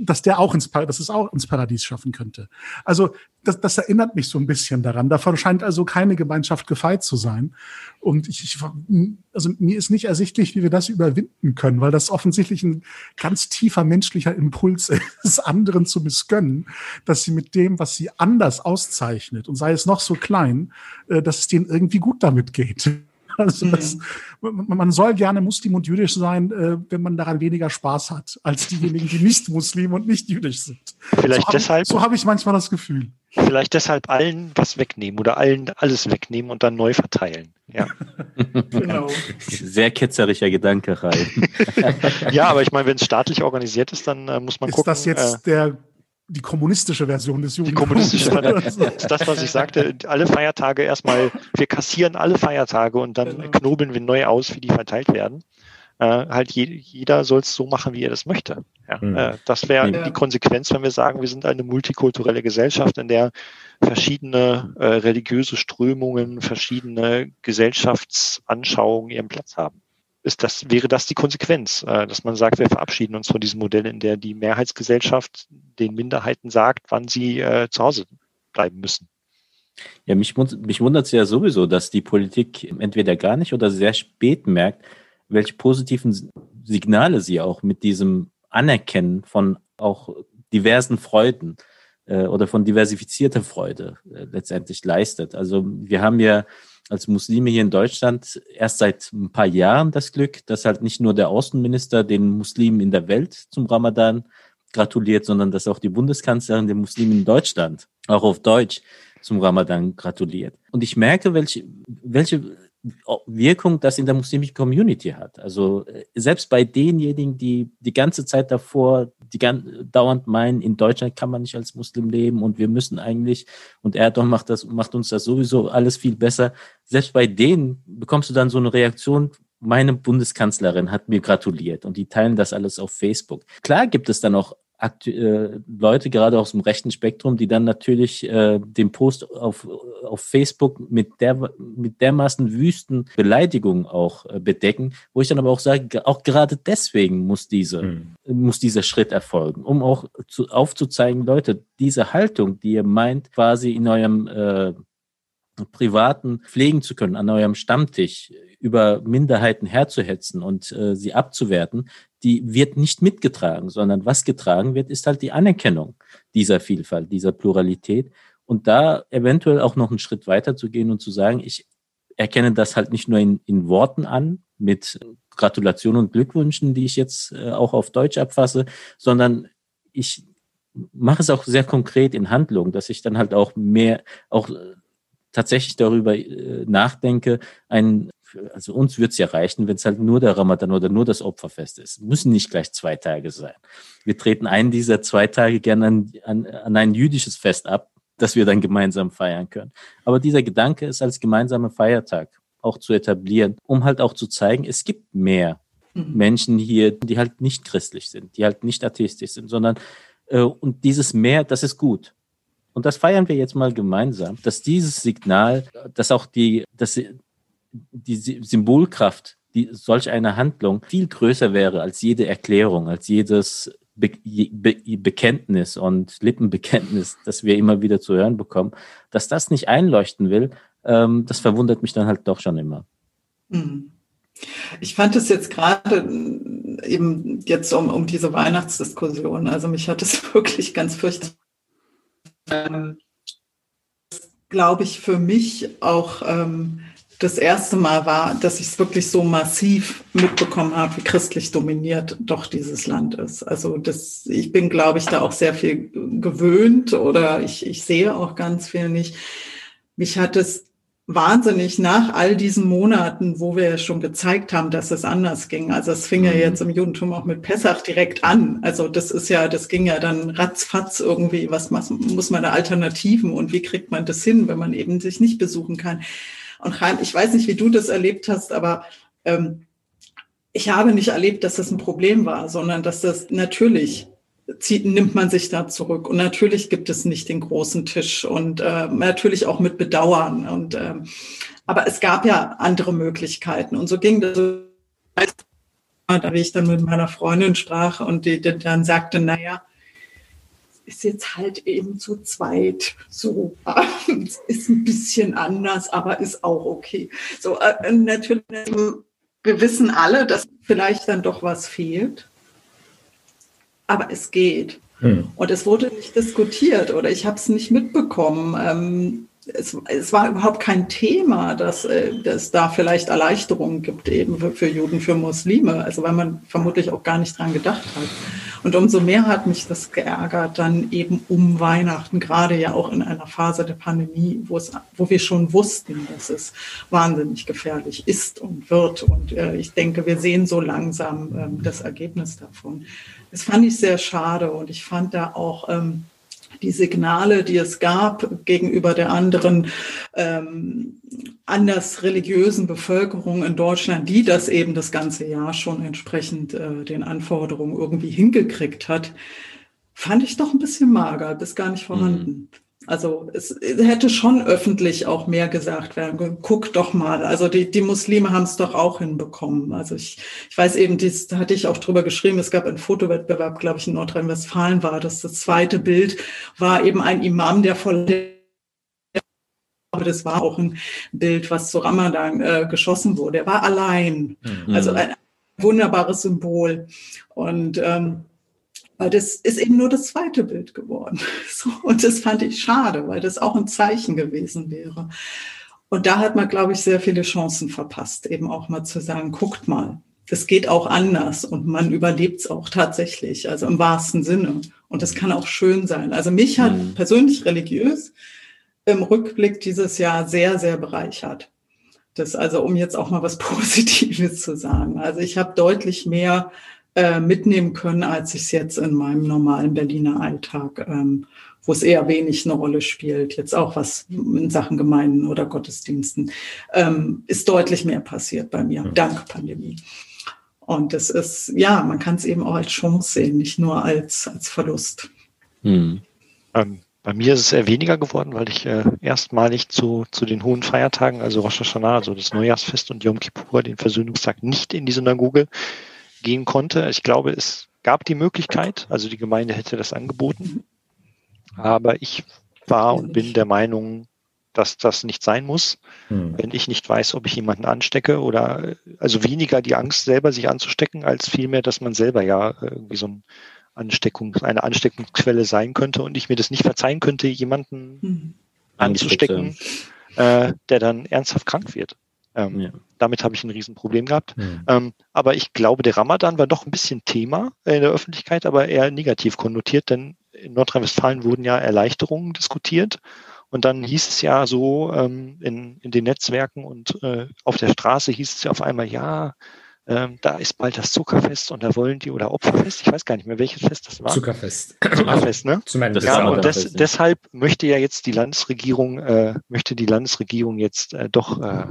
dass der auch ins, dass es auch ins Paradies schaffen könnte. Also das, das erinnert mich so ein bisschen daran. Davon scheint also keine Gemeinschaft gefeit zu sein. Und ich, ich, also mir ist nicht ersichtlich, wie wir das überwinden können, weil das offensichtlich ein ganz tiefer menschlicher Impuls ist, anderen zu missgönnen, dass sie mit dem, was sie anders auszeichnet, und sei es noch so klein, äh, dass es denen irgendwie gut damit geht. Also mhm. das, man soll gerne Muslim und jüdisch sein, äh, wenn man daran weniger Spaß hat, als diejenigen, die nicht Muslim und nicht jüdisch sind. Vielleicht so deshalb. Ich, so habe ich manchmal das Gefühl. Vielleicht deshalb allen was wegnehmen oder allen alles wegnehmen und dann neu verteilen. Ja. genau. Sehr ketzerischer Gedanke, rein. ja, aber ich meine, wenn es staatlich organisiert ist, dann äh, muss man ist gucken. Ist das jetzt äh, der die kommunistische Version des Judentums. Die kommunistische Version. ist das, was ich sagte. Alle Feiertage erstmal, wir kassieren alle Feiertage und dann genau. knobeln wir neu aus, wie die verteilt werden. Äh, halt je, jeder soll es so machen, wie er das möchte. Ja, mhm. äh, das wäre ja. die Konsequenz, wenn wir sagen, wir sind eine multikulturelle Gesellschaft, in der verschiedene äh, religiöse Strömungen, verschiedene Gesellschaftsanschauungen ihren Platz haben ist das, wäre das die Konsequenz, äh, dass man sagt, wir verabschieden uns von diesem Modell, in der die Mehrheitsgesellschaft den Minderheiten sagt, wann sie äh, zu Hause bleiben müssen. Ja, mich, mich wundert es ja sowieso, dass die Politik entweder gar nicht oder sehr spät merkt, welche positiven Signale sie auch mit diesem Anerkennen von auch diversen Freuden äh, oder von diversifizierter Freude äh, letztendlich leistet. Also wir haben ja als Muslime hier in Deutschland erst seit ein paar Jahren das Glück, dass halt nicht nur der Außenminister den Muslimen in der Welt zum Ramadan gratuliert, sondern dass auch die Bundeskanzlerin den Muslimen in Deutschland auch auf Deutsch zum Ramadan gratuliert. Und ich merke, welche, welche Wirkung das in der muslimischen Community hat. Also äh, selbst bei denjenigen, die die ganze Zeit davor, die ganz, dauernd meinen, in Deutschland kann man nicht als Muslim leben und wir müssen eigentlich, und Erdogan macht das, macht uns das sowieso alles viel besser. Selbst bei denen bekommst du dann so eine Reaktion, meine Bundeskanzlerin hat mir gratuliert und die teilen das alles auf Facebook. Klar gibt es dann auch äh, Leute, gerade aus dem rechten Spektrum, die dann natürlich äh, den Post auf, auf Facebook mit, der, mit dermaßen wüsten Beleidigungen auch äh, bedecken, wo ich dann aber auch sage, auch gerade deswegen muss, diese, mhm. muss dieser Schritt erfolgen, um auch zu, aufzuzeigen, Leute, diese Haltung, die ihr meint, quasi in eurem äh, privaten pflegen zu können, an eurem Stammtisch über Minderheiten herzuhetzen und äh, sie abzuwerten, die wird nicht mitgetragen, sondern was getragen wird, ist halt die Anerkennung dieser Vielfalt, dieser Pluralität. Und da eventuell auch noch einen Schritt weiter zu gehen und zu sagen, ich erkenne das halt nicht nur in, in Worten an, mit Gratulationen und Glückwünschen, die ich jetzt äh, auch auf Deutsch abfasse, sondern ich mache es auch sehr konkret in Handlung, dass ich dann halt auch mehr, auch tatsächlich darüber äh, nachdenke, ein also uns wird es ja reichen, wenn es halt nur der Ramadan oder nur das Opferfest ist. Müssen nicht gleich zwei Tage sein. Wir treten einen dieser zwei Tage gerne an, an, an ein jüdisches Fest ab, das wir dann gemeinsam feiern können. Aber dieser Gedanke ist als gemeinsamer Feiertag auch zu etablieren, um halt auch zu zeigen, es gibt mehr mhm. Menschen hier, die halt nicht christlich sind, die halt nicht atheistisch sind, sondern äh, und dieses mehr, das ist gut. Und das feiern wir jetzt mal gemeinsam, dass dieses Signal, dass auch die, dass die Symbolkraft die, solch eine Handlung viel größer wäre als jede Erklärung, als jedes Be Be Bekenntnis und Lippenbekenntnis, das wir immer wieder zu hören bekommen, dass das nicht einleuchten will, ähm, das verwundert mich dann halt doch schon immer. Mhm. Ich fand es jetzt gerade äh, eben jetzt um, um diese Weihnachtsdiskussion, also mich hat es wirklich ganz fürchterlich, ähm, glaube ich, für mich auch ähm, das erste Mal war, dass ich es wirklich so massiv mitbekommen habe, wie christlich dominiert doch dieses Land ist. Also das, ich bin, glaube ich, da auch sehr viel gewöhnt oder ich, ich sehe auch ganz viel nicht. Mich hat es wahnsinnig nach all diesen Monaten, wo wir ja schon gezeigt haben, dass es anders ging. Also es fing ja mhm. jetzt im Judentum auch mit Pessach direkt an. Also das ist ja, das ging ja dann ratzfatz irgendwie. Was muss man da Alternativen und wie kriegt man das hin, wenn man eben sich nicht besuchen kann? Und Chaim, ich weiß nicht, wie du das erlebt hast, aber ähm, ich habe nicht erlebt, dass das ein Problem war, sondern dass das natürlich zieht, nimmt man sich da zurück. Und natürlich gibt es nicht den großen Tisch und äh, natürlich auch mit Bedauern. Und äh, aber es gab ja andere Möglichkeiten. Und so ging das. Da wie ich dann mit meiner Freundin sprach und die, die dann sagte, naja, ist jetzt halt eben zu zweit so. ist ein bisschen anders, aber ist auch okay. So, äh, natürlich, wir wissen alle, dass vielleicht dann doch was fehlt. Aber es geht. Hm. Und es wurde nicht diskutiert oder ich habe es nicht mitbekommen. Ähm, es, es, war überhaupt kein Thema, dass äh, es da vielleicht Erleichterungen gibt, eben für, für Juden, für Muslime. Also weil man vermutlich auch gar nicht dran gedacht hat. Und umso mehr hat mich das geärgert, dann eben um Weihnachten, gerade ja auch in einer Phase der Pandemie, wo, es, wo wir schon wussten, dass es wahnsinnig gefährlich ist und wird. Und äh, ich denke, wir sehen so langsam ähm, das Ergebnis davon. Das fand ich sehr schade und ich fand da auch, ähm, die Signale, die es gab gegenüber der anderen ähm, anders religiösen Bevölkerung in Deutschland, die das eben das ganze Jahr schon entsprechend äh, den Anforderungen irgendwie hingekriegt hat, fand ich doch ein bisschen mager, bis gar nicht vorhanden. Mhm. Also es hätte schon öffentlich auch mehr gesagt werden. Guck doch mal. Also die, die Muslime haben es doch auch hinbekommen. Also ich, ich weiß eben, dies, hatte ich auch drüber geschrieben, es gab einen Fotowettbewerb, glaube ich, in Nordrhein-Westfalen war das. Das zweite Bild war eben ein Imam, der voll aber das war auch ein Bild, was zu Ramadan äh, geschossen wurde. Er war allein. Mhm. Also ein wunderbares Symbol. Und ähm, weil das ist eben nur das zweite Bild geworden. So, und das fand ich schade, weil das auch ein Zeichen gewesen wäre. Und da hat man, glaube ich, sehr viele Chancen verpasst, eben auch mal zu sagen, guckt mal, das geht auch anders und man überlebt es auch tatsächlich, also im wahrsten Sinne. Und das kann auch schön sein. Also mich hat mhm. persönlich religiös im Rückblick dieses Jahr sehr, sehr bereichert. Das also, um jetzt auch mal was Positives zu sagen. Also ich habe deutlich mehr äh, mitnehmen können, als ich es jetzt in meinem normalen Berliner Alltag, ähm, wo es eher wenig eine Rolle spielt, jetzt auch was in Sachen Gemeinden oder Gottesdiensten, ähm, ist deutlich mehr passiert bei mir, ja. dank Pandemie. Und es ist, ja, man kann es eben auch als Chance sehen, nicht nur als, als Verlust. Hm. Ähm, bei mir ist es eher weniger geworden, weil ich äh, erstmalig zu, zu den hohen Feiertagen, also Rosh Hashanah, also das Neujahrsfest und Yom Kippur, den Versöhnungstag, nicht in die Synagoge gehen konnte. Ich glaube, es gab die Möglichkeit, also die Gemeinde hätte das angeboten. Aber ich war und bin der Meinung, dass das nicht sein muss, hm. wenn ich nicht weiß, ob ich jemanden anstecke oder also weniger die Angst, selber sich anzustecken, als vielmehr, dass man selber ja irgendwie so ein Ansteckung, eine Ansteckungsquelle sein könnte und ich mir das nicht verzeihen könnte, jemanden hm. anzustecken, äh, der dann ernsthaft krank wird. Ähm, ja. Damit habe ich ein Riesenproblem gehabt. Mhm. Ähm, aber ich glaube, der Ramadan war doch ein bisschen Thema in der Öffentlichkeit, aber eher negativ konnotiert, denn in Nordrhein-Westfalen wurden ja Erleichterungen diskutiert. Und dann hieß es ja so ähm, in, in den Netzwerken und äh, auf der Straße hieß es ja auf einmal, ja, ähm, da ist bald das Zuckerfest und da wollen die, oder Opferfest, ich weiß gar nicht mehr, welches Fest das war. Zuckerfest. Zuckerfest, ne? Zum Ende ja, und des, deshalb möchte ja jetzt die Landesregierung, äh, möchte die Landesregierung jetzt äh, doch äh,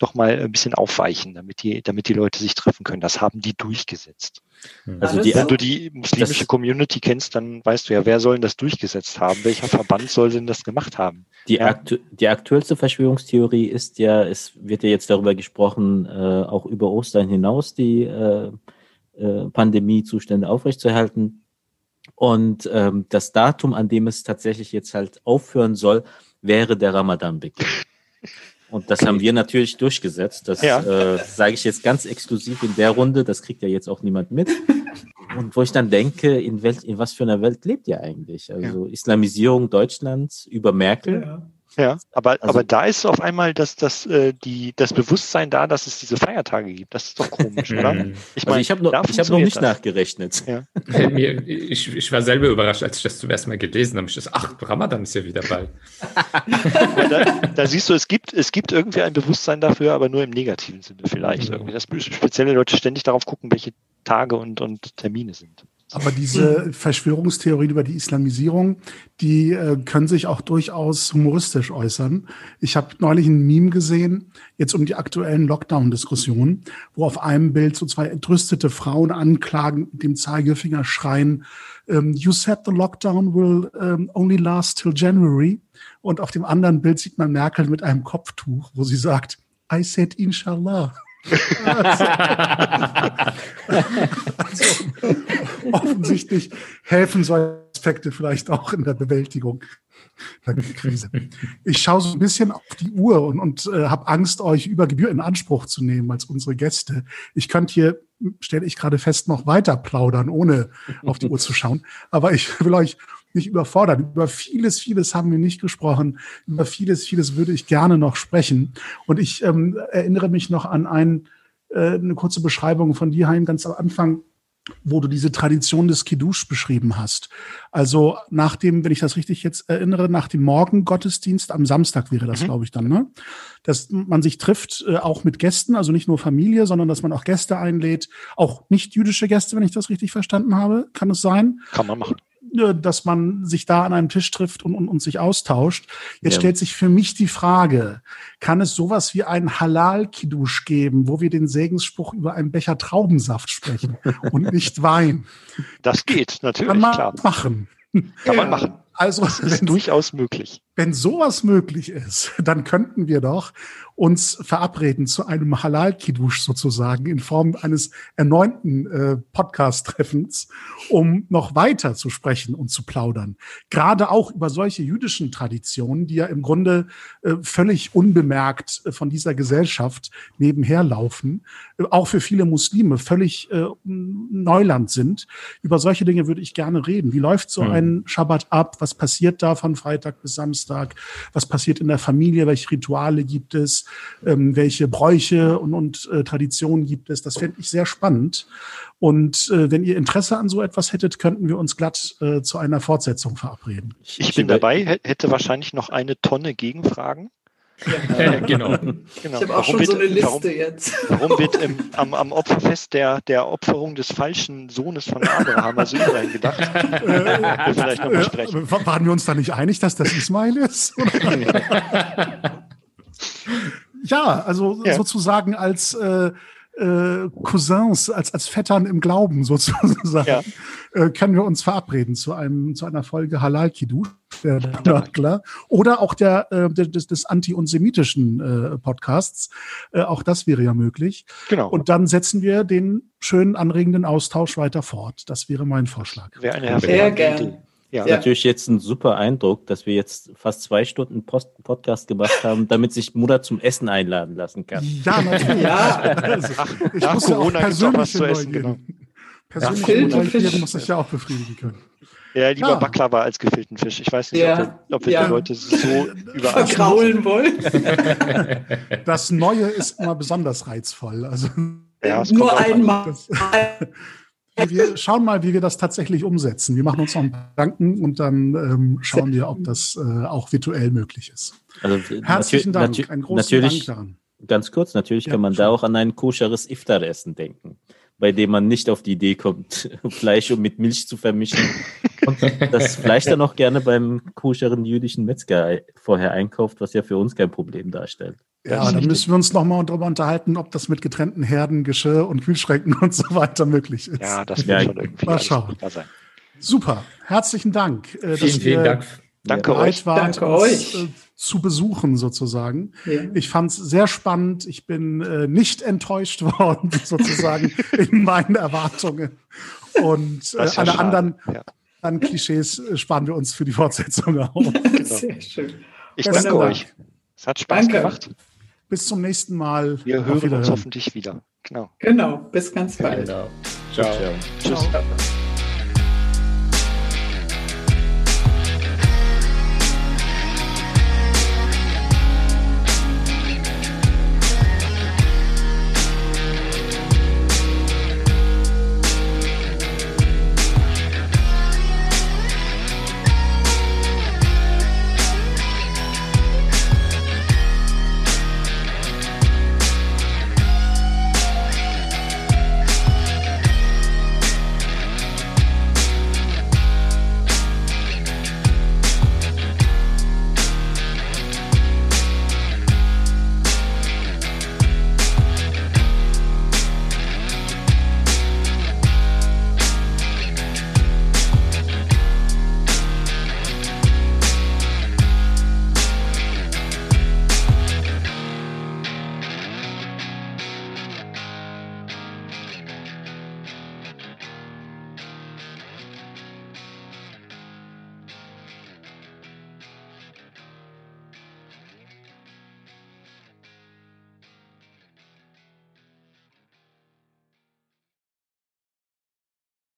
doch mal ein bisschen aufweichen, damit die, damit die Leute sich treffen können. Das haben die durchgesetzt. Hm. Also die, wenn du die muslimische Community kennst, dann weißt du ja, wer soll denn das durchgesetzt haben? Welcher Verband soll denn das gemacht haben? Die, ja. aktu die aktuellste Verschwörungstheorie ist ja, es wird ja jetzt darüber gesprochen, äh, auch über Ostern hinaus die äh, äh, Pandemiezustände aufrechtzuerhalten. Und ähm, das Datum, an dem es tatsächlich jetzt halt aufhören soll, wäre der Ramadan-Beginn. Und das haben wir natürlich durchgesetzt. Das ja. äh, sage ich jetzt ganz exklusiv in der Runde. Das kriegt ja jetzt auch niemand mit. Und wo ich dann denke, in, Welt, in was für einer Welt lebt ihr eigentlich? Also ja. Islamisierung Deutschlands über Merkel. Ja. Ja, aber, also, aber da ist auf einmal das, das, äh, die, das Bewusstsein da, dass es diese Feiertage gibt. Das ist doch komisch, oder? Mhm. Ich, mein, also ich habe noch, ich hab noch nicht das. nachgerechnet. Ja. ich, ich war selber überrascht, als ich das zum ersten Mal gelesen habe. Ich dachte, ach, Ramadan ist ja wieder bald. da, da, siehst du, es gibt, es gibt irgendwie ein Bewusstsein dafür, aber nur im negativen Sinne vielleicht. Mhm. Irgendwie, dass spezielle Leute ständig darauf gucken, welche Tage und, und Termine sind. Aber diese Verschwörungstheorien über die Islamisierung, die äh, können sich auch durchaus humoristisch äußern. Ich habe neulich ein Meme gesehen, jetzt um die aktuellen Lockdown-Diskussionen, wo auf einem Bild so zwei entrüstete Frauen anklagen, mit dem Zeigefinger schreien, um, You said the lockdown will um, only last till January. Und auf dem anderen Bild sieht man Merkel mit einem Kopftuch, wo sie sagt, I said inshallah also, offensichtlich helfen solche Aspekte vielleicht auch in der Bewältigung der Krise. Ich schaue so ein bisschen auf die Uhr und, und äh, habe Angst, euch über Gebühr in Anspruch zu nehmen als unsere Gäste. Ich könnte hier, stelle ich gerade fest, noch weiter plaudern, ohne auf die Uhr zu schauen. Aber ich will euch nicht überfordern. Über vieles, vieles haben wir nicht gesprochen. Über vieles, vieles würde ich gerne noch sprechen. Und ich ähm, erinnere mich noch an ein, äh, eine kurze Beschreibung von dir, Hein, ganz am Anfang, wo du diese Tradition des Kiddush beschrieben hast. Also nach dem, wenn ich das richtig jetzt erinnere, nach dem Morgengottesdienst am Samstag wäre das, mhm. glaube ich, dann, ne? Dass man sich trifft, äh, auch mit Gästen, also nicht nur Familie, sondern dass man auch Gäste einlädt, auch nicht jüdische Gäste, wenn ich das richtig verstanden habe. Kann es sein? Kann man machen. Dass man sich da an einem Tisch trifft und, und, und sich austauscht. Jetzt ja. stellt sich für mich die Frage, kann es sowas wie ein Halal-Kiddush geben, wo wir den Segensspruch über einen Becher Traubensaft sprechen und nicht Wein? Das geht, natürlich, kann man klar. machen. Kann man machen. Also, das ist durchaus möglich. Wenn sowas möglich ist, dann könnten wir doch uns verabreden zu einem Halal-Kiddush sozusagen in Form eines erneuten äh, Podcast-Treffens, um noch weiter zu sprechen und zu plaudern. Gerade auch über solche jüdischen Traditionen, die ja im Grunde äh, völlig unbemerkt äh, von dieser Gesellschaft nebenher laufen, äh, auch für viele Muslime völlig äh, Neuland sind. Über solche Dinge würde ich gerne reden. Wie läuft so hm. ein Schabbat ab? Was passiert da von Freitag bis Samstag? Was passiert in der Familie? Welche Rituale gibt es? ähm, welche Bräuche und, und äh, Traditionen gibt es. Das fände ich sehr spannend. Und äh, wenn ihr Interesse an so etwas hättet, könnten wir uns glatt äh, zu einer Fortsetzung verabreden. Ich, ich bin dabei, hätte wahrscheinlich noch eine Tonne Gegenfragen. Ja. genau. genau. Ich habe auch warum schon wird, so eine Liste warum, jetzt. Warum wird im, am, am, Opferfest der, der Opferung des falschen Sohnes von Abraham, also Ibrahim, gedacht? Äh, vielleicht nochmal sprechen. Waren wir uns da nicht einig, dass das Ismail ist? Ja, also ja. sozusagen als äh, äh, Cousins, als, als Vettern im Glauben sozusagen, ja. äh, können wir uns verabreden zu einem zu einer Folge Halal Kiddush, der Nörgler, oder auch der, äh, des, des anti- und semitischen äh, Podcasts. Äh, auch das wäre ja möglich. Genau. Und dann setzen wir den schönen anregenden Austausch weiter fort. Das wäre mein Vorschlag. Wäre eine Sehr gerne. Ja. ja. Natürlich jetzt ein super Eindruck, dass wir jetzt fast zwei Stunden Post Podcast gemacht haben, damit sich Mutter zum Essen einladen lassen kann. Ja, natürlich. ja. Also, ich Nach muss Corona ja auch persönlich zu essen, genau. Persönliche Neugierde muss ich ja auch befriedigen können. Ja, lieber ja. Baklava als gefüllten Fisch. Ich weiß nicht, ja. ob, wir ja. die Leute so überall verkraulen wollen. Das Neue ist immer besonders reizvoll. Also ja, nur einmal. Wir schauen mal, wie wir das tatsächlich umsetzen. Wir machen uns noch einen Gedanken und dann ähm, schauen wir, ob das äh, auch virtuell möglich ist. Also, Herzlichen Dank. Ein natürlich, Dank daran. Ganz kurz, natürlich ja, kann man schon. da auch an ein koscheres Iftar-Essen denken, bei dem man nicht auf die Idee kommt, Fleisch mit Milch zu vermischen. Und das Fleisch dann auch gerne beim koscheren jüdischen Metzger vorher einkauft, was ja für uns kein Problem darstellt. Ja, dann müssen wir uns nochmal darüber unterhalten, ob das mit getrennten Herden, Geschirr und Kühlschränken und so weiter möglich ist. Ja, das wird ja, schon irgendwie mal schauen. sein. Super, herzlichen Dank. Äh, vielen, vielen Dank. Danke euch. Wart, Danke uns, euch. Zu besuchen sozusagen. Ja. Ich fand es sehr spannend. Ich bin äh, nicht enttäuscht worden sozusagen in meinen Erwartungen. Und äh, alle anderen ja. an Klischees äh, sparen wir uns für die Fortsetzung auf. Genau. Sehr schön. Ich Besten danke Dank. euch. Es hat Spaß danke. gemacht. Bis zum nächsten Mal. Wir hören uns hoffentlich wieder. Genau. Genau. Bis ganz bald. Genau. Ciao. Ciao. Tschüss. Ciao.